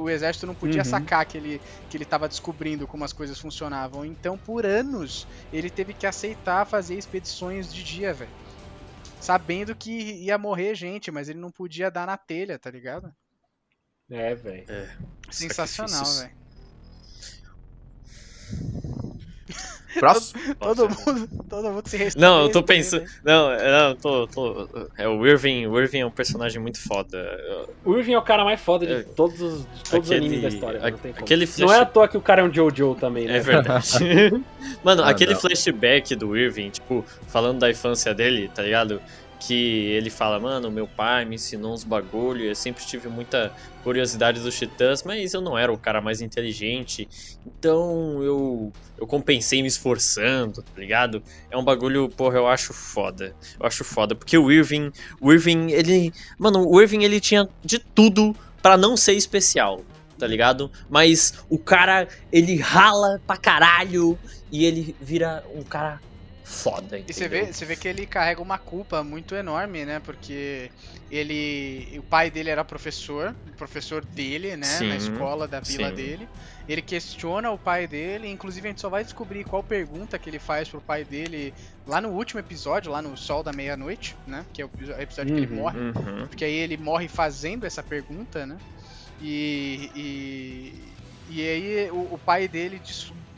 O exército não podia uhum. sacar que ele, que ele tava descobrindo como as coisas funcionavam. Então, por anos, ele teve que aceitar fazer expedições de dia, velho. Sabendo que ia morrer gente, mas ele não podia dar na telha, tá ligado? É, velho. É. Sensacional, velho. Próximo? todo, mundo, todo mundo se respeita. Não, eu tô pensando. Não, não, tô, tô. É o Irving. O Irving é um personagem muito foda. O Irving é o cara mais foda de é, todos, os, de todos aquele, os animes da história. A, não, aquele flash... não é à toa que o cara é um Jojo também, né? É verdade. (laughs) Mano, ah, aquele não. flashback do Irving, tipo, falando da infância dele, tá ligado? Que ele fala, mano, meu pai me ensinou uns bagulho, eu sempre tive muita curiosidade dos titãs, mas eu não era o cara mais inteligente, então eu eu compensei me esforçando, tá ligado? É um bagulho, porra, eu acho foda. Eu acho foda, porque o Irving, o Irving, ele, mano, o Irving ele tinha de tudo para não ser especial, tá ligado? Mas o cara, ele rala pra caralho e ele vira um cara foda. Entendeu? E você vê, você vê que ele carrega uma culpa muito enorme, né? Porque ele. O pai dele era professor, professor dele, né? Sim, na escola da vila sim. dele. Ele questiona o pai dele, inclusive a gente só vai descobrir qual pergunta que ele faz pro pai dele lá no último episódio, lá no Sol da Meia-Noite, né? Que é o episódio uhum, que ele uhum, morre. Uhum. Porque aí ele morre fazendo essa pergunta, né? E. E, e aí o, o pai dele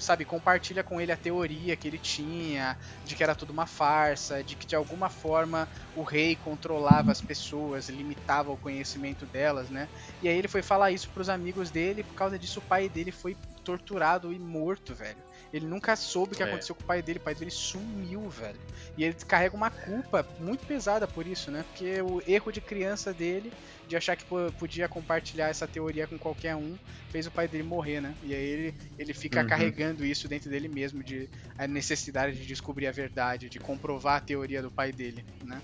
sabe, compartilha com ele a teoria que ele tinha, de que era tudo uma farsa, de que de alguma forma o rei controlava as pessoas, limitava o conhecimento delas, né? E aí ele foi falar isso pros amigos dele, e por causa disso o pai dele foi torturado e morto, velho. Ele nunca soube o que é. aconteceu com o pai dele, o pai dele sumiu, velho. E ele carrega uma culpa muito pesada por isso, né? Porque o erro de criança dele, de achar que podia compartilhar essa teoria com qualquer um, fez o pai dele morrer, né? E aí ele, ele fica uhum. carregando isso dentro dele mesmo, de a necessidade de descobrir a verdade, de comprovar a teoria do pai dele, né?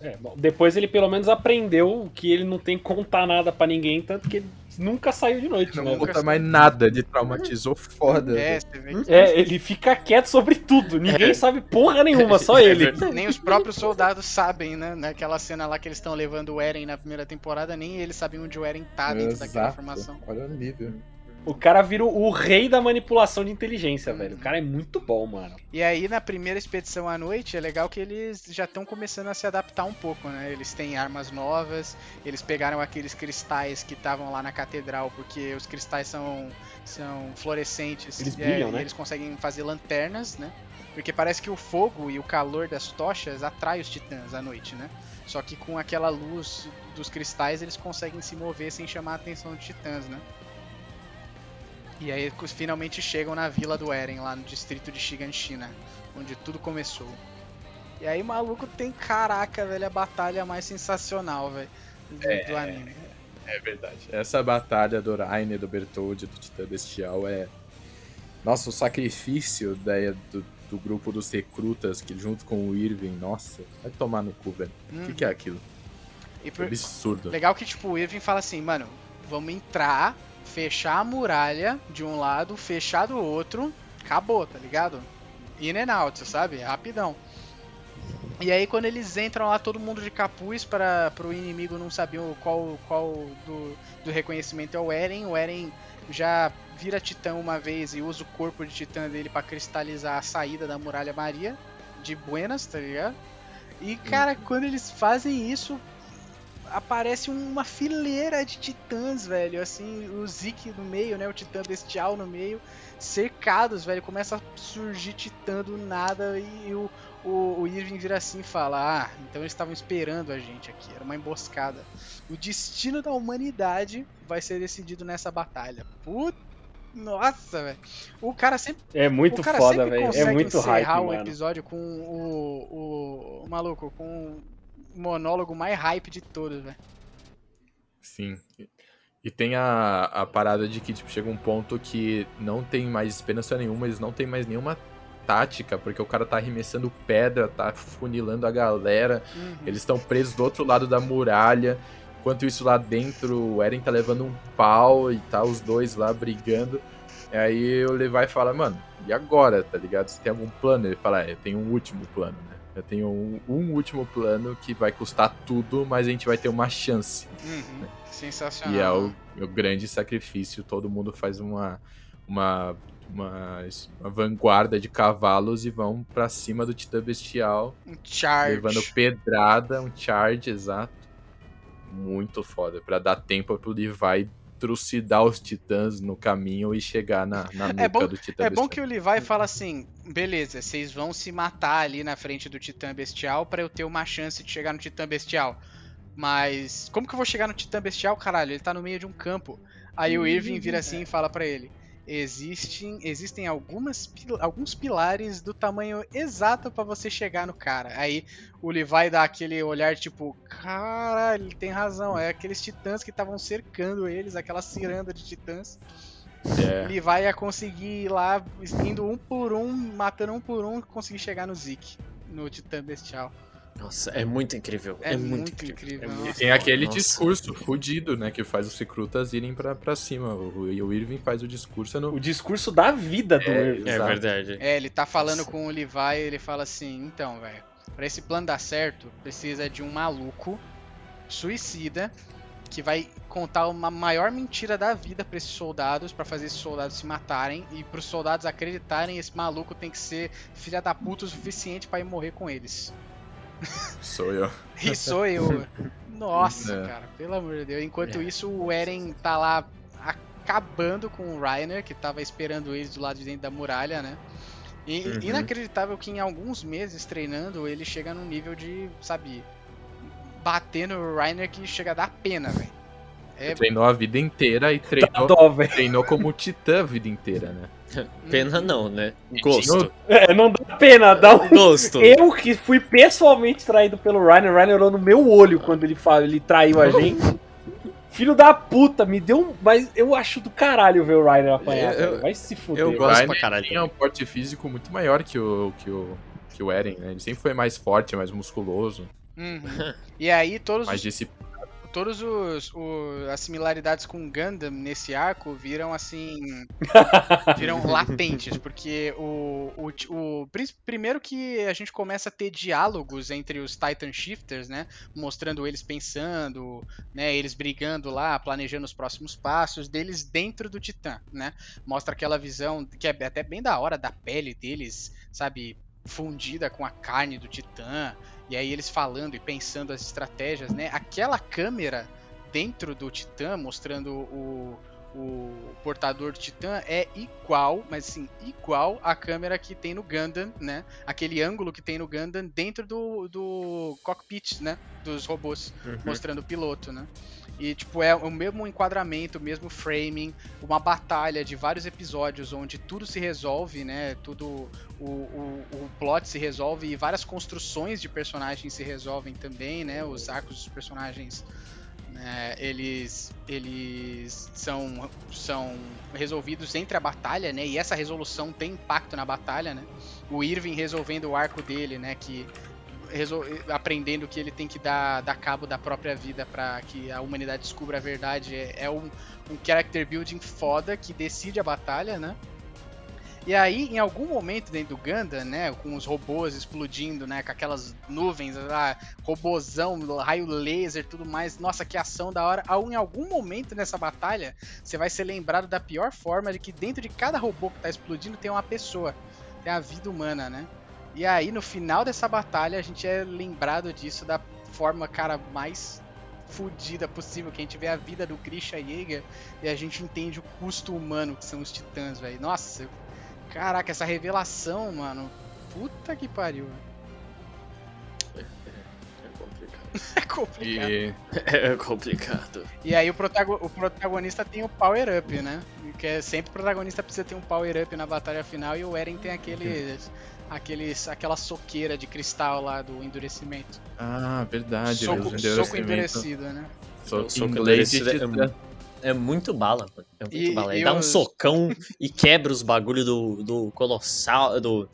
É, bom, depois ele pelo menos aprendeu que ele não tem que contar nada para ninguém, tanto que ele nunca saiu de noite. Não né? conta mais nada, ele traumatizou foda. É, é, ele fica quieto sobre tudo, ninguém é. sabe porra nenhuma, só é ele. (laughs) nem os próprios soldados sabem, né? Naquela cena lá que eles estão levando o Eren na primeira temporada, nem eles sabiam onde o Eren tá dentro Exato. daquela formação. Olha o nível. O cara vira o rei da manipulação de inteligência, velho. O cara é muito bom, mano. E aí, na primeira expedição à noite, é legal que eles já estão começando a se adaptar um pouco, né? Eles têm armas novas, eles pegaram aqueles cristais que estavam lá na catedral, porque os cristais são, são fluorescentes. Eles brilham, é, né? eles conseguem fazer lanternas, né? Porque parece que o fogo e o calor das tochas atrai os titãs à noite, né? Só que com aquela luz dos cristais eles conseguem se mover sem chamar a atenção dos titãs, né? E aí finalmente chegam na vila do Eren, lá no distrito de Shiganshina, onde tudo começou. E aí, maluco, tem caraca, velho, a batalha mais sensacional, velho, do, é, do, anime. É verdade. Essa batalha do Rainer, do Bertold, do Titã Bestial é. Nossa, o sacrifício da, do, do grupo dos recrutas que junto com o Irving, nossa, vai tomar no cu, velho. O hum. que, que, é aquilo? Por... É absurdo. Legal que, tipo, o Irving fala assim, mano, vamos entrar fechar a muralha de um lado, fechar do outro, acabou, tá ligado? In and out, sabe? Rapidão. E aí quando eles entram lá, todo mundo de capuz para o inimigo não saber qual, qual do, do reconhecimento é o Eren. O Eren já vira titã uma vez e usa o corpo de titã dele para cristalizar a saída da muralha Maria de Buenas, tá ligado? E cara, hum. quando eles fazem isso, aparece uma fileira de titãs, velho. Assim, o Zeke no meio, né? O titã bestial no meio, cercados, velho. Começa a surgir titã do nada e o, o, o Irving vira assim e fala: Ah, então eles estavam esperando a gente aqui, era uma emboscada. O destino da humanidade vai ser decidido nessa batalha. Puta. Nossa, velho. O cara sempre. É muito foda, velho. É muito hype. o episódio com o, o, o maluco, com monólogo mais hype de todos, velho. Sim. E tem a, a parada de que tipo, chega um ponto que não tem mais esperança nenhuma, eles não tem mais nenhuma tática, porque o cara tá arremessando pedra, tá funilando a galera, uhum. eles estão presos do outro lado da muralha. Enquanto isso lá dentro, o Eren tá levando um pau e tá os dois lá brigando. E aí o Levi fala, mano, e agora, tá ligado? Você tem algum plano? Ele fala, é, tenho um último plano, né? Eu tenho um, um, último plano que vai custar tudo, mas a gente vai ter uma chance. Uhum. Né? Sensacional. E é o, o grande sacrifício. Todo mundo faz uma, uma uma, uma vanguarda de cavalos e vão para cima do Titã Bestial. Um charge. Levando pedrada, um charge, exato. Muito foda. para dar tempo pro Levi trucidar os titãs no caminho e chegar na, na é nuca é bom, do Titã É Bestial. bom que o Levi fala assim: beleza, vocês vão se matar ali na frente do Titã Bestial para eu ter uma chance de chegar no Titã Bestial. Mas como que eu vou chegar no Titã Bestial, caralho? Ele tá no meio de um campo. Aí o Irving vira assim e fala para ele: existem, existem algumas, alguns pilares do tamanho exato para você chegar no cara. Aí o Levi dá aquele olhar tipo, caralho, ele tem razão, é aqueles titãs que estavam cercando eles, aquela ciranda de titãs. É. Levi ia conseguir ir lá, indo um por um, matando um por um, conseguir chegar no Zeke, no titã bestial. Nossa, é muito incrível. É, é muito, muito, incrível. incrível. É tem aquele Nossa. discurso fudido, né? Que faz os recrutas irem pra, pra cima. O, o Irving faz o discurso no... O discurso da vida do é, Irving. É verdade. É, ele tá falando Nossa. com o Levi ele fala assim: então, velho, pra esse plano dar certo, precisa de um maluco suicida que vai contar uma maior mentira da vida para esses soldados, para fazer esses soldados se matarem e para os soldados acreditarem esse maluco tem que ser filha da puta o suficiente para ir morrer com eles. Sou eu. e sou eu. Nossa, é. cara, pelo amor de Deus. Enquanto é. isso, o Eren tá lá acabando com o Reiner, que tava esperando eles do lado de dentro da muralha, né? E uhum. inacreditável que em alguns meses treinando, ele chega num nível de, sabe, bater no Reiner que chega a dar pena, velho. É... Treinou a vida inteira e treinou, dó, treinou como titã a vida inteira, né? (laughs) Pena não, né? Gosto. É, não dá pena, dá um... Gosto. Eu que fui pessoalmente traído pelo Ryan, o Ryan olhou no meu olho quando ele, fala, ele traiu a gente. Filho da puta, me deu um. Mas eu acho do caralho ver o Ryder apanhar. Eu, Vai se fuder. Eu gosto Ryan pra caralho. tinha um porte físico muito maior que o, que o, que o Eren, né? Ele sempre foi mais forte, mais musculoso. Uhum. E aí todos mais disciplinado todos os, os, as similaridades com Gundam nesse arco viram assim (laughs) viram latentes porque o, o, o, primeiro que a gente começa a ter diálogos entre os Titan Shifters né? Mostrando eles pensando né? Eles brigando lá planejando os próximos passos deles dentro do Titã né? Mostra aquela visão que é até bem da hora da pele deles sabe? Fundida com a carne do Titã e aí eles falando e pensando as estratégias, né? Aquela câmera dentro do Titã, mostrando o, o portador do Titã, é igual, mas assim, igual a câmera que tem no Gundam, né? Aquele ângulo que tem no Gundam dentro do, do cockpit, né? Dos robôs, uhum. mostrando o piloto, né? E, tipo, é o mesmo enquadramento, o mesmo framing, uma batalha de vários episódios onde tudo se resolve, né? Tudo. O, o, o plot se resolve e várias construções de personagens se resolvem também, né? Os arcos dos personagens. Né, eles eles são, são resolvidos entre a batalha, né? E essa resolução tem impacto na batalha, né? O Irving resolvendo o arco dele, né? Que aprendendo que ele tem que dar, dar cabo da própria vida para que a humanidade descubra a verdade. É, é um, um character building foda que decide a batalha, né? E aí, em algum momento dentro do Gundam, né, com os robôs explodindo, né, com aquelas nuvens, lá, robozão, raio laser, tudo mais, nossa, que ação da hora. Em algum momento nessa batalha, você vai ser lembrado da pior forma de que dentro de cada robô que tá explodindo tem uma pessoa, tem a vida humana, né? E aí, no final dessa batalha, a gente é lembrado disso da forma, cara, mais fodida possível, que a gente vê a vida do Grisha Yeager e a gente entende o custo humano que são os titãs, velho. Nossa, caraca, essa revelação, mano. Puta que pariu. (laughs) É complicado. E... (laughs) É complicado. E aí o, protago o protagonista tem o power up, né? Que é sempre o protagonista precisa ter um power up na batalha final e o Eren tem aqueles. Aqueles, aquela soqueira de cristal lá do endurecimento. Ah, verdade. Soco, soco endurecido, né? Soco, soco endurecido é, é, muito bala, mano. É muito e, bala. Ele dá um socão (laughs) e quebra os bagulho do, do colossal. Do,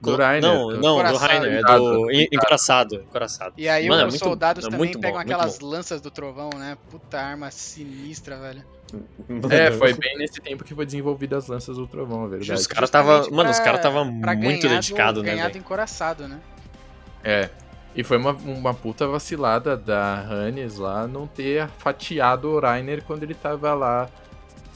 do Rainer. Não, não, do Rainer, é do encoraçado, encoraçado. E aí Mano, os é muito, soldados é também pegam bom, aquelas lanças do trovão, né? Puta arma sinistra, velho. É, foi bem nesse tempo que foi desenvolvida as lanças do trovão, é verdade. Os caras tava, mano, os caras tava muito dedicado, né, ganhado encoraçado, né? É. E foi uma, uma puta vacilada da Hannes lá não ter fatiado o Rainer quando ele tava lá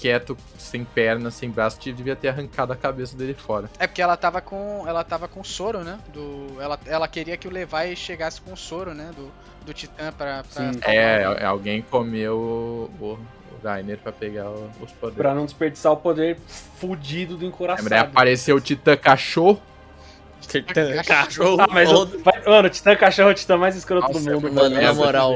quieto, sem perna, sem braço, devia ter arrancado a cabeça dele fora. É porque ela tava com. Ela tava com soro, né? Do, ela, ela queria que o Levi chegasse com o soro, né? Do, do Titã pra. pra é, é, alguém comeu o, o Rainer pra pegar os poderes. Pra não desperdiçar o poder fudido do encoraçado. É, apareceu o Titã cachorro Titã cachorro. Ah, mas o, vai, mano, o Titã cachorro é o Titã mais escroto Nossa, do mundo, mano. Na moral.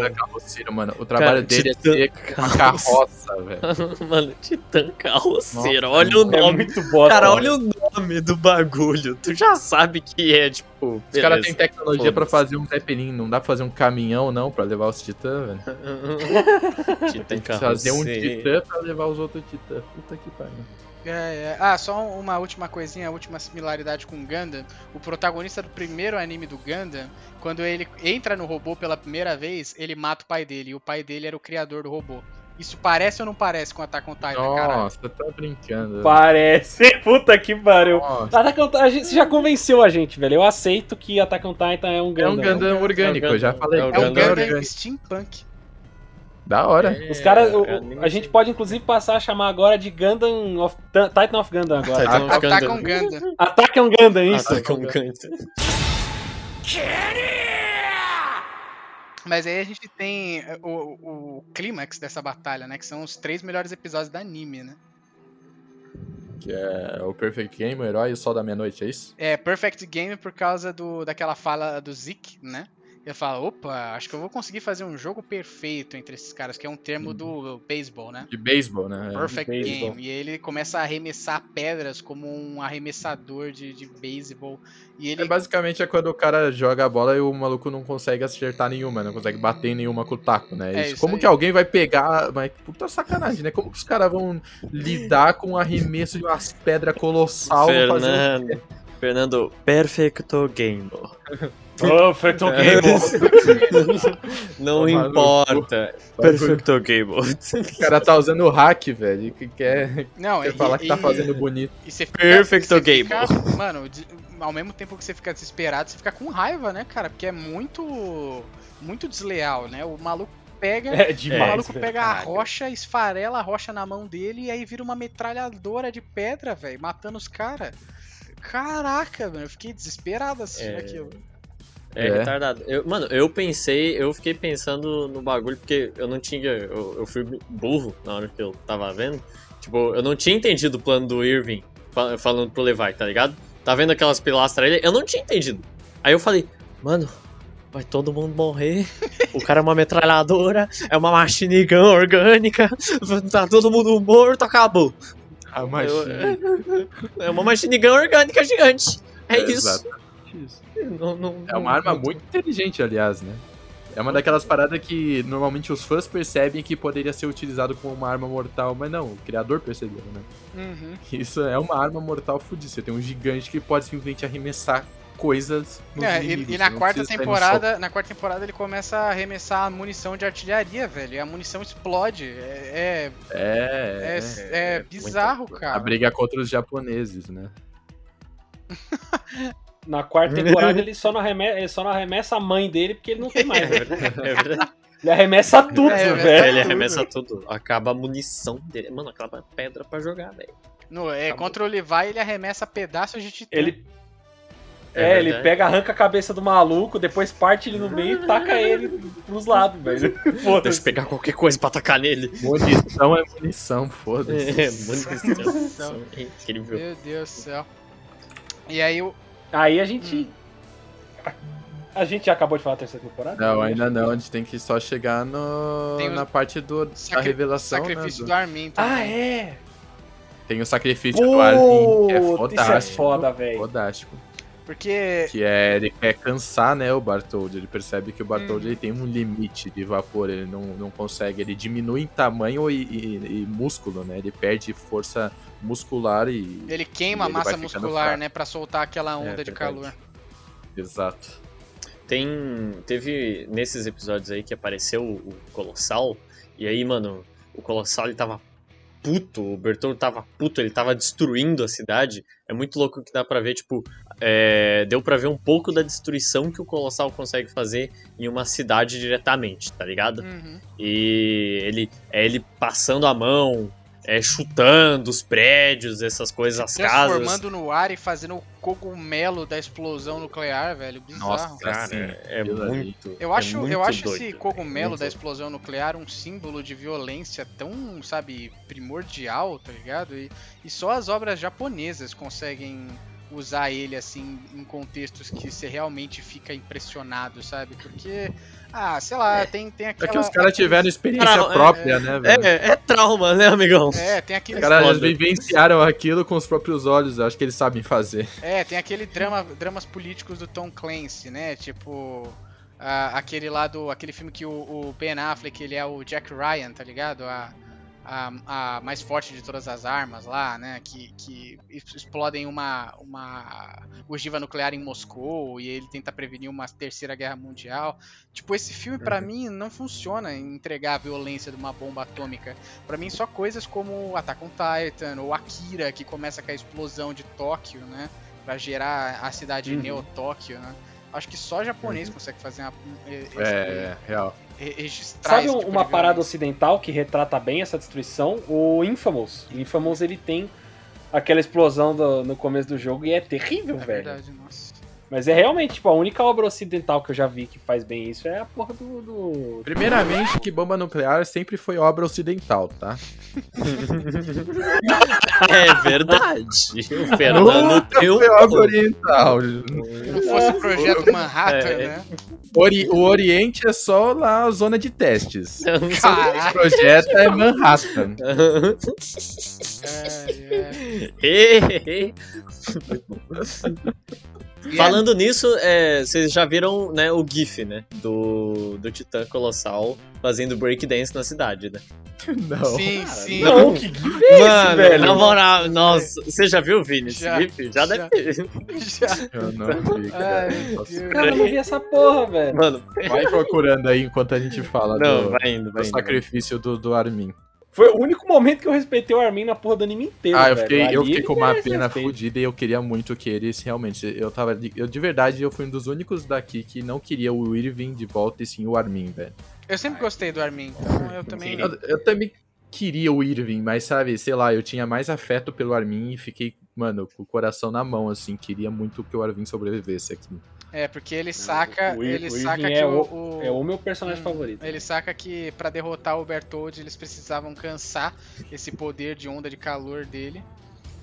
mano. O trabalho Cara, dele é ser carroça, velho. (laughs) mano, Titã carroceiro. Nossa, olha o nome. É muito bosta, Cara, olha o nome do bagulho. Tu já sabe que é, tipo. Os caras têm tecnologia pra fazer um Zeppelin. Não dá pra fazer um caminhão, não, pra levar os Titã, velho. (laughs) titã carroceiro. Fazer um Titã pra levar os outros Titã. Puta que pariu. É, é. Ah, só uma última coisinha, última similaridade com Gundam. O protagonista do primeiro anime do Gundam, quando ele entra no robô pela primeira vez, ele mata o pai dele. E o pai dele era o criador do robô. Isso parece ou não parece com Attack on Titan, cara? Nossa, tá brincando. Parece. (laughs) Puta que pariu. Attack on Titan, você já convenceu a gente, velho. Eu aceito que Attack on Titan é um Gundam. É um Gundam orgânico, é um Gundam, eu já falei. É um Gundam, é um Gundam steampunk. Da hora. É, Os caras. É, a gente pode inclusive passar a chamar agora de Gundam of. Titan of Gundam agora. Attack on Gundam. Attack on Gundam, isso. Attack on Gundam. Mas aí a gente tem eh, o, o clímax dessa batalha, né? Que são os três melhores episódios da anime, né? Que é o Perfect Game, o herói e o Sol da Meia-Noite, é isso? É, Perfect Game por causa do, daquela fala do Zeke, né? Ele fala, opa, acho que eu vou conseguir fazer um jogo perfeito entre esses caras, que é um termo uhum. do beisebol, né? De beisebol, né? É, Perfect Game. E ele começa a arremessar pedras como um arremessador de, de beisebol. E ele... É basicamente é quando o cara joga a bola e o maluco não consegue acertar nenhuma, não consegue bater nenhuma com o taco, né? É isso como aí. que alguém vai pegar. Mas puta sacanagem, né? Como que os caras vão lidar com o arremesso de umas pedras colossal? Fernando, fazer... Fernando, perfecto game. (laughs) Perfecto Game. (laughs) Não importa. Perfecto Game. O cara tá usando o hack, velho. Que quer, Não, quer e, falar que tá fazendo bonito. E você fica, Perfecto Game. Fica, mano, ao mesmo tempo que você fica desesperado, você fica com raiva, né, cara? Porque é muito. Muito desleal, né? O maluco pega. É demais, o maluco pega a rocha, esfarela a rocha na mão dele e aí vira uma metralhadora de pedra, velho, matando os caras. Caraca, mano, eu fiquei desesperado assistindo é... aquilo. É, é, retardado. Eu, mano, eu pensei, eu fiquei pensando no bagulho porque eu não tinha. Eu, eu fui burro na hora que eu tava vendo. Tipo, eu não tinha entendido o plano do Irving falando pro Levi, tá ligado? Tá vendo aquelas pilastras ali? Eu não tinha entendido. Aí eu falei, mano, vai todo mundo morrer. O cara é uma metralhadora, é uma machine gun orgânica, tá todo mundo morto, acabou. A machine. (laughs) É uma machine gun orgânica gigante. É, é isso. Exato. (laughs) Não, não, é uma arma muito inteligente, aliás, né? É uma daquelas paradas que normalmente os fãs percebem que poderia ser utilizado como uma arma mortal, mas não, o criador percebeu, né? Uhum. Isso é uma arma mortal fodida. Você tem um gigante que pode simplesmente arremessar coisas nos é, inimigos, e, e na quarta temporada, na quarta temporada ele começa a arremessar a munição de artilharia, velho. E a munição explode. É é, é, é, é, é bizarro, cara. A briga contra os japoneses, né? (laughs) Na quarta temporada (laughs) ele só não, arremessa, ele só não arremessa a mãe dele porque ele não tem mais. é verdade. Ele arremessa tudo, é, velho. Ele arremessa tudo. Acaba a munição dele. Mano, acaba pedra pra jogar, velho. No, é, contra o Levi ele arremessa pedaços de titã. Ele, É, é ele pega, arranca a cabeça do maluco, depois parte ele no meio e taca ele pros lados, velho. (laughs) Foda-se. Deixa eu pegar qualquer coisa pra tacar nele. Munição é munição, foda-se. É, munição. Incrível. Meu Deus do céu. E aí o. Aí a gente. Hum. A gente já acabou de falar da terceira temporada? Não, ainda não. A gente tem que só chegar no... na parte do... da revelação. Sacrifício né, do... do Armin também. Ah, é! Tem o sacrifício Pô, do Armin, que é fodástico. Isso é foda, velho. Fodástico. Porque. Que é. Ele quer cansar, né, o Bartoldi. Ele percebe que o Bartoldi hum. ele tem um limite de vapor. Ele não, não consegue. Ele diminui em tamanho e, e, e músculo, né? Ele perde força muscular e. Ele queima a massa muscular, né? Pra soltar aquela é, onda é, de calor. Exato. Tem. Teve nesses episódios aí que apareceu o Colossal. E aí, mano, o Colossal ele tava puto, o Bertolo tava puto, ele tava destruindo a cidade. É muito louco que dá pra ver, tipo, é, deu pra ver um pouco da destruição que o Colossal consegue fazer em uma cidade diretamente, tá ligado? Uhum. E ele é ele passando a mão, é, chutando os prédios, essas coisas, as casas. Transformando no ar e fazendo o cogumelo da explosão nuclear, velho. Bizarro. Nossa, cara, é, é muito. Eu acho, é muito eu acho doido, esse cogumelo da explosão nuclear um símbolo de violência tão, sabe, primordial, tá ligado? E, e só as obras japonesas conseguem usar ele assim em contextos que você realmente fica impressionado, sabe? Porque, ah, sei lá, é, tem, tem aquela. É que os caras tiveram experiência Tra própria, é, né, velho? É, é, trauma, né, amigão? É, tem aquele. Os caras vivenciaram aquilo com os próprios olhos, acho que eles sabem fazer. É, tem aquele drama, dramas políticos do Tom Clancy, né? Tipo. Uh, aquele lá do. aquele filme que o, o, Ben Affleck ele é o Jack Ryan, tá ligado? A, a, a, mais forte de todas as armas lá, né? Que, que explodem uma, uma ogiva nuclear em Moscou e ele tenta prevenir uma terceira guerra mundial. Tipo, esse filme para uhum. mim não funciona em entregar a violência de uma bomba atômica. para mim só coisas como Attack on Titan ou Akira que começa com a explosão de Tóquio, né? Para gerar a cidade uhum. Neo-Tóquio, né? Acho que só japonês uhum. consegue fazer uma. Esse, é, real registrar Sabe tipo uma parada ocidental que retrata bem essa destruição? O Infamous. O Infamous ele tem aquela explosão do, no começo do jogo e é terrível, é velho. Verdade, nossa. Mas é realmente, tipo, a única obra ocidental que eu já vi que faz bem isso é a porra do. do... Primeiramente, que bomba nuclear sempre foi obra ocidental, tá? (laughs) é verdade. O Fernando tem um. obra oriental. Se não fosse o projeto Manhattan, é. né? Ori o Oriente é só lá a zona de testes. O projeto é Manhattan. é, é. (laughs) Falando nisso, é, vocês já viram né, o GIF, né? Do, do Titã Colossal fazendo breakdance na cidade, né? (laughs) Não. Sim, cara, sim. Não, que GIF é Mano, velho? na moral, nossa, você já viu, Vini, esse já, GIF? Já, já deve ter. Já. Eu não vi, cara. Ai, cara, eu não vi essa porra, velho. Mano, vai procurando aí enquanto a gente fala não, do, vai indo, vai do indo, sacrifício do, do Armin. Foi o único momento que eu respeitei o Armin na porra do anime inteiro. Ah, eu fiquei, eu fiquei com uma pena fodida e eu queria muito que eles realmente. Eu tava. Eu, de verdade, eu fui um dos únicos daqui que não queria o Irving de volta e sim o Armin, velho. Eu sempre gostei do Armin, então eu também. Eu, eu, também queria o Irving, mas sabe, sei lá, eu tinha mais afeto pelo Armin e fiquei, mano, com o coração na mão, assim. Queria muito que o Armin sobrevivesse aqui. É, porque ele saca. O, o, ele o saca que é o, o, É o meu personagem hum, favorito. Ele saca que para derrotar o Bertold eles precisavam cansar esse poder de onda de calor dele.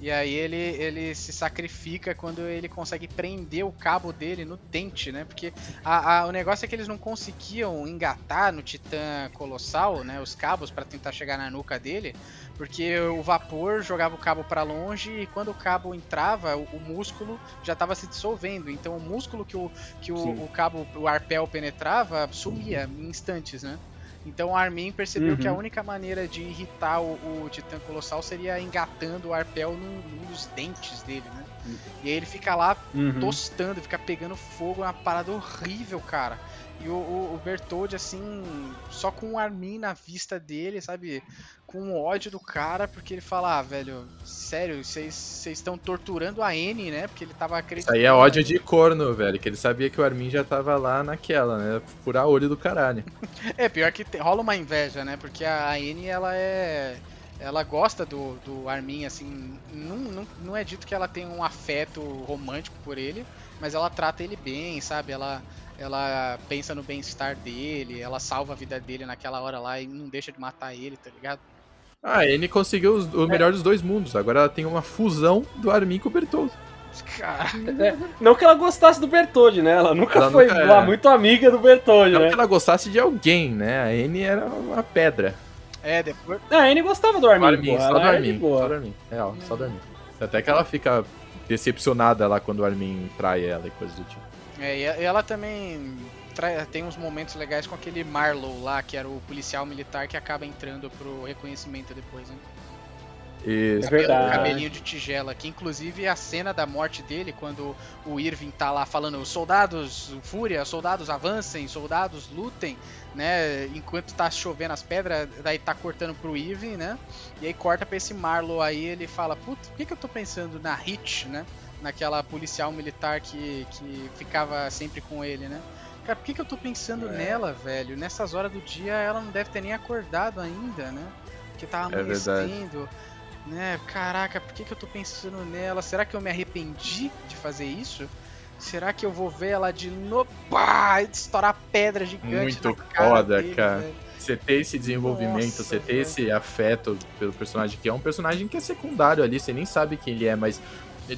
E aí ele, ele se sacrifica quando ele consegue prender o cabo dele no dente, né? Porque a, a, o negócio é que eles não conseguiam engatar no Titã Colossal, né? Os cabos para tentar chegar na nuca dele, porque o vapor jogava o cabo para longe e quando o cabo entrava, o, o músculo já estava se dissolvendo. Então o músculo que o, que o, o cabo, o arpel penetrava, sumia em instantes, né? Então Armin percebeu uhum. que a uhum. única maneira de irritar o, o Titã Colossal seria engatando o arpel num, num dos dentes dele, né? Uhum. E aí ele fica lá uhum. tostando, fica pegando fogo, é uma parada horrível, cara. E o, o, o Bertold, assim, só com o Armin na vista dele, sabe? Com ódio do cara, porque ele fala, ah, velho, sério, vocês estão torturando a N, né? Porque ele tava acreditando. Isso aí é ódio de corno, velho, que ele sabia que o Armin já tava lá naquela, né? Furar olho do caralho. (laughs) é, pior que rola uma inveja, né? Porque a N, ela é ela gosta do, do Armin, assim, não, não, não é dito que ela tem um afeto romântico por ele, mas ela trata ele bem, sabe? Ela ela pensa no bem-estar dele, ela salva a vida dele naquela hora lá e não deixa de matar ele, tá ligado? Ah, a Anne conseguiu os, o melhor dos dois mundos. Agora ela tem uma fusão do Armin com o Bertoldo. É, não que ela gostasse do Bertoldi, né? Ela nunca ela foi nunca, lá, muito amiga do Bertoldi, não né? que ela gostasse de alguém, né? A Anne era uma pedra. É, depois... Não, a Anne gostava do Armin, Armin só, do Armin só do Armin. É, só do Armin. Até que ela fica decepcionada lá quando o Armin trai ela e coisas do tipo. É, e ela também tem uns momentos legais com aquele Marlow lá, que era o policial militar que acaba entrando pro reconhecimento depois, né? Isso. É verdade. cabelinho de tigela, que inclusive a cena da morte dele, quando o Irving tá lá falando, soldados, fúria, soldados avancem, soldados lutem, né? Enquanto tá chovendo as pedras, daí tá cortando pro Irving, né? E aí corta pra esse Marlow aí, ele fala, putz, por que, que eu tô pensando na Hit, né? Naquela policial militar que, que ficava sempre com ele, né? Cara, por que, que eu tô pensando é. nela, velho? Nessas horas do dia ela não deve ter nem acordado ainda, né? Porque tava é amanhecendo. É né? Caraca, por que, que eu tô pensando nela? Será que eu me arrependi de fazer isso? Será que eu vou ver ela de novo? Pá! Estourar pedra gigante Muito cara foda, dele, cara. Velho. Você ter esse desenvolvimento, Nossa, você ter velho. esse afeto pelo personagem, que é um personagem que é secundário ali, você nem sabe quem ele é, mas,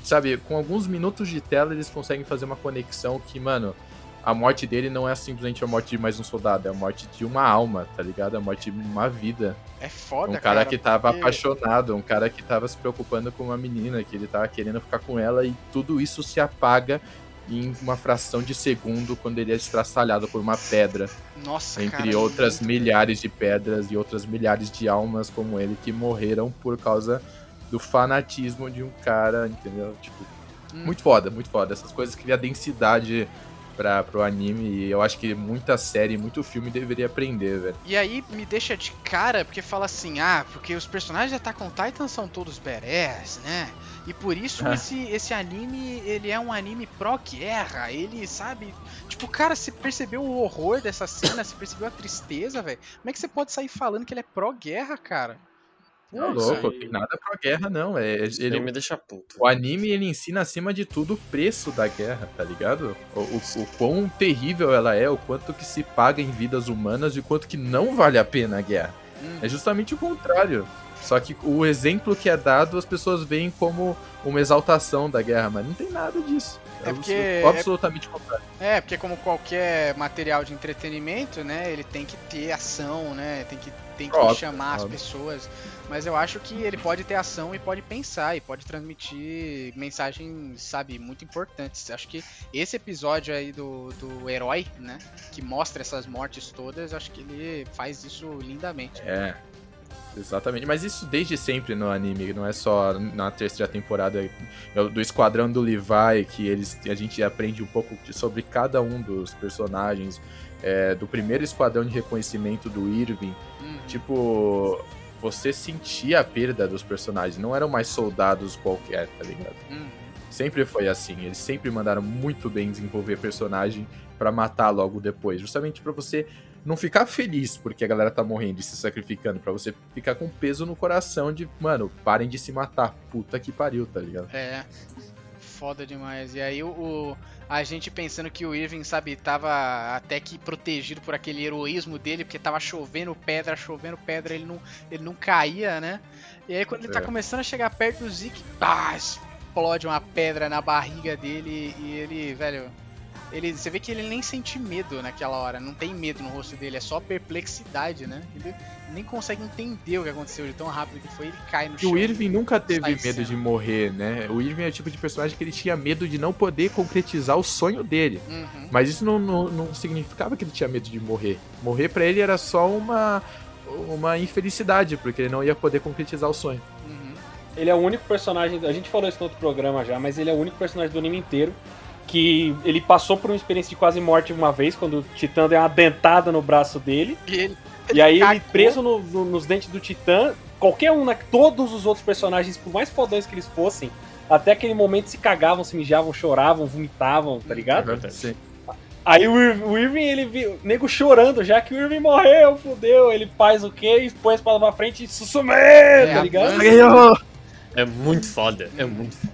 sabe, com alguns minutos de tela eles conseguem fazer uma conexão que, mano, a morte dele não é simplesmente a morte de mais um soldado, é a morte de uma alma, tá ligado? É a morte de uma vida. É foda, Um cara, cara que tava porque... apaixonado, um cara que tava se preocupando com uma menina, que ele tava querendo ficar com ela e tudo isso se apaga em uma fração de segundo quando ele é estraçalhado por uma pedra. Nossa, Entre cara, outras milhares de pedras e outras milhares de almas como ele que morreram por causa do fanatismo de um cara, entendeu? Tipo, hum. muito foda, muito foda. Essas coisas criam densidade pra, pro anime e eu acho que muita série, muito filme deveria aprender, velho. E aí me deixa de cara porque fala assim, ah, porque os personagens de Attack on Titan são todos badass, né? E por isso (laughs) é. esse, esse anime, ele é um anime pró-guerra, ele sabe... Tipo, cara, você percebeu o horror dessa cena, você percebeu a tristeza, velho? Como é que você pode sair falando que ele é pró-guerra, cara? Não, louco, aí... tem nada pra guerra, não. É, ele me deixa puto. O anime, ele ensina acima de tudo o preço da guerra, tá ligado? O, o, o, quão terrível ela é, o quanto que se paga em vidas humanas e o quanto que não vale a pena a guerra. Hum. É justamente o contrário. Só que o exemplo que é dado, as pessoas veem como uma exaltação da guerra, mas não tem nada disso. É, é porque é absolutamente é, contrário. É, porque como qualquer material de entretenimento, né, ele tem que ter ação, né, tem que tem que óbvio, chamar óbvio. as pessoas. Mas eu acho que ele pode ter ação e pode pensar e pode transmitir mensagens, sabe, muito importantes. Acho que esse episódio aí do, do herói, né, que mostra essas mortes todas, acho que ele faz isso lindamente. É. Exatamente, mas isso desde sempre no anime, não é só na terceira temporada do Esquadrão do Levi, que eles, a gente aprende um pouco sobre cada um dos personagens, é, do primeiro esquadrão de reconhecimento do Irving, uhum. tipo, você sentia a perda dos personagens, não eram mais soldados qualquer, tá ligado? Uhum. Sempre foi assim, eles sempre mandaram muito bem desenvolver personagem para matar logo depois, justamente para você não ficar feliz porque a galera tá morrendo e se sacrificando, para você ficar com peso no coração de, mano, parem de se matar, puta que pariu, tá ligado? É, foda demais. E aí o, o a gente pensando que o Irving, sabe, tava até que protegido por aquele heroísmo dele, porque tava chovendo pedra, chovendo pedra, ele não, ele não caía, né? E aí quando ele tá é. começando a chegar perto do Zeke, pá, explode uma pedra na barriga dele e ele, velho, ele, você vê que ele nem sente medo naquela hora, não tem medo no rosto dele, é só perplexidade, né? Ele nem consegue entender o que aconteceu de tão rápido que foi, ele cai no e chão. E o Irving nunca teve medo de morrer, né? O Irving é o tipo de personagem que ele tinha medo de não poder concretizar o sonho dele. Uhum. Mas isso não, não, não significava que ele tinha medo de morrer. Morrer para ele era só uma, uma infelicidade, porque ele não ia poder concretizar o sonho. Uhum. Ele é o único personagem, a gente falou isso no outro programa já, mas ele é o único personagem do anime inteiro que ele passou por uma experiência de quase morte uma vez, quando o Titã deu uma dentada no braço dele. E, ele, ele e aí cagou. ele preso no, no, nos dentes do Titã, qualquer um, né, todos os outros personagens, por mais fodões que eles fossem, até aquele momento se cagavam, se mijavam, choravam, vomitavam, tá ligado? É Sim. Aí o, o Irving, ele viu o nego chorando, já que o Irving morreu, fudeu. Ele faz o quê? Põe a espada pra frente e sussume, é, tá ligado? É muito foda, é muito foda.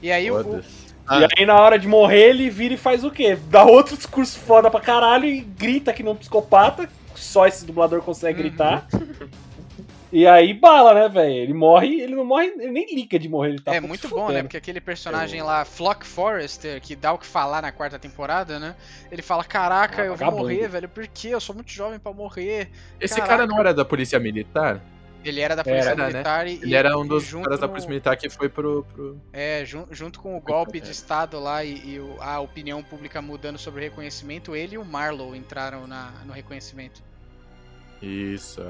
E aí o, Ah. E aí, na hora de morrer, ele vira e faz o quê? Dá outro discurso foda pra caralho e grita que não é um psicopata. Só esse dublador consegue uhum. gritar. E aí bala, né, velho? Ele morre, ele não morre, ele nem liga de morrer, ele tá É muito bom, né? Porque aquele personagem lá, Flock Forrester, que dá o que falar na quarta temporada, né? Ele fala: Caraca, ah, eu vou morrer, velho, por quê? Eu sou muito jovem para morrer. Esse Caraca. cara não era da polícia militar? Ele era da Polícia era, né? Militar né? e. Ele era um dos caras da Polícia Militar que foi pro. pro... É, jun junto com o golpe é. de Estado lá e, e, a opinião pública mudando sobre o reconhecimento, ele e o Marlow entraram na, no reconhecimento. Isso.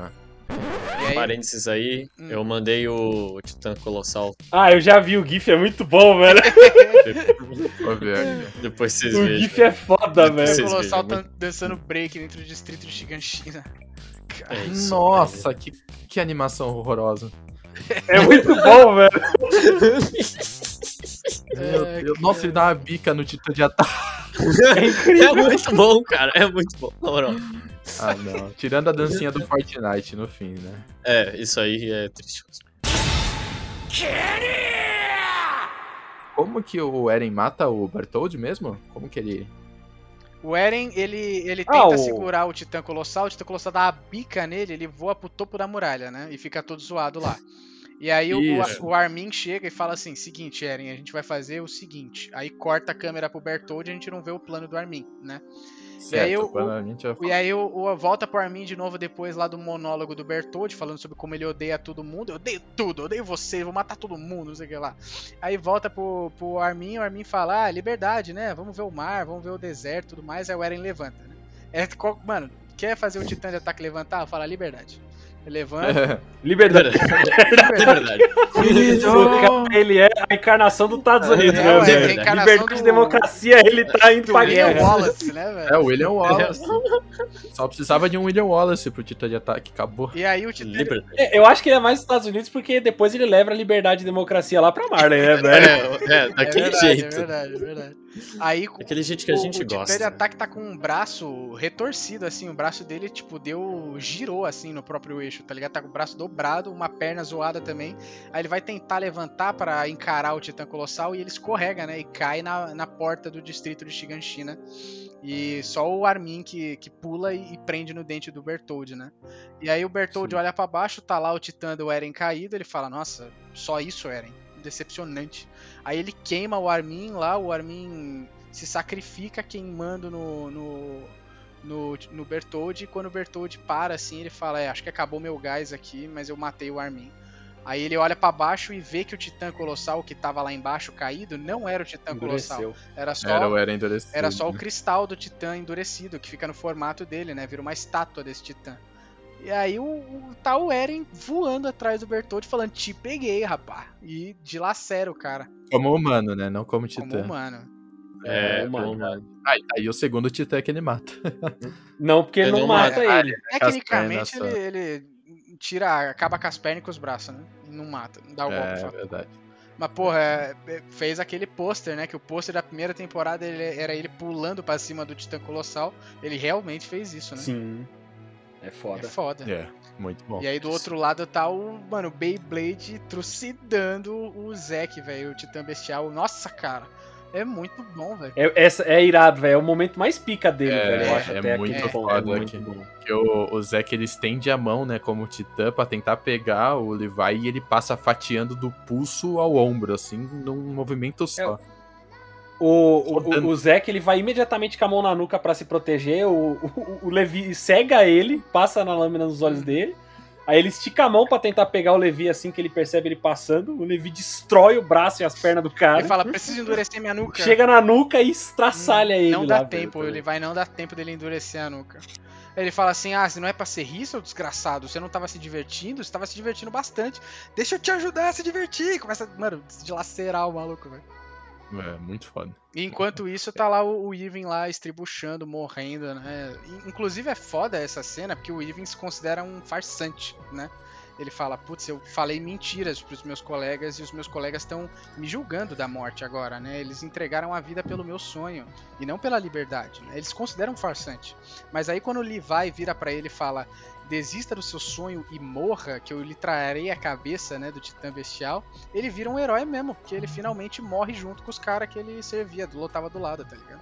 Aí... Parênteses aí, hum. eu mandei o Titã Colossal. Ah, eu já vi o GIF, é muito bom, velho. (laughs) Depois vocês o vejam. O GIF é foda, velho. O Colossal tá dançando break dentro do distrito de Shiganshina. É isso, Nossa, que, que animação horrorosa. É muito bom, velho. Meu Deus. Nossa, ele dá uma bica no Titã de ataque. É incrível. É muito bom, cara. É muito bom. Na moral. Ah, não. Tirando a dancinha do Fortnite no fim, né? É, isso aí é triste. Como que o Eren mata o Bertold mesmo? Como que ele. O Eren, ele, ele ah, tenta o... segurar o Titã Colossal, o Titã Colossal dá a bica nele, ele voa pro topo da muralha, né? E fica todo zoado lá. E aí o, o, Armin chega e fala assim: seguinte, Eren, a gente vai fazer o seguinte. Aí corta a câmera pro Bertold e a gente não vê o plano do Armin, né? Certo, e aí, o, o, e aí o, o, volta pro Armin de novo depois lá do monólogo do Bertold, falando sobre como ele odeia todo mundo. Eu odeio tudo, eu odeio você, vou matar todo mundo, não sei o que lá. Aí volta pro, pro Armin, o Armin fala, ah, liberdade, né? Vamos ver o mar, vamos ver o deserto e tudo mais. Aí o Eren levanta, né? É, mano, quer fazer o Titã de ataque levantar? Fala liberdade. Levanta. (laughs) Liberdade. Liberdade. ele é a encarnação dos Estados Unidos, é, né, velho? Liberdade do... democracia, ele tá indo pra guerra. Wallace, né, velho? É, o William Wallace. Só precisava de um William Wallace pro Titã de ataque, acabou. E aí o Titã... É, eu acho que ele é mais dos Estados Unidos porque depois ele leva a liberdade e democracia lá pra Marley, né, velho? É, é daquele é verdade, jeito. É verdade, é verdade. Aí, Aquele jeito que a gente o, gosta. O de ataque tá com um braço retorcido, assim. O braço dele, tipo, deu. girou, assim, no próprio eixo, tá ligado? Tá com o braço dobrado, uma perna zoada também. Aí ele vai tentar levantar para encarar o Titã Colossal e ele escorrega, né? E cai na, na porta do distrito de Shiganshina. E só o Armin que, que pula e, e prende no dente do Bertold, né? E aí o Bertold Sim. olha para baixo, tá lá o Titã do Eren caído. Ele fala: Nossa, só isso, Eren decepcionante. Aí ele queima o Armin lá, o Armin se sacrifica queimando no, no, no, no Bertold, e quando o Bertold para assim, ele fala, é, acho que acabou meu gás aqui, mas eu matei o Armin. Aí ele olha para baixo e vê que o Titã Colossal que tava lá embaixo caído não era o Titã Endureceu. Colossal. Era só, era, era, era só o cristal do Titã endurecido, que fica no formato dele, né? Vira uma estátua desse Titã. E aí o, o tá o Eren voando atrás do Bertold falando, te peguei, rapá. E dilacera o cara. Como humano, né? Não como titã. Como humano. É, é como humano. Aí, aí, o segundo titã é que ele mata. (laughs) não, porque ele, não, não mata é, ele. Tecnicamente ele, ele, tira, acaba com as pernas e com os braços, né? E não mata, não dá o golpe. É, verdade. Mas, porra, é, é, fez aquele pôster, né? Que o pôster da primeira temporada ele, era ele pulando para cima do Titã Colossal. Ele realmente fez isso, né? Sim. É foda. É foda. É, muito bom. E aí do outro lado tá o, mano, Beyblade trucidando o Zack, velho, o Titã Bestial. Nossa, cara. É muito bom, velho. É, essa, é irado, velho. É o momento mais pica dele, é, velho. Eu acho é até muito aqui. foda é, muito bom. Que o, o Zack ele estende a mão, né, como titã, pra tentar pegar o Levi e ele passa fatiando do pulso ao ombro, assim, num movimento só. É, o, o, o Zeke ele vai imediatamente com a mão na nuca para se proteger. O, o, o, Levi cega ele, passa na lâmina nos olhos dele. Aí ele estica a mão para tentar pegar o Levi assim que ele percebe ele passando. O Levi destrói o braço e as pernas do cara. Ele fala: preciso endurecer minha nuca. Chega na nuca e estraçalha ele. Não dá tempo, ele vai não dá tempo dele endurecer a nuca. Ele fala assim: Ah, se não é pra ser rir, seu desgraçado, você não tava se divertindo, você tava se divertindo bastante. Deixa eu te ajudar a se divertir. Começa, mano, de lacerar o maluco, velho. É, muito foda. E enquanto isso, tá lá o, o Irving lá estribuchando, morrendo, né? Inclusive é foda essa cena, porque o Irving se considera um farsante, né? Ele fala, putz, eu falei mentiras pros meus colegas e os meus colegas estão me julgando da morte agora, né? Eles entregaram a vida pelo meu sonho e não pela liberdade, né? Eles consideram farsante. Mas aí quando o Levi vira para ele e fala, desista do seu sonho e morra, que eu lhe trarei a cabeça, né, do Titã Bestial, ele vira um herói mesmo, porque ele finalmente morre junto com os caras que ele servia, lutava do lado, tá ligado?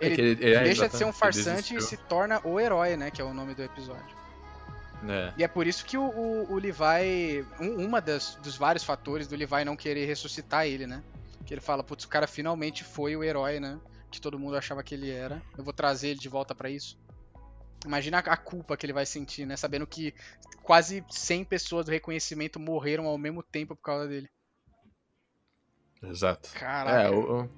É ele, é ele é, deixa de ser um farsante e se torna o herói, né, que é o nome do episódio. É. E é por isso que o, o, o Levi. Um, uma das, dos vários fatores do Levi não querer ressuscitar ele, né? Que ele fala, putz, o cara finalmente foi o herói, né? Que todo mundo achava que ele era. Eu vou trazer ele de volta para isso. Imagina a culpa que ele vai sentir, né? Sabendo que quase 100 pessoas do reconhecimento morreram ao mesmo tempo por causa dele. Exato. Caraca. É, o,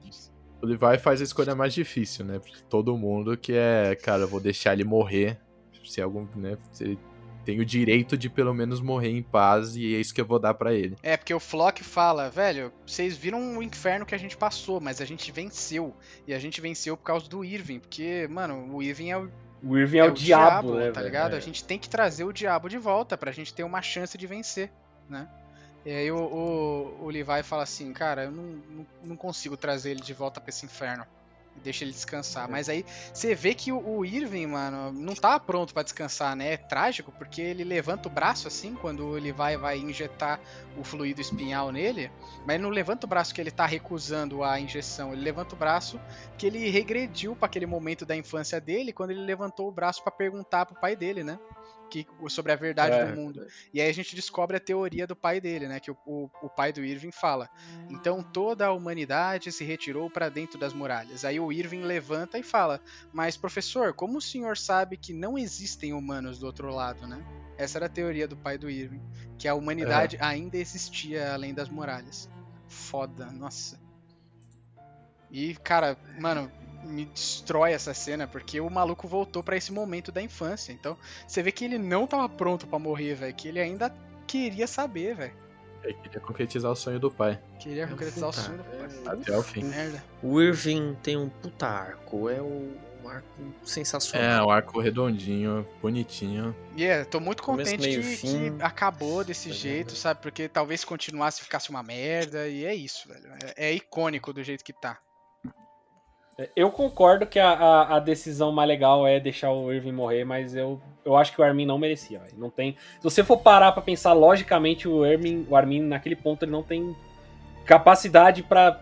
o Levi faz a escolha mais difícil, né? Todo mundo que é, cara, eu vou deixar ele morrer. Se algum, né? Se ele tem o direito de pelo menos morrer em paz e é isso que eu vou dar para ele. É, porque o Flock fala, velho, vocês viram o inferno que a gente passou, mas a gente venceu. E a gente venceu por causa do Irving, porque, mano, o Irving é o. O Irving é, é o, diabo, diabo, né? Tá ligado? É. A gente tem que trazer o diabo de volta pra gente ter uma chance de vencer, né? E aí o, o, o Levi fala assim, cara, eu não, não, não consigo trazer ele de volta pra esse inferno deixa ele descansar. É. Mas aí você vê que o, Irving, mano, não tá pronto para descansar, né? É trágico, porque ele levanta o braço assim, quando ele vai, vai injetar o fluido espinhal nele, mas ele não levanta o braço que ele tá recusando a injeção, ele levanta o braço que ele regrediu para aquele momento da infância dele, quando ele levantou o braço para perguntar pro pai dele, né? Que, sobre a verdade é. do mundo. E aí a gente descobre a teoria do pai dele, né? Que o, o, o pai do Irving fala. Então toda a humanidade se retirou para dentro das muralhas. Aí o Irving levanta e fala: Mas professor, como o senhor sabe que não existem humanos do outro lado, né? Essa era a teoria do pai do Irving, que a humanidade é. ainda existia além das muralhas. Foda, nossa. E, cara, mano, me destrói essa cena, porque o maluco voltou para esse momento da infância. Então, você vê que ele não tava pronto para morrer, velho, que ele ainda queria saber, velho. Ele queria concretizar o sonho do pai. Queria concretizar o sonho do pai. Até o fim. Merda. O Irving tem um puta arco. É o um arco sensacional. É, um arco redondinho, bonitinho. E yeah, tô muito contente que, que, acabou desse tá jeito, sabe? Porque talvez se continuasse ficasse uma merda. E é isso, velho. É, é icônico do jeito que tá. Eu concordo que a, a, a, decisão mais legal é deixar o Irving morrer, mas eu, eu acho que o Armin não merecia. Não tem. Se você for parar para pensar logicamente, o Armin, o Armin naquele ponto ele não tem capacidade para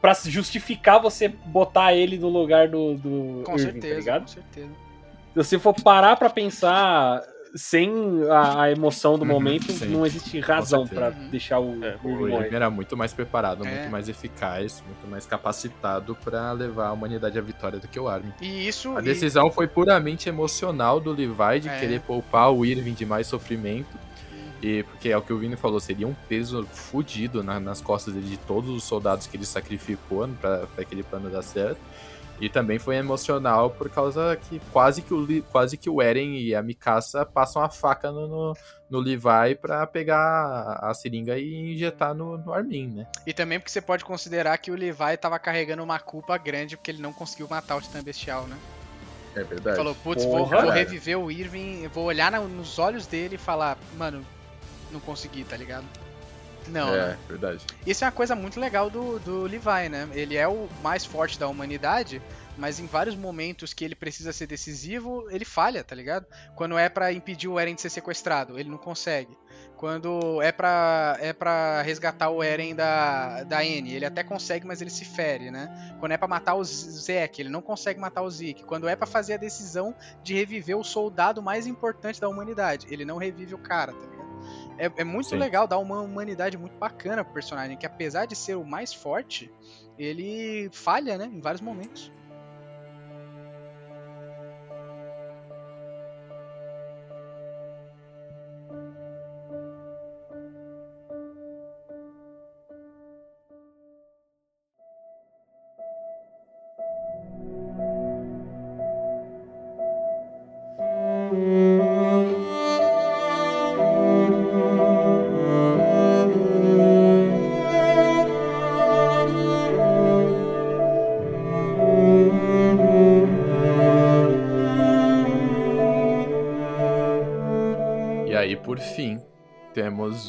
para justificar você botar ele no lugar do, do com Irving, tá certeza, tá ligado? Com certeza. Se você for parar para pensar sem a, a emoção do uhum, momento, sim. não existe razão para deixar o, é, o, o era muito mais preparado, é. muito mais eficaz, muito mais capacitado para levar a humanidade à vitória do que o Armin. E isso a decisão e... foi puramente emocional do Levi de é. querer poupar o Irving de mais sofrimento. E, porque é o que o Vini falou, seria um peso fudido na, nas costas dele, de todos os soldados que ele sacrificou para aquele plano dar certo. E também foi emocional por causa que quase que o, quase que o Eren e a Mikasa passam a faca no, no, no Levi pra pegar a seringa e injetar no, no Armin, né? E também porque você pode considerar que o Levi tava carregando uma culpa grande porque ele não conseguiu matar o Titã Bestial, né? É verdade. Ele falou, putz, vou, vou, reviver o Irving, vou olhar nos olhos dele e falar, mano, não consegui, tá ligado? Não. É, né? verdade. Isso é uma coisa muito legal do, do Levi, né? Ele é o mais forte da humanidade, mas em vários momentos que ele precisa ser decisivo, ele falha, tá ligado? Quando é para impedir o Eren de ser sequestrado, ele não consegue. Quando é pra, é pra resgatar o Eren da, da N, ele até consegue, mas ele se fere, né? Quando é para matar o Zek, ele não consegue matar o Zeke. Quando é para fazer a decisão de reviver o soldado mais importante da humanidade, ele não revive o cara, tá ligado? É, é muito Sim. legal, dá uma humanidade muito bacana pro personagem, que apesar de ser o mais forte, ele falha, né, em vários momentos.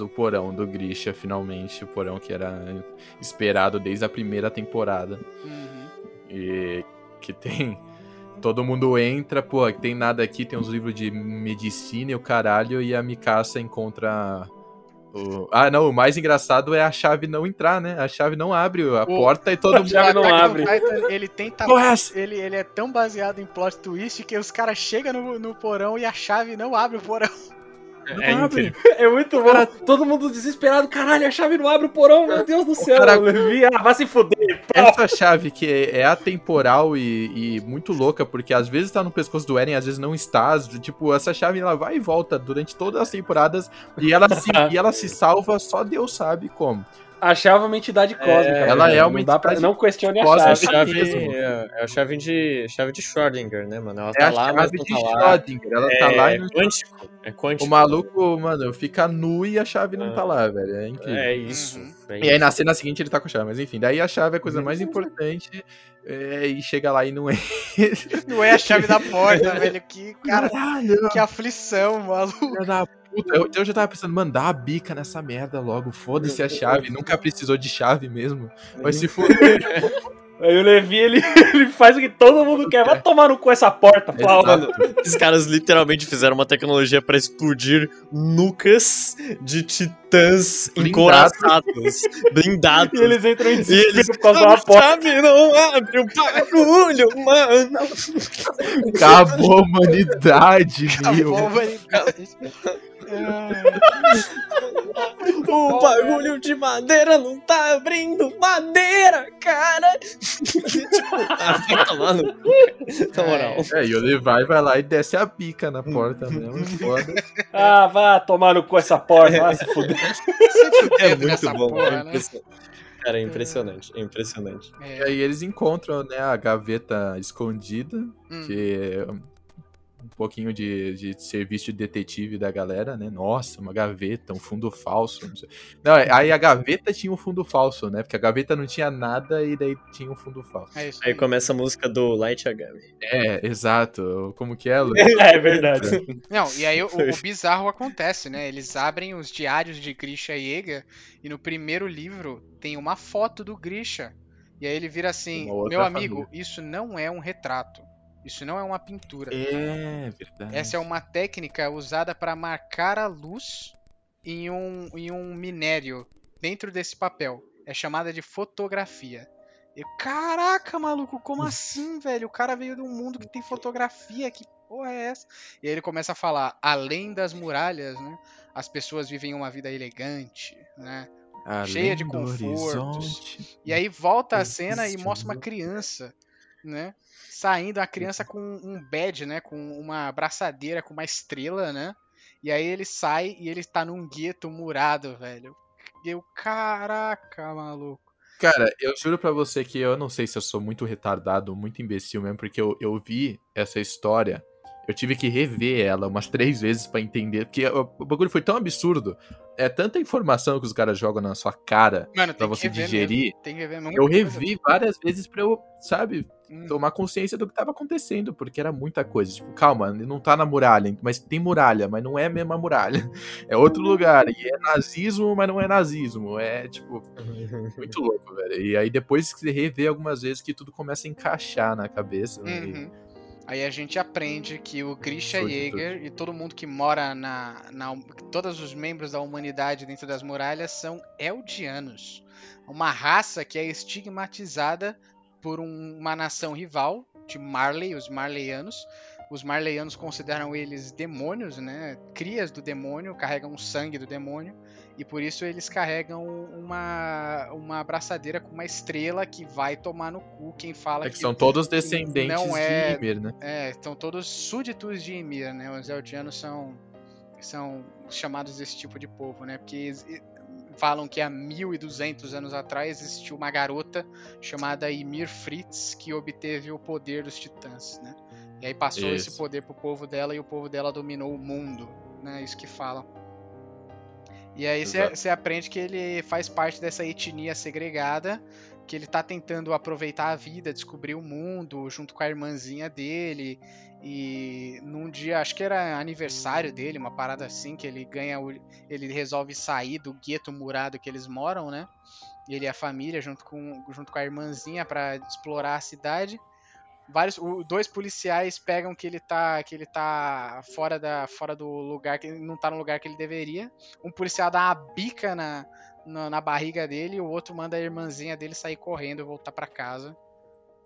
O porão do Grisha, finalmente. O porão que era esperado desde a primeira temporada. Uhum. E que tem. Todo mundo entra, pô, tem nada aqui, tem uns livros de medicina e o caralho, e a Mikasa encontra o... Ah, não, o mais engraçado é a chave não entrar, né? A chave não abre a o... porta e todo mundo. A chave não abre. Titan, ele tenta. ele, ele é tão baseado em plot twist que os caras chegam no, no porão e a chave não abre o porão. É, abre. (laughs) é muito bom. Cara, todo mundo desesperado. Caralho, a chave não abre o porão. Meu Deus do céu. Cara, Levi, ah, vai se foder. Essa chave que é, é atemporal e, e, muito louca, porque às vezes tá no pescoço do Eren, às vezes não está. Tipo, essa chave ela vai e volta durante todas as temporadas e ela se, (laughs) e ela se salva, só Deus sabe como achava uma entidade cósmica. É, ela é uma entidade pra, Não questione a chave. A chave é, é, a chave de, chave de Schrödinger, né, mano? Ela é tá lá, mas não tá lá. Ela é, tá lá e não quântico. É quântico. O maluco, mano, fica nu e a chave não tá lá, velho. É incrível. É isso. Uhum. É e aí na cena seguinte ele tá com a chave. Mas enfim, daí a chave é a coisa mais importante. É, e chega lá e não é. Não é a chave da porta, (laughs) velho. Que, cara, Caralho. que aflição, maluco. Puta, eu, eu, já tava pensando, mandar a bica nessa merda logo. Foda-se a chave. Nunca precisou de chave mesmo. Mas se for. (laughs) Aí o Levi, ele, (laughs) ele faz o que todo mundo quer. Vai tomar no cu essa porta, Paulo. Mano, esses caras literalmente fizeram uma tecnologia para explodir nucas de titãs encoraçados, blindados. E eles entram em desespero eles... por causa da porta. Chave não abre o bagulho, mano. Acabou a humanidade, meu. Acabou a humanidade. (laughs) o bagulho de madeira não tá abrindo madeira, cara! Ah, vai tomar no cu, na moral. É, e o Levi vai lá e desce a pica na porta mesmo, foda. Ah, vá tomar no cu essa porta, vai se fuder. (laughs) É muito bom, porra, é né? Cara, é impressionante, é impressionante. É. E aí eles encontram, né, a gaveta escondida, hum. que pouquinho de, de serviço de detetive da galera, né? Nossa, uma gaveta, um fundo falso. Não, não, aí a gaveta tinha um fundo falso, né? Porque a gaveta não tinha nada e daí tinha um fundo falso. É aí começa a música do Light Yagami. É, exato. Como que é, Lu? (laughs) é verdade. Não, e aí o, o, bizarro acontece, né? Eles abrem os diários de Grisha Yeager e no primeiro livro tem uma foto do Grisha. E aí ele vira assim: Meu amigo, família. isso não é um retrato. Isso não é uma pintura. É verdade. Essa é uma técnica usada para marcar a luz em um, em um minério dentro desse papel. É chamada de fotografia. Eu, caraca, maluco, como assim, velho? O cara veio de um mundo que tem fotografia, que porra é essa? E aí ele começa a falar, além das muralhas, né? As pessoas vivem uma vida elegante, né? Além cheia de confortos. E aí volta a cena e mostra uma criança, né? Saindo a criança com um badge, né? Com uma braçadeira com uma estrela, né? E aí ele sai e ele tá num gueto murado, velho. E eu, caraca, maluco. Cara, eu juro pra você que eu não sei se eu sou muito retardado, muito imbecil mesmo, porque eu, eu vi essa história eu tive que rever ela umas três vezes para entender, porque o, o, bagulho foi tão absurdo. É tanta informação que os caras jogam na sua cara pra você digerir. Tem que ver eu revi várias vezes pra eu, sabe, hum. tomar consciência do que tava acontecendo, porque era muita coisa. Tipo, calma, não tá na muralha, mas tem muralha, mas não é a mesma muralha. (laughs) É outro lugar. E é nazismo, mas não é nazismo. É, tipo, (laughs) muito louco, velho. E aí depois que você revê algumas vezes que tudo começa a encaixar na cabeça. Né? Uhum. E Aí a gente aprende que o Grisha Jäger e todo mundo que mora na, na. Todos os membros da humanidade dentro das muralhas são Eldianos. Uma raça que é estigmatizada por um, uma nação rival, de Marley, os Marleyanos. Os Marleyanos consideram eles demônios, né? Crias do demônio, carregam o sangue do demônio. E por isso eles carregam uma, uma abraçadeira com uma estrela que vai tomar no cu quem fala é que, que são todos descendentes não é, de Ymir, né? É, são todos súditos de Ymir, né? Os Eldianos são, são chamados desse tipo de povo, né? Porque falam que há 1200 anos atrás existiu uma garota chamada Ymir Fritz que obteve o poder dos titãs, né? E aí passou Isso. esse poder pro povo dela e o povo dela dominou o mundo, né? Isso que falam. E aí você aprende que ele faz parte dessa etnia segregada, que ele tá tentando aproveitar a vida, descobrir o mundo, junto com a irmãzinha dele. E num dia, acho que era aniversário dele, uma parada assim, que ele ganha. Ele resolve sair do gueto murado que eles moram, né? Ele e a família, junto com, junto com a irmãzinha, para explorar a cidade vários dois policiais pegam que ele tá que ele tá fora da fora do lugar que ele não tá no lugar que ele deveria. Um policial dá uma bica na, na, na barriga dele e o outro manda a irmãzinha dele sair correndo e voltar para casa.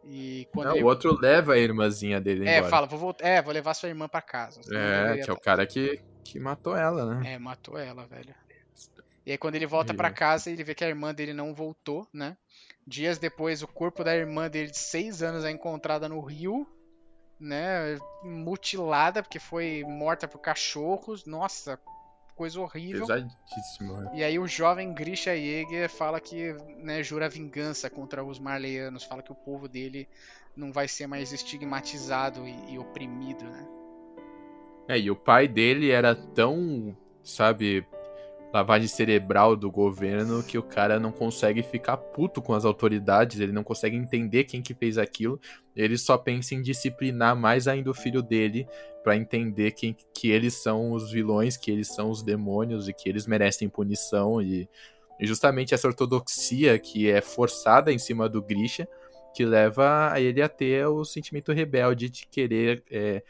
E quando não, ele... o outro leva a irmãzinha dele é embora. fala vou voltar é vou levar sua irmã para casa é que é o cara que que matou ela né? É matou ela velho e aí quando ele volta para casa ele vê que a irmã dele não voltou né Dias depois, o corpo da irmã dele de 6 anos é encontrada no rio, né? Mutilada, porque foi morta por cachorros. Nossa, coisa horrível. Pesadíssimo. É. E aí o jovem Grisha Jäger fala que né, jura vingança contra os marleyanos, fala que o povo dele não vai ser mais estigmatizado e, e oprimido, né? É, e o pai dele era tão, sabe, lavagem cerebral do governo que o cara não consegue ficar puto com as autoridades, ele não consegue entender quem que fez aquilo, ele só pensa em disciplinar mais ainda o filho dele para entender quem, que eles são os vilões, que eles são os demônios e que eles merecem punição. E, e justamente essa ortodoxia que é forçada em cima do Grisha que leva a ele a ter o sentimento rebelde de querer é,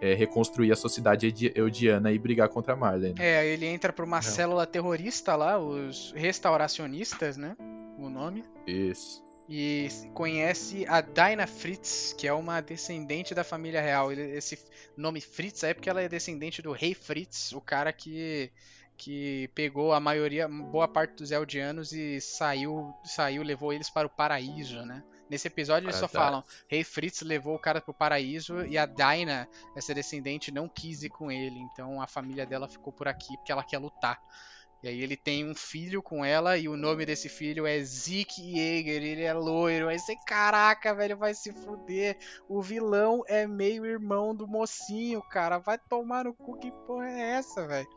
é, reconstruir a sociedade eudiana e brigar contra a Marley. Né? É, ele entra pra uma célula terrorista lá, os restauracionistas, né? O nome. Isso. E conhece a Dinah Fritz, que é uma descendente da família real. Esse nome Fritz é porque ela é descendente do rei Fritz, o cara que que pegou a maioria, boa parte dos Eldianos e saiu, saiu, levou eles para o paraíso, né? Nesse episódio eles ah, só tá. falam: Rei Fritz levou o cara pro paraíso e a Dinah, essa descendente, não quis ir com ele. Então a família dela ficou por aqui porque ela quer lutar. E aí ele tem um filho com ela e o nome desse filho é Zeke Yeager, ele é loiro. Aí você, caraca, velho, vai se fuder. O vilão é meio irmão do mocinho, cara. Vai tomar no cu, que porra é essa, velho?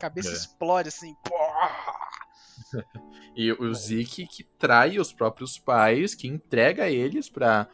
Cabeça é. explode assim, porra! (laughs) e o Zeke que trai os próprios pais, que entrega eles pra,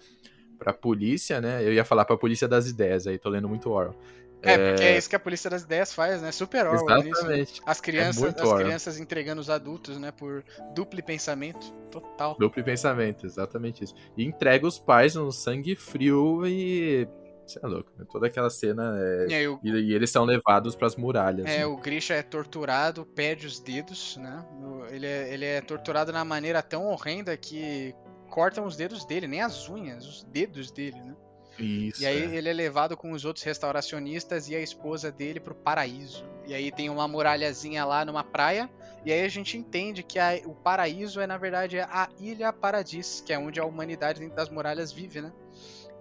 pra polícia, né? Eu ia falar pra polícia das ideias, aí tô lendo muito Orwell. É, é, porque é isso que a polícia das ideias faz, né? Super Orwell. Exatamente. As crianças, é as crianças entregando os adultos, né? Por duplo pensamento. Total. Duplo pensamento, exatamente isso. E entrega os pais no sangue frio e você é louco, né? Toda aquela cena é... é e, e, eles são levados para as muralhas. É, né? o Grisha é torturado, perde os dedos, né? Ele é, ele é torturado na maneira tão horrenda que cortam os dedos dele, nem as unhas, os dedos dele, né? Isso, e aí é. ele é levado com os outros restauracionistas e a esposa dele pro paraíso. E aí tem uma muralhazinha lá numa praia. E aí a gente entende que a, o paraíso é, na verdade, a Ilha Paradis, que é onde a humanidade dentro das muralhas vive, né?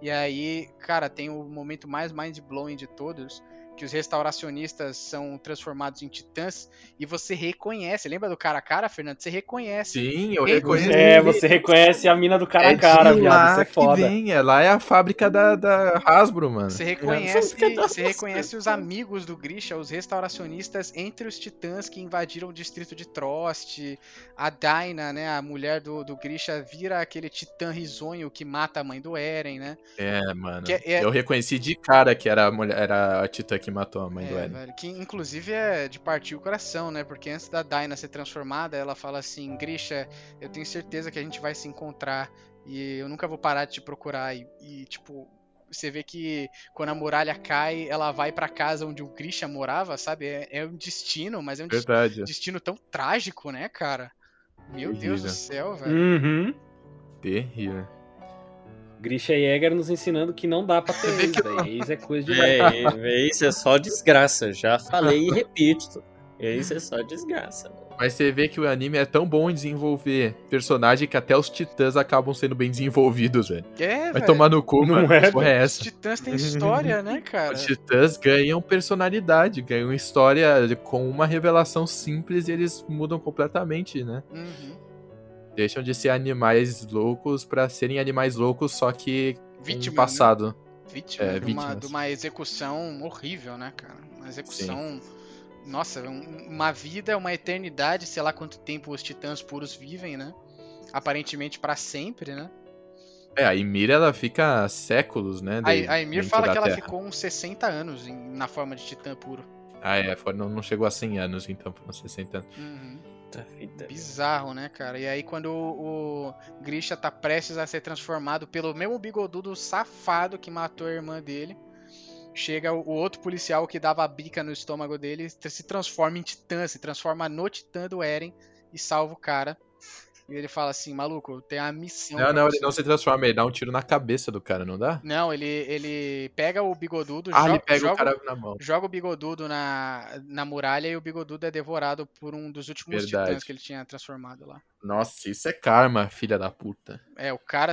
E aí, cara, tem o momento mais mind-blowing de todos, que os restauracionistas são transformados em titãs e você reconhece. Lembra do cara a cara, Fernando? Você reconhece. Sim, eu reconheço. É, você reconhece a mina do cara a cara, viado. Isso é foda. Que vem, é, lá é a fábrica da, da Hasbro, mano. Você reconhece, (laughs) você reconhece os amigos do Grisha, os restauracionistas entre os titãs que invadiram o distrito de Trost. A Daina, né, a mulher do, do Grisha, vira aquele titã risonho que mata a mãe do Eren, né? É, mano. É, é... Eu reconheci de cara que era a, mulher, era a titã que que matou a mãe é, do Eren. Velho, que inclusive é de partir o coração, né? Porque antes da Dinah ser transformada, ela fala assim: Grisha, eu tenho certeza que a gente vai se encontrar e eu nunca vou parar de te procurar. E, e tipo, você vê que quando a muralha cai, ela vai para casa onde o Grisha morava, sabe? É, é um destino, mas é um Verdade. destino tão trágico, né, cara? Meu Terrível. Deus do céu, velho. Uhum. Terrível. Grisha Jäger nos ensinando que não dá pra ter ex, velho. Ex é coisa de é, Ex é só desgraça. Já falei e repito. Ex é só desgraça. Mas você vê que o anime é tão bom em desenvolver personagem que até os titãs acabam sendo bem desenvolvidos, velho. É, Vai tomar no cu, não é? é essa. Os titãs têm história, né, (laughs) cara? Os titãs ganham personalidade, ganham história com uma revelação simples e eles mudam completamente, né? Uhum deixam de ser animais loucos para serem animais loucos, só que Vítima, um passado. Né? Vítima, é, de, uma, de, uma, execução horrível, né, cara? Uma execução. Sim. Nossa, um, uma vida, uma eternidade, sei lá quanto tempo os titãs puros vivem, né? Aparentemente para sempre, né? É, a Ymir ela fica séculos, né? De, a, a Ymir fala que ela ficou uns 60 anos em, na forma de titã puro. Ah, é, não, não chegou a 100 anos, então, uns 60 anos. Uhum. Bizarro, né, cara? E aí, quando o, o Grisha tá prestes a ser transformado pelo mesmo bigodudo safado que matou a irmã dele, chega o outro policial que dava a bica no estômago dele, se transforma em titã, se transforma no titã do Eren e salva o cara. E ele fala assim, maluco, tem a missão. Não, não, você. ele não se transforma, ele dá um tiro na cabeça do cara, não dá? Não, ele, ele pega o bigodudo, ah, joga, ele pega joga, o cara na mão. joga o bigodudo na, na muralha e o bigodudo é devorado por um dos últimos Verdade. titãs que ele tinha transformado lá. Nossa, isso é karma, filha da puta. É, o cara,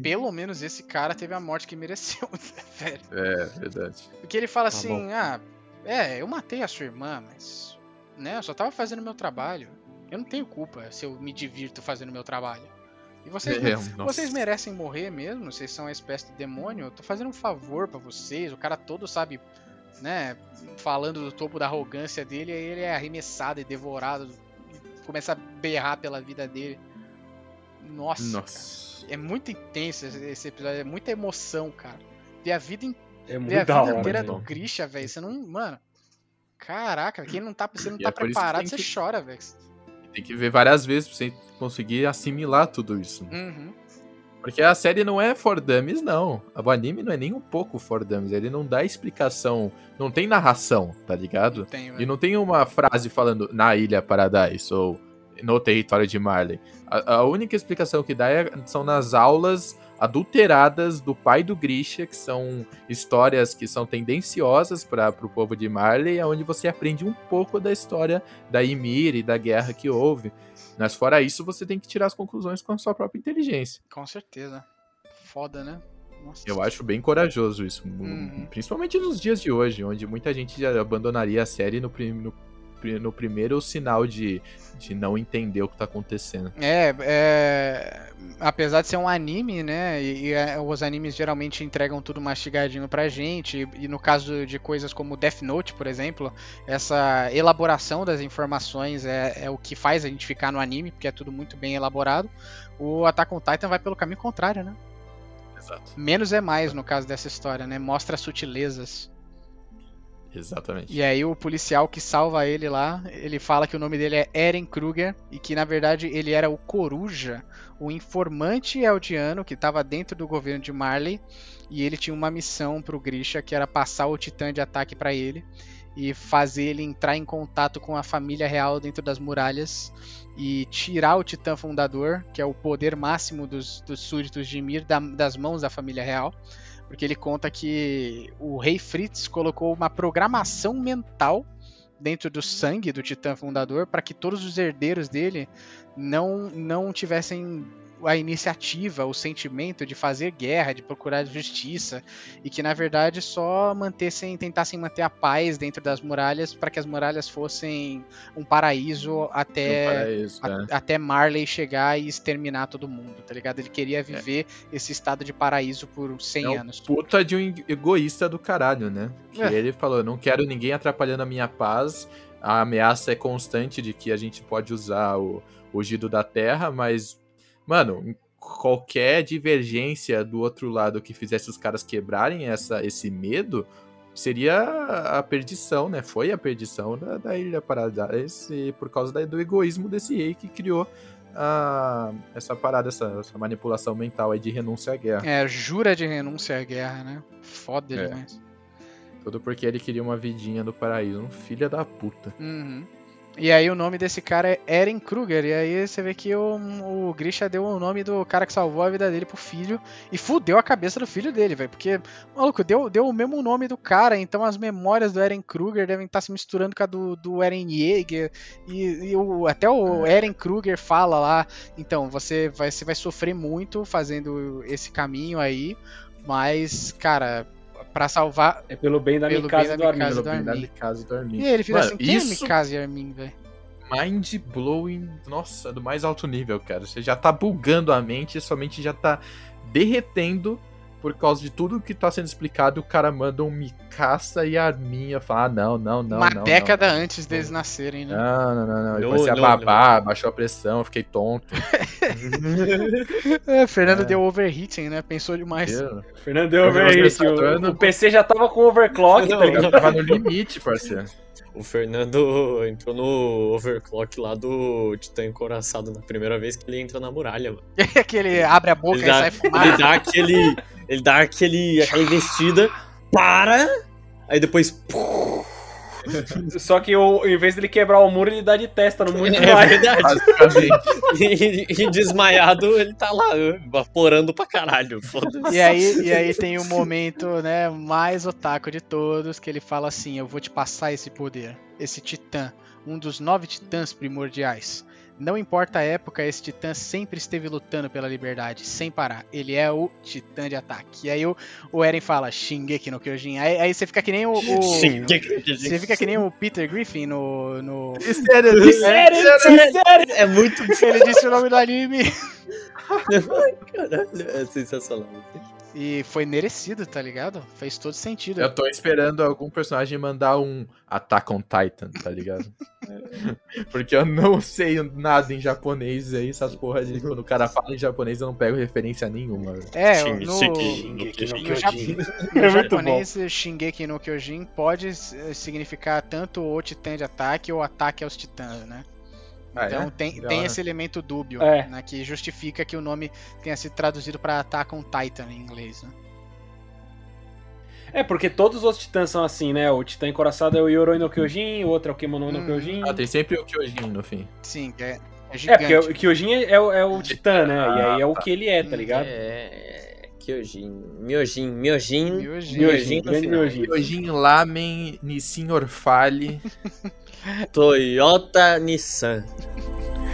pelo menos esse cara teve a morte que mereceu, (laughs) velho. É, verdade. Porque ele fala tá assim, bom. ah, é, eu matei a sua irmã, mas, né, eu só tava fazendo meu trabalho. Eu não tenho culpa se eu me divirto fazendo meu trabalho. E vocês, é, vocês merecem morrer mesmo, vocês são uma espécie de demônio. Eu tô fazendo um favor para vocês. O cara todo sabe, né, falando do topo da arrogância dele, aí ele é arremessado e devorado, começa a berrar pela vida dele. Nossa, Nossa. é muito intenso esse episódio, é muita emoção, cara. Ver a vida, in... é ver a vida hora, inteira do Grisha, velho. Você não, mano. Caraca, quem não tá, você não tá é preparado, você que... chora, velho. Tem que ver várias vezes pra você conseguir assimilar tudo isso. Uhum. Porque a série não é for dummies, não. O anime não é nem um pouco for dummies. Ele não dá explicação. Não tem narração, tá ligado? Tem, e não tem uma frase falando na Ilha Paradise ou no território de Marley. A, a única explicação que dá é, são nas aulas adulteradas do pai do Grisha, que são histórias que são tendenciosas para o povo de Marley, onde você aprende um pouco da história da Ymir e da guerra que houve. Mas fora isso, você tem que tirar as conclusões com a sua própria inteligência. Com certeza. Foda, né? Nossa. Eu acho bem corajoso isso, uhum. principalmente nos dias de hoje, onde muita gente já abandonaria a série no, no no primeiro sinal de, de não entender o que tá acontecendo. É, é apesar de ser um anime, né? E, e, é, os animes geralmente entregam tudo mastigadinho pra gente. E, e, no caso de coisas como Death Note, por exemplo, essa elaboração das informações é, é o que faz a gente ficar no anime, porque é tudo muito bem elaborado. O Attack on Titan vai pelo caminho contrário, né? Exato. Menos é mais no caso dessa história, né? Mostra sutilezas. Exatamente. E aí o policial que salva ele lá, ele fala que o nome dele é Eren Kruger e que na verdade ele era o Coruja, o informante eldiano que estava dentro do governo de Marley e ele tinha uma missão para o Grisha que era passar o titã de ataque para ele e fazer ele entrar em contato com a família real dentro das muralhas e tirar o titã fundador, que é o poder máximo dos, dos súditos de Ymir, da, das mãos da família real porque ele conta que o rei Fritz colocou uma programação mental dentro do sangue do Titã Fundador para que todos os herdeiros dele não não tivessem a iniciativa, o sentimento de fazer guerra, de procurar justiça, e que na verdade só mantessem, tentassem manter a paz dentro das muralhas para que as muralhas fossem um paraíso até, um paraíso, a, é. até Marley chegar e exterminar todo mundo, tá ligado? Ele queria viver é. esse estado de paraíso por 100 é anos. Puta de um egoísta do caralho, né? Que é. ele falou: não quero ninguém atrapalhando a minha paz. A ameaça é constante de que a gente pode usar o, o Gido da Terra, mas mano, qualquer divergência do outro lado que fizesse os caras quebrarem essa, esse medo seria a perdição, né? Foi a perdição da, da Ilha Paradise por causa da, do egoísmo desse rei que criou a, essa parada, essa, essa, manipulação mental aí de renúncia à guerra. É, jura de renúncia à guerra, né? Foda é. demais. Tudo porque ele queria uma vidinha no paraíso. Um filho da puta. Uhum. E aí o nome desse cara é Eren Kruger. E aí você vê que o, o Grisha deu o nome do cara que salvou a vida dele pro filho. E fudeu a cabeça do filho dele, velho. Porque, maluco, deu, deu o mesmo nome do cara. Então as memórias do Eren Kruger devem estar se misturando com a do, do Eren Yeager. E, e o, até o é. Eren Kruger fala lá. Então, você vai, você vai sofrer muito fazendo esse caminho aí. Mas, cara, para salvar. É pelo bem da Mikasa e do Armin. Pelo bem da Mikasa e do Armin. E ele fica Mano, assim: quem é isso... é Mikasa e Armin, velho? Mind blowing, nossa, do mais alto nível, cara. Você já tá bugando a mente, sua mente já tá derretendo por causa de tudo que tá sendo explicado, o cara manda um Mikasa e a Arminha falar: ah, não, não, não. Uma não, década não. antes deles nascerem, né? Não, não, não, não. Depois você ia babar, baixou a pressão, fiquei tonto. é, Fernando é. deu overheating, né? Pensou demais. Deu. Fernando deu overheating. O, o, PC já tava com overclock, não, tá ligado? Tava no limite, parceiro. O Fernando entrou no overclock lá do Titã Encoraçado na primeira vez que ele entra na muralha, mano. (laughs) que ele abre a boca ele e dá, sai fumado. Ele dá aquele. Ele dá aquele. aquela investida, para, aí depois. (laughs) Só que o, em vez dele quebrar o muro, ele dá de testa no muro de É verdade. (laughs) e, e, desmaiado, ele tá lá, evaporando pra caralho. E aí, e aí tem o um momento, né, mais otaku de todos, que ele fala assim: Eu vou te passar esse poder, esse titã, um dos nove titãs primordiais. Não importa a época, esse titã sempre esteve lutando pela liberdade, sem parar. Ele é o titã de ataque. E aí o, o Eren fala, Shingeki no Kyojin. Aí, aí você fica que nem o. o você fica que nem o Peter Griffin no. no... Sério, sério, sério, É muito. Ele disse o nome do anime. (laughs) Caralho, é sensacional. E foi merecido, tá ligado? Fez todo sentido. Eu tô esperando algum personagem mandar um Attack on Titan, tá ligado? (laughs) Porque eu não sei nada em japonês aí, essas porra de quando o cara fala em japonês eu não pego referência nenhuma. É, no, no, no japonês, Shingeki no Kyojin pode significar tanto o titã de ataque ou ataque aos titãs, né? Ah, então é? tem, tem esse elemento dúbio, É. né, que justifica que o nome tenha sido traduzido para Attack on Titan em inglês. Né? É, porque todos os titãs são assim, né? O titã encoraçado é o Yoroi no Kyojin, o outro é o Kemono no Hum. Kyojin. Ah, tem sempre o Kyojin no fim. Sim, que é, é É, gigante. porque o Kyojin é, é o- é o titã, né? E aí é o Ah, que ele é, tá ligado? É. Kyojin. Miojin. Miojin. Miojin. Miojin. Miojin. Lamen Nissin Orfale. Toyota Nissan. (laughs)